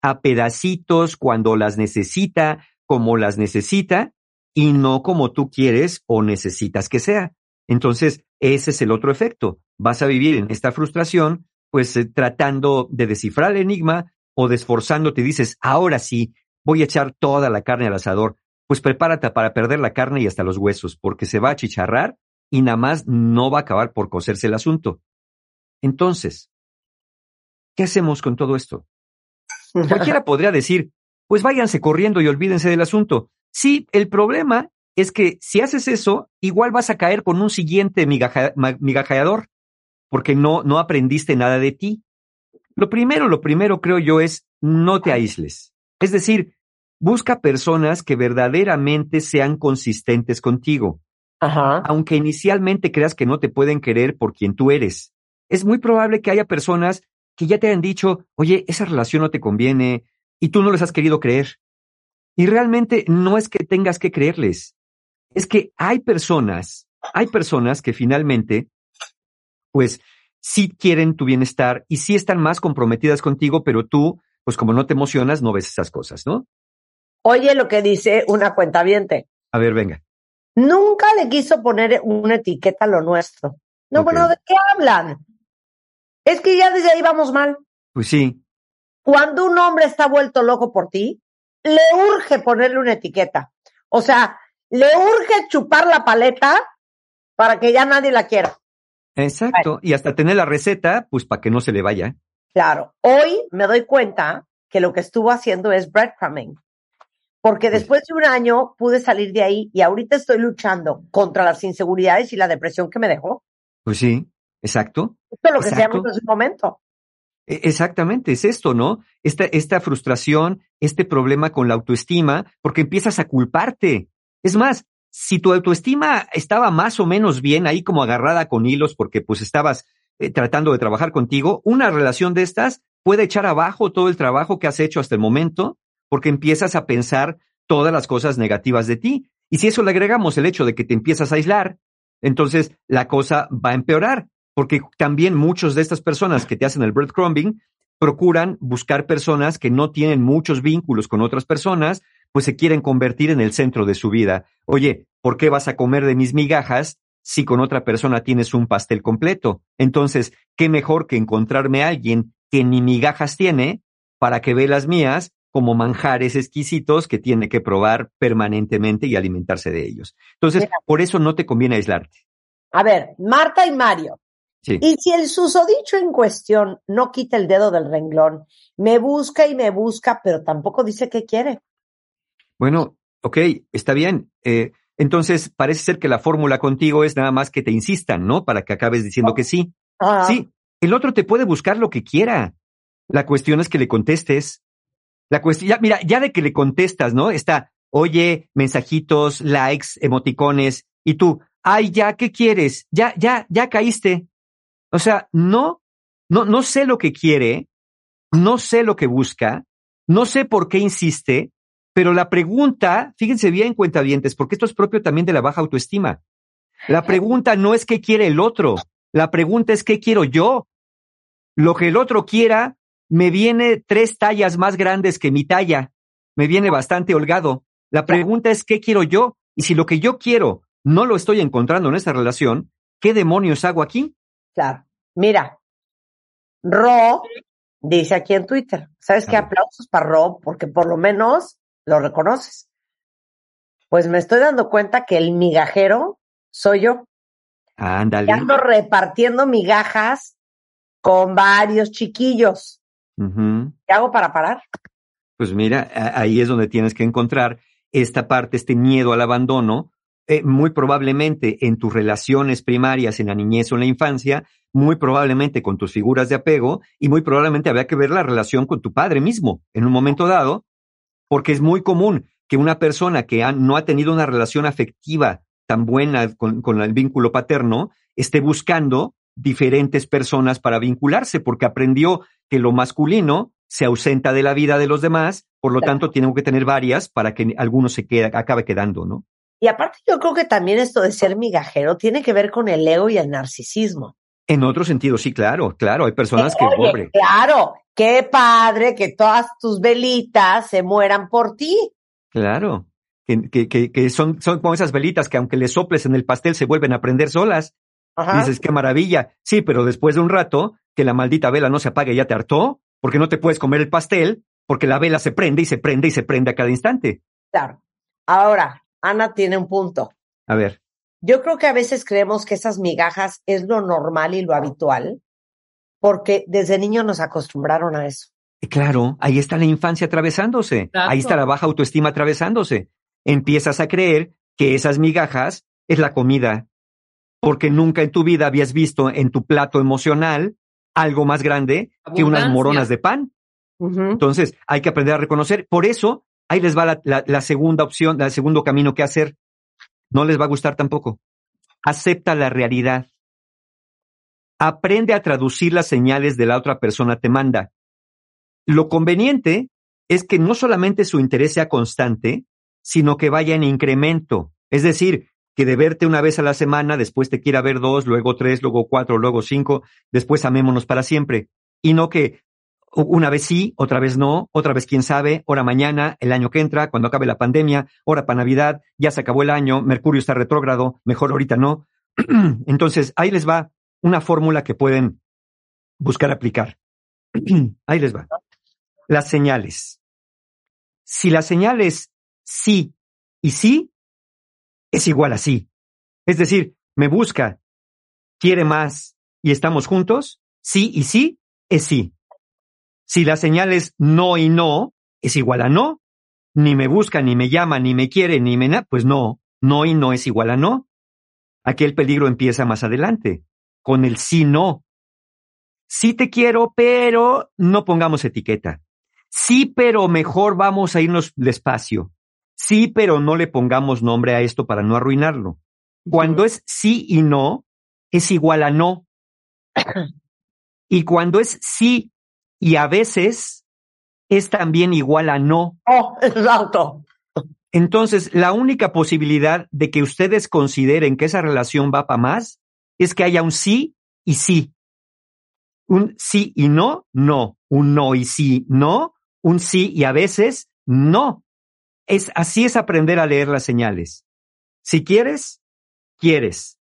a pedacitos cuando las necesita, como las necesita, y no como tú quieres o necesitas que sea. Entonces, ese es el otro efecto. Vas a vivir en esta frustración, pues eh, tratando de descifrar el enigma o de esforzándote, dices, ahora sí, voy a echar toda la carne al asador. Pues prepárate para perder la carne y hasta los huesos, porque se va a chicharrar y nada más no va a acabar por coserse el asunto. Entonces, ¿qué hacemos con todo esto? Cualquiera podría decir, pues váyanse corriendo y olvídense del asunto. Sí, el problema es que si haces eso, igual vas a caer con un siguiente migaja- migajeador, porque no, no aprendiste nada de ti. Lo primero, lo primero creo yo es no te aísles. Es decir, busca personas que verdaderamente sean consistentes contigo Ajá. aunque inicialmente creas que no te pueden querer por quien tú eres. Es muy probable que haya personas que ya te han dicho, oye, esa relación no te conviene, y tú no les has querido creer. Y realmente no es que tengas que creerles, es que hay personas, hay personas que finalmente, pues, sí quieren tu bienestar y sí están más comprometidas contigo, pero tú, pues como no te emocionas, no ves esas cosas, ¿no? Oye lo que dice una cuentaviente. A ver, venga. Nunca le quiso poner una etiqueta a lo nuestro. No, bueno, ¿de qué hablan? Es que ya desde ahí vamos mal. Pues sí, Cuando un hombre está vuelto loco por ti, le urge ponerle una etiqueta. O sea, le urge chupar la paleta para que ya nadie la quiera. Exacto. Y hasta tener la receta, pues para que no se le vaya. Claro, hoy me doy cuenta que lo que estuvo haciendo es breadcrumbing. Porque después de un año pude salir de ahí y ahorita estoy luchando contra las inseguridades y la depresión que me dejó. Pues sí, exacto. Esto es lo que se Exacto. en su momento. E- Exactamente, es esto, ¿no? Esta, esta frustración, este problema con la autoestima, porque empiezas a culparte. Es más, si tu autoestima estaba más o menos bien ahí como agarrada con hilos porque pues estabas eh, tratando de trabajar contigo, una relación de estas puede echar abajo todo el trabajo que has hecho hasta el momento porque empiezas a pensar todas las cosas negativas de ti. Y si eso le agregamos el hecho de que te empiezas a aislar, entonces la cosa va a empeorar porque también muchos de estas personas que te hacen el breadcrumbing procuran buscar personas que no tienen muchos vínculos con otras personas, pues se quieren convertir en el centro de su vida. Oye, ¿por qué vas a comer de mis migajas si con otra persona tienes un pastel completo? Entonces, ¿qué mejor que encontrarme a alguien que ni migajas tiene para que ve las mías como manjares exquisitos que tiene que probar permanentemente y alimentarse de ellos. Entonces, por eso no te conviene aislarte. A ver, Marta y Mario. Sí. Y si el susodicho en cuestión no quita el dedo del renglón, me busca y me busca, pero tampoco dice qué quiere. Bueno, ok, está bien. Eh, entonces, parece ser que la fórmula contigo es nada más que te insistan, ¿no? Para que acabes diciendo que sí. Ah. Sí, el otro te puede buscar lo que quiera. La cuestión es que le contestes. La cuestión, ya, mira, ya de que le contestas, ¿no? Está, oye, mensajitos, likes, emoticones, y tú, ay, ya, ¿qué quieres? Ya, ya, ya caíste. O sea, no, no, no sé lo que quiere, no sé lo que busca, no sé por qué insiste, pero la pregunta, fíjense bien, cuentavientes, porque esto es propio también de la baja autoestima. La pregunta no es qué quiere el otro, la pregunta es qué quiero yo. Lo que el otro quiera me viene tres tallas más grandes que mi talla. Me viene bastante holgado. La pregunta es qué quiero yo. Y si lo que yo quiero no lo estoy encontrando en esa relación, ¿qué demonios hago aquí? Claro. Mira, Ro dice aquí en Twitter, ¿sabes qué? Aplausos para Ro, porque por lo menos lo reconoces. Pues me estoy dando cuenta que el migajero soy yo. Ándale. Ando repartiendo migajas con varios chiquillos. ¿Qué hago para parar? Pues mira, ahí es donde tienes que encontrar esta parte, este miedo al abandono, eh, muy probablemente en tus relaciones primarias en la niñez o en la infancia, muy probablemente con tus figuras de apego y muy probablemente habría que ver la relación con tu padre mismo en un momento dado, porque es muy común que una persona que no ha tenido una relación afectiva tan buena con, con el vínculo paterno esté buscando diferentes personas para vincularse, porque aprendió que lo masculino se ausenta de la vida de los demás, por lo tanto tiene que tener varias para que alguno se quede, acabe quedando, ¿no? Y aparte yo creo que también esto de ser migajero tiene que ver con el ego y el narcisismo. En otro sentido, sí, claro, claro, hay personas que... Oye, claro, qué padre que todas tus velitas se mueran por ti. Claro, que, que, que, son, son como esas velitas que aunque le soples en el pastel se vuelven a prender solas. Dices, qué maravilla. Sí, pero después de un rato, que la maldita vela no se apague, ya te hartó, porque no te puedes comer el pastel, porque la vela se prende y se prende y se prende a cada instante. Claro. Ahora, Ana tiene un punto. A ver. Yo creo que a veces creemos que esas migajas es lo normal y lo habitual, porque desde niño nos acostumbraron a eso. Claro, ahí está la infancia atravesándose, ahí está la baja autoestima atravesándose. Empiezas a creer que esas migajas es la comida, porque nunca en tu vida habías visto en tu plato emocional algo más grande que unas moronas de pan. Entonces, hay que aprender a reconocer. Por eso, ahí les va la, segunda opción, el segundo camino que hacer. No les va a gustar tampoco. Acepta la realidad. Aprende a traducir las señales de la otra persona te manda. Lo conveniente es que no solamente su interés sea constante, sino que vaya en incremento. Es decir, que de verte una vez a la semana, después te quiera ver dos, luego tres, luego cuatro, luego cinco, después amémonos para siempre. Y no que una vez sí, otra vez no, otra vez quién sabe, hora mañana, el año que entra, cuando acabe la pandemia, hora para Navidad, ya se acabó el año, Mercurio está retrógrado, mejor ahorita no. Entonces, ahí les va una fórmula que pueden buscar aplicar. ahí les va. Las señales. Si la señal es sí y sí, es igual a sí. Es decir, me busca, quiere más y estamos juntos, sí y sí es sí. Si la señal es no y no, es igual a no. Ni me busca, ni me llama, ni me quiere, ni me... Pues no, no y no es igual a no. Aquí el peligro empieza más adelante, con el sí no. Sí te quiero, pero no pongamos etiqueta. Sí, pero mejor vamos a irnos despacio. Sí, pero no le pongamos nombre a esto para no arruinarlo. Cuando es sí y no, es igual a no. Y cuando es sí y a veces es también igual a no. Oh, exacto. Entonces, la única posibilidad de que ustedes consideren que esa relación va para más es que haya un sí y sí. Un sí y no, no. Un no y sí, no. Un sí y a veces, no. Es, así es aprender a leer las señales. Si quieres, quieres.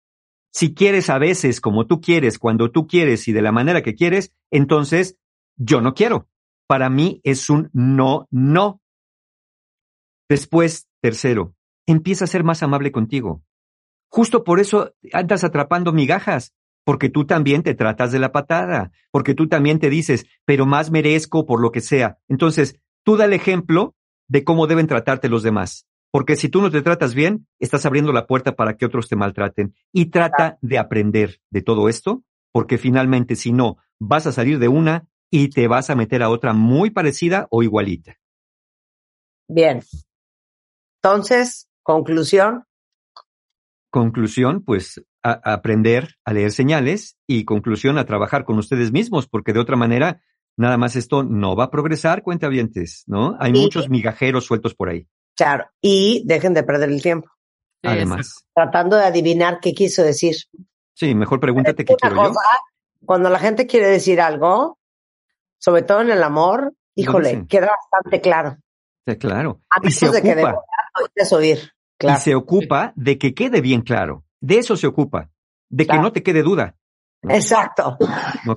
Si quieres a veces como tú quieres, cuando tú quieres y de la manera que quieres, entonces yo no quiero. para mí es un no, no. Después, tercero, empieza a ser más amable contigo. Justo por eso andas atrapando migajas, porque tú también te tratas de la patada, porque tú también te dices, pero más merezco por lo que sea. Entonces, tú da el ejemplo de cómo deben tratarte los demás. Porque si tú no te tratas bien, estás abriendo la puerta para que otros te maltraten. Y trata de aprender de todo esto, porque finalmente, si no, vas a salir de una y te vas a meter a otra muy parecida o igualita. Bien. Entonces, conclusión. Conclusión, pues a, aprender a leer señales y conclusión a trabajar con ustedes mismos, porque de otra manera, nada más esto no va a progresar, cuentavientes, ¿no? Hay muchos migajeros sueltos por ahí. Claro, y dejen de perder el tiempo. Además. Tratando de adivinar qué quiso decir. Sí, mejor pregúntate qué quiero yo. Cuando la gente quiere decir algo, sobre todo en el amor, híjole, queda bastante claro. Sí, claro. y se ocupa. oír. Y se ocupa de que quede bien claro. De eso se ocupa. De que no te quede duda. Exacto.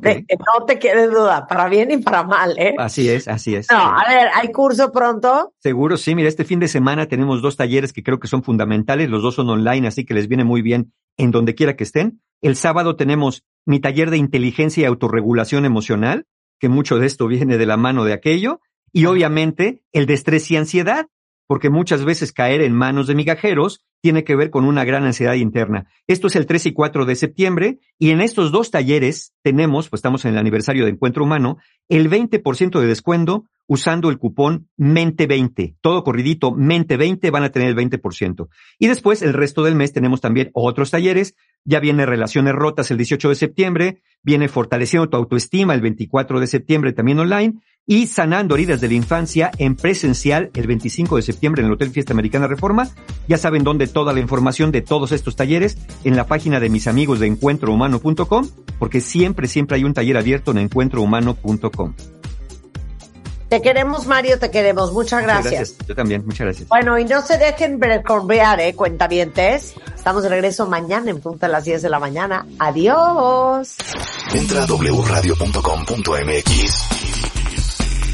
De que no te quede duda, para bien y para mal, ¿eh? Así es, así es. No, a ver, ¿hay curso pronto? Seguro, sí. Mira, este fin de semana tenemos dos talleres que creo que son fundamentales. Los dos son online, así que les viene muy bien en donde quiera que estén. El sábado tenemos mi taller de inteligencia y autorregulación emocional, que mucho de esto viene de la mano de aquello. Y obviamente el de estrés y ansiedad, porque muchas veces caer en manos de migajeros tiene que ver con una gran ansiedad interna. Esto es el 3 y 4 de septiembre y en estos dos talleres tenemos, pues estamos en el aniversario de Encuentro Humano, el 20% de descuento usando el cupón Mente20. Todo corridito, Mente20 van a tener el 20%. Y después, el resto del mes tenemos también otros talleres. Ya viene Relaciones Rotas el 18 de septiembre, viene Fortaleciendo tu Autoestima el 24 de septiembre también online y Sanando Heridas de la Infancia en presencial el 25 de septiembre en el Hotel Fiesta Americana Reforma. Ya saben dónde toda la información de todos estos talleres en la página de mis amigos de encuentrohumano.com, porque siempre, siempre hay un taller abierto en encuentrohumano.com. Te queremos, Mario, te queremos. Muchas gracias. Yo también, muchas gracias. Bueno, y no se dejen corbear, ¿eh? Cuentavientes. Estamos de regreso mañana en punto a las 10 de la mañana. Adiós. Entra a wradio.com.mx.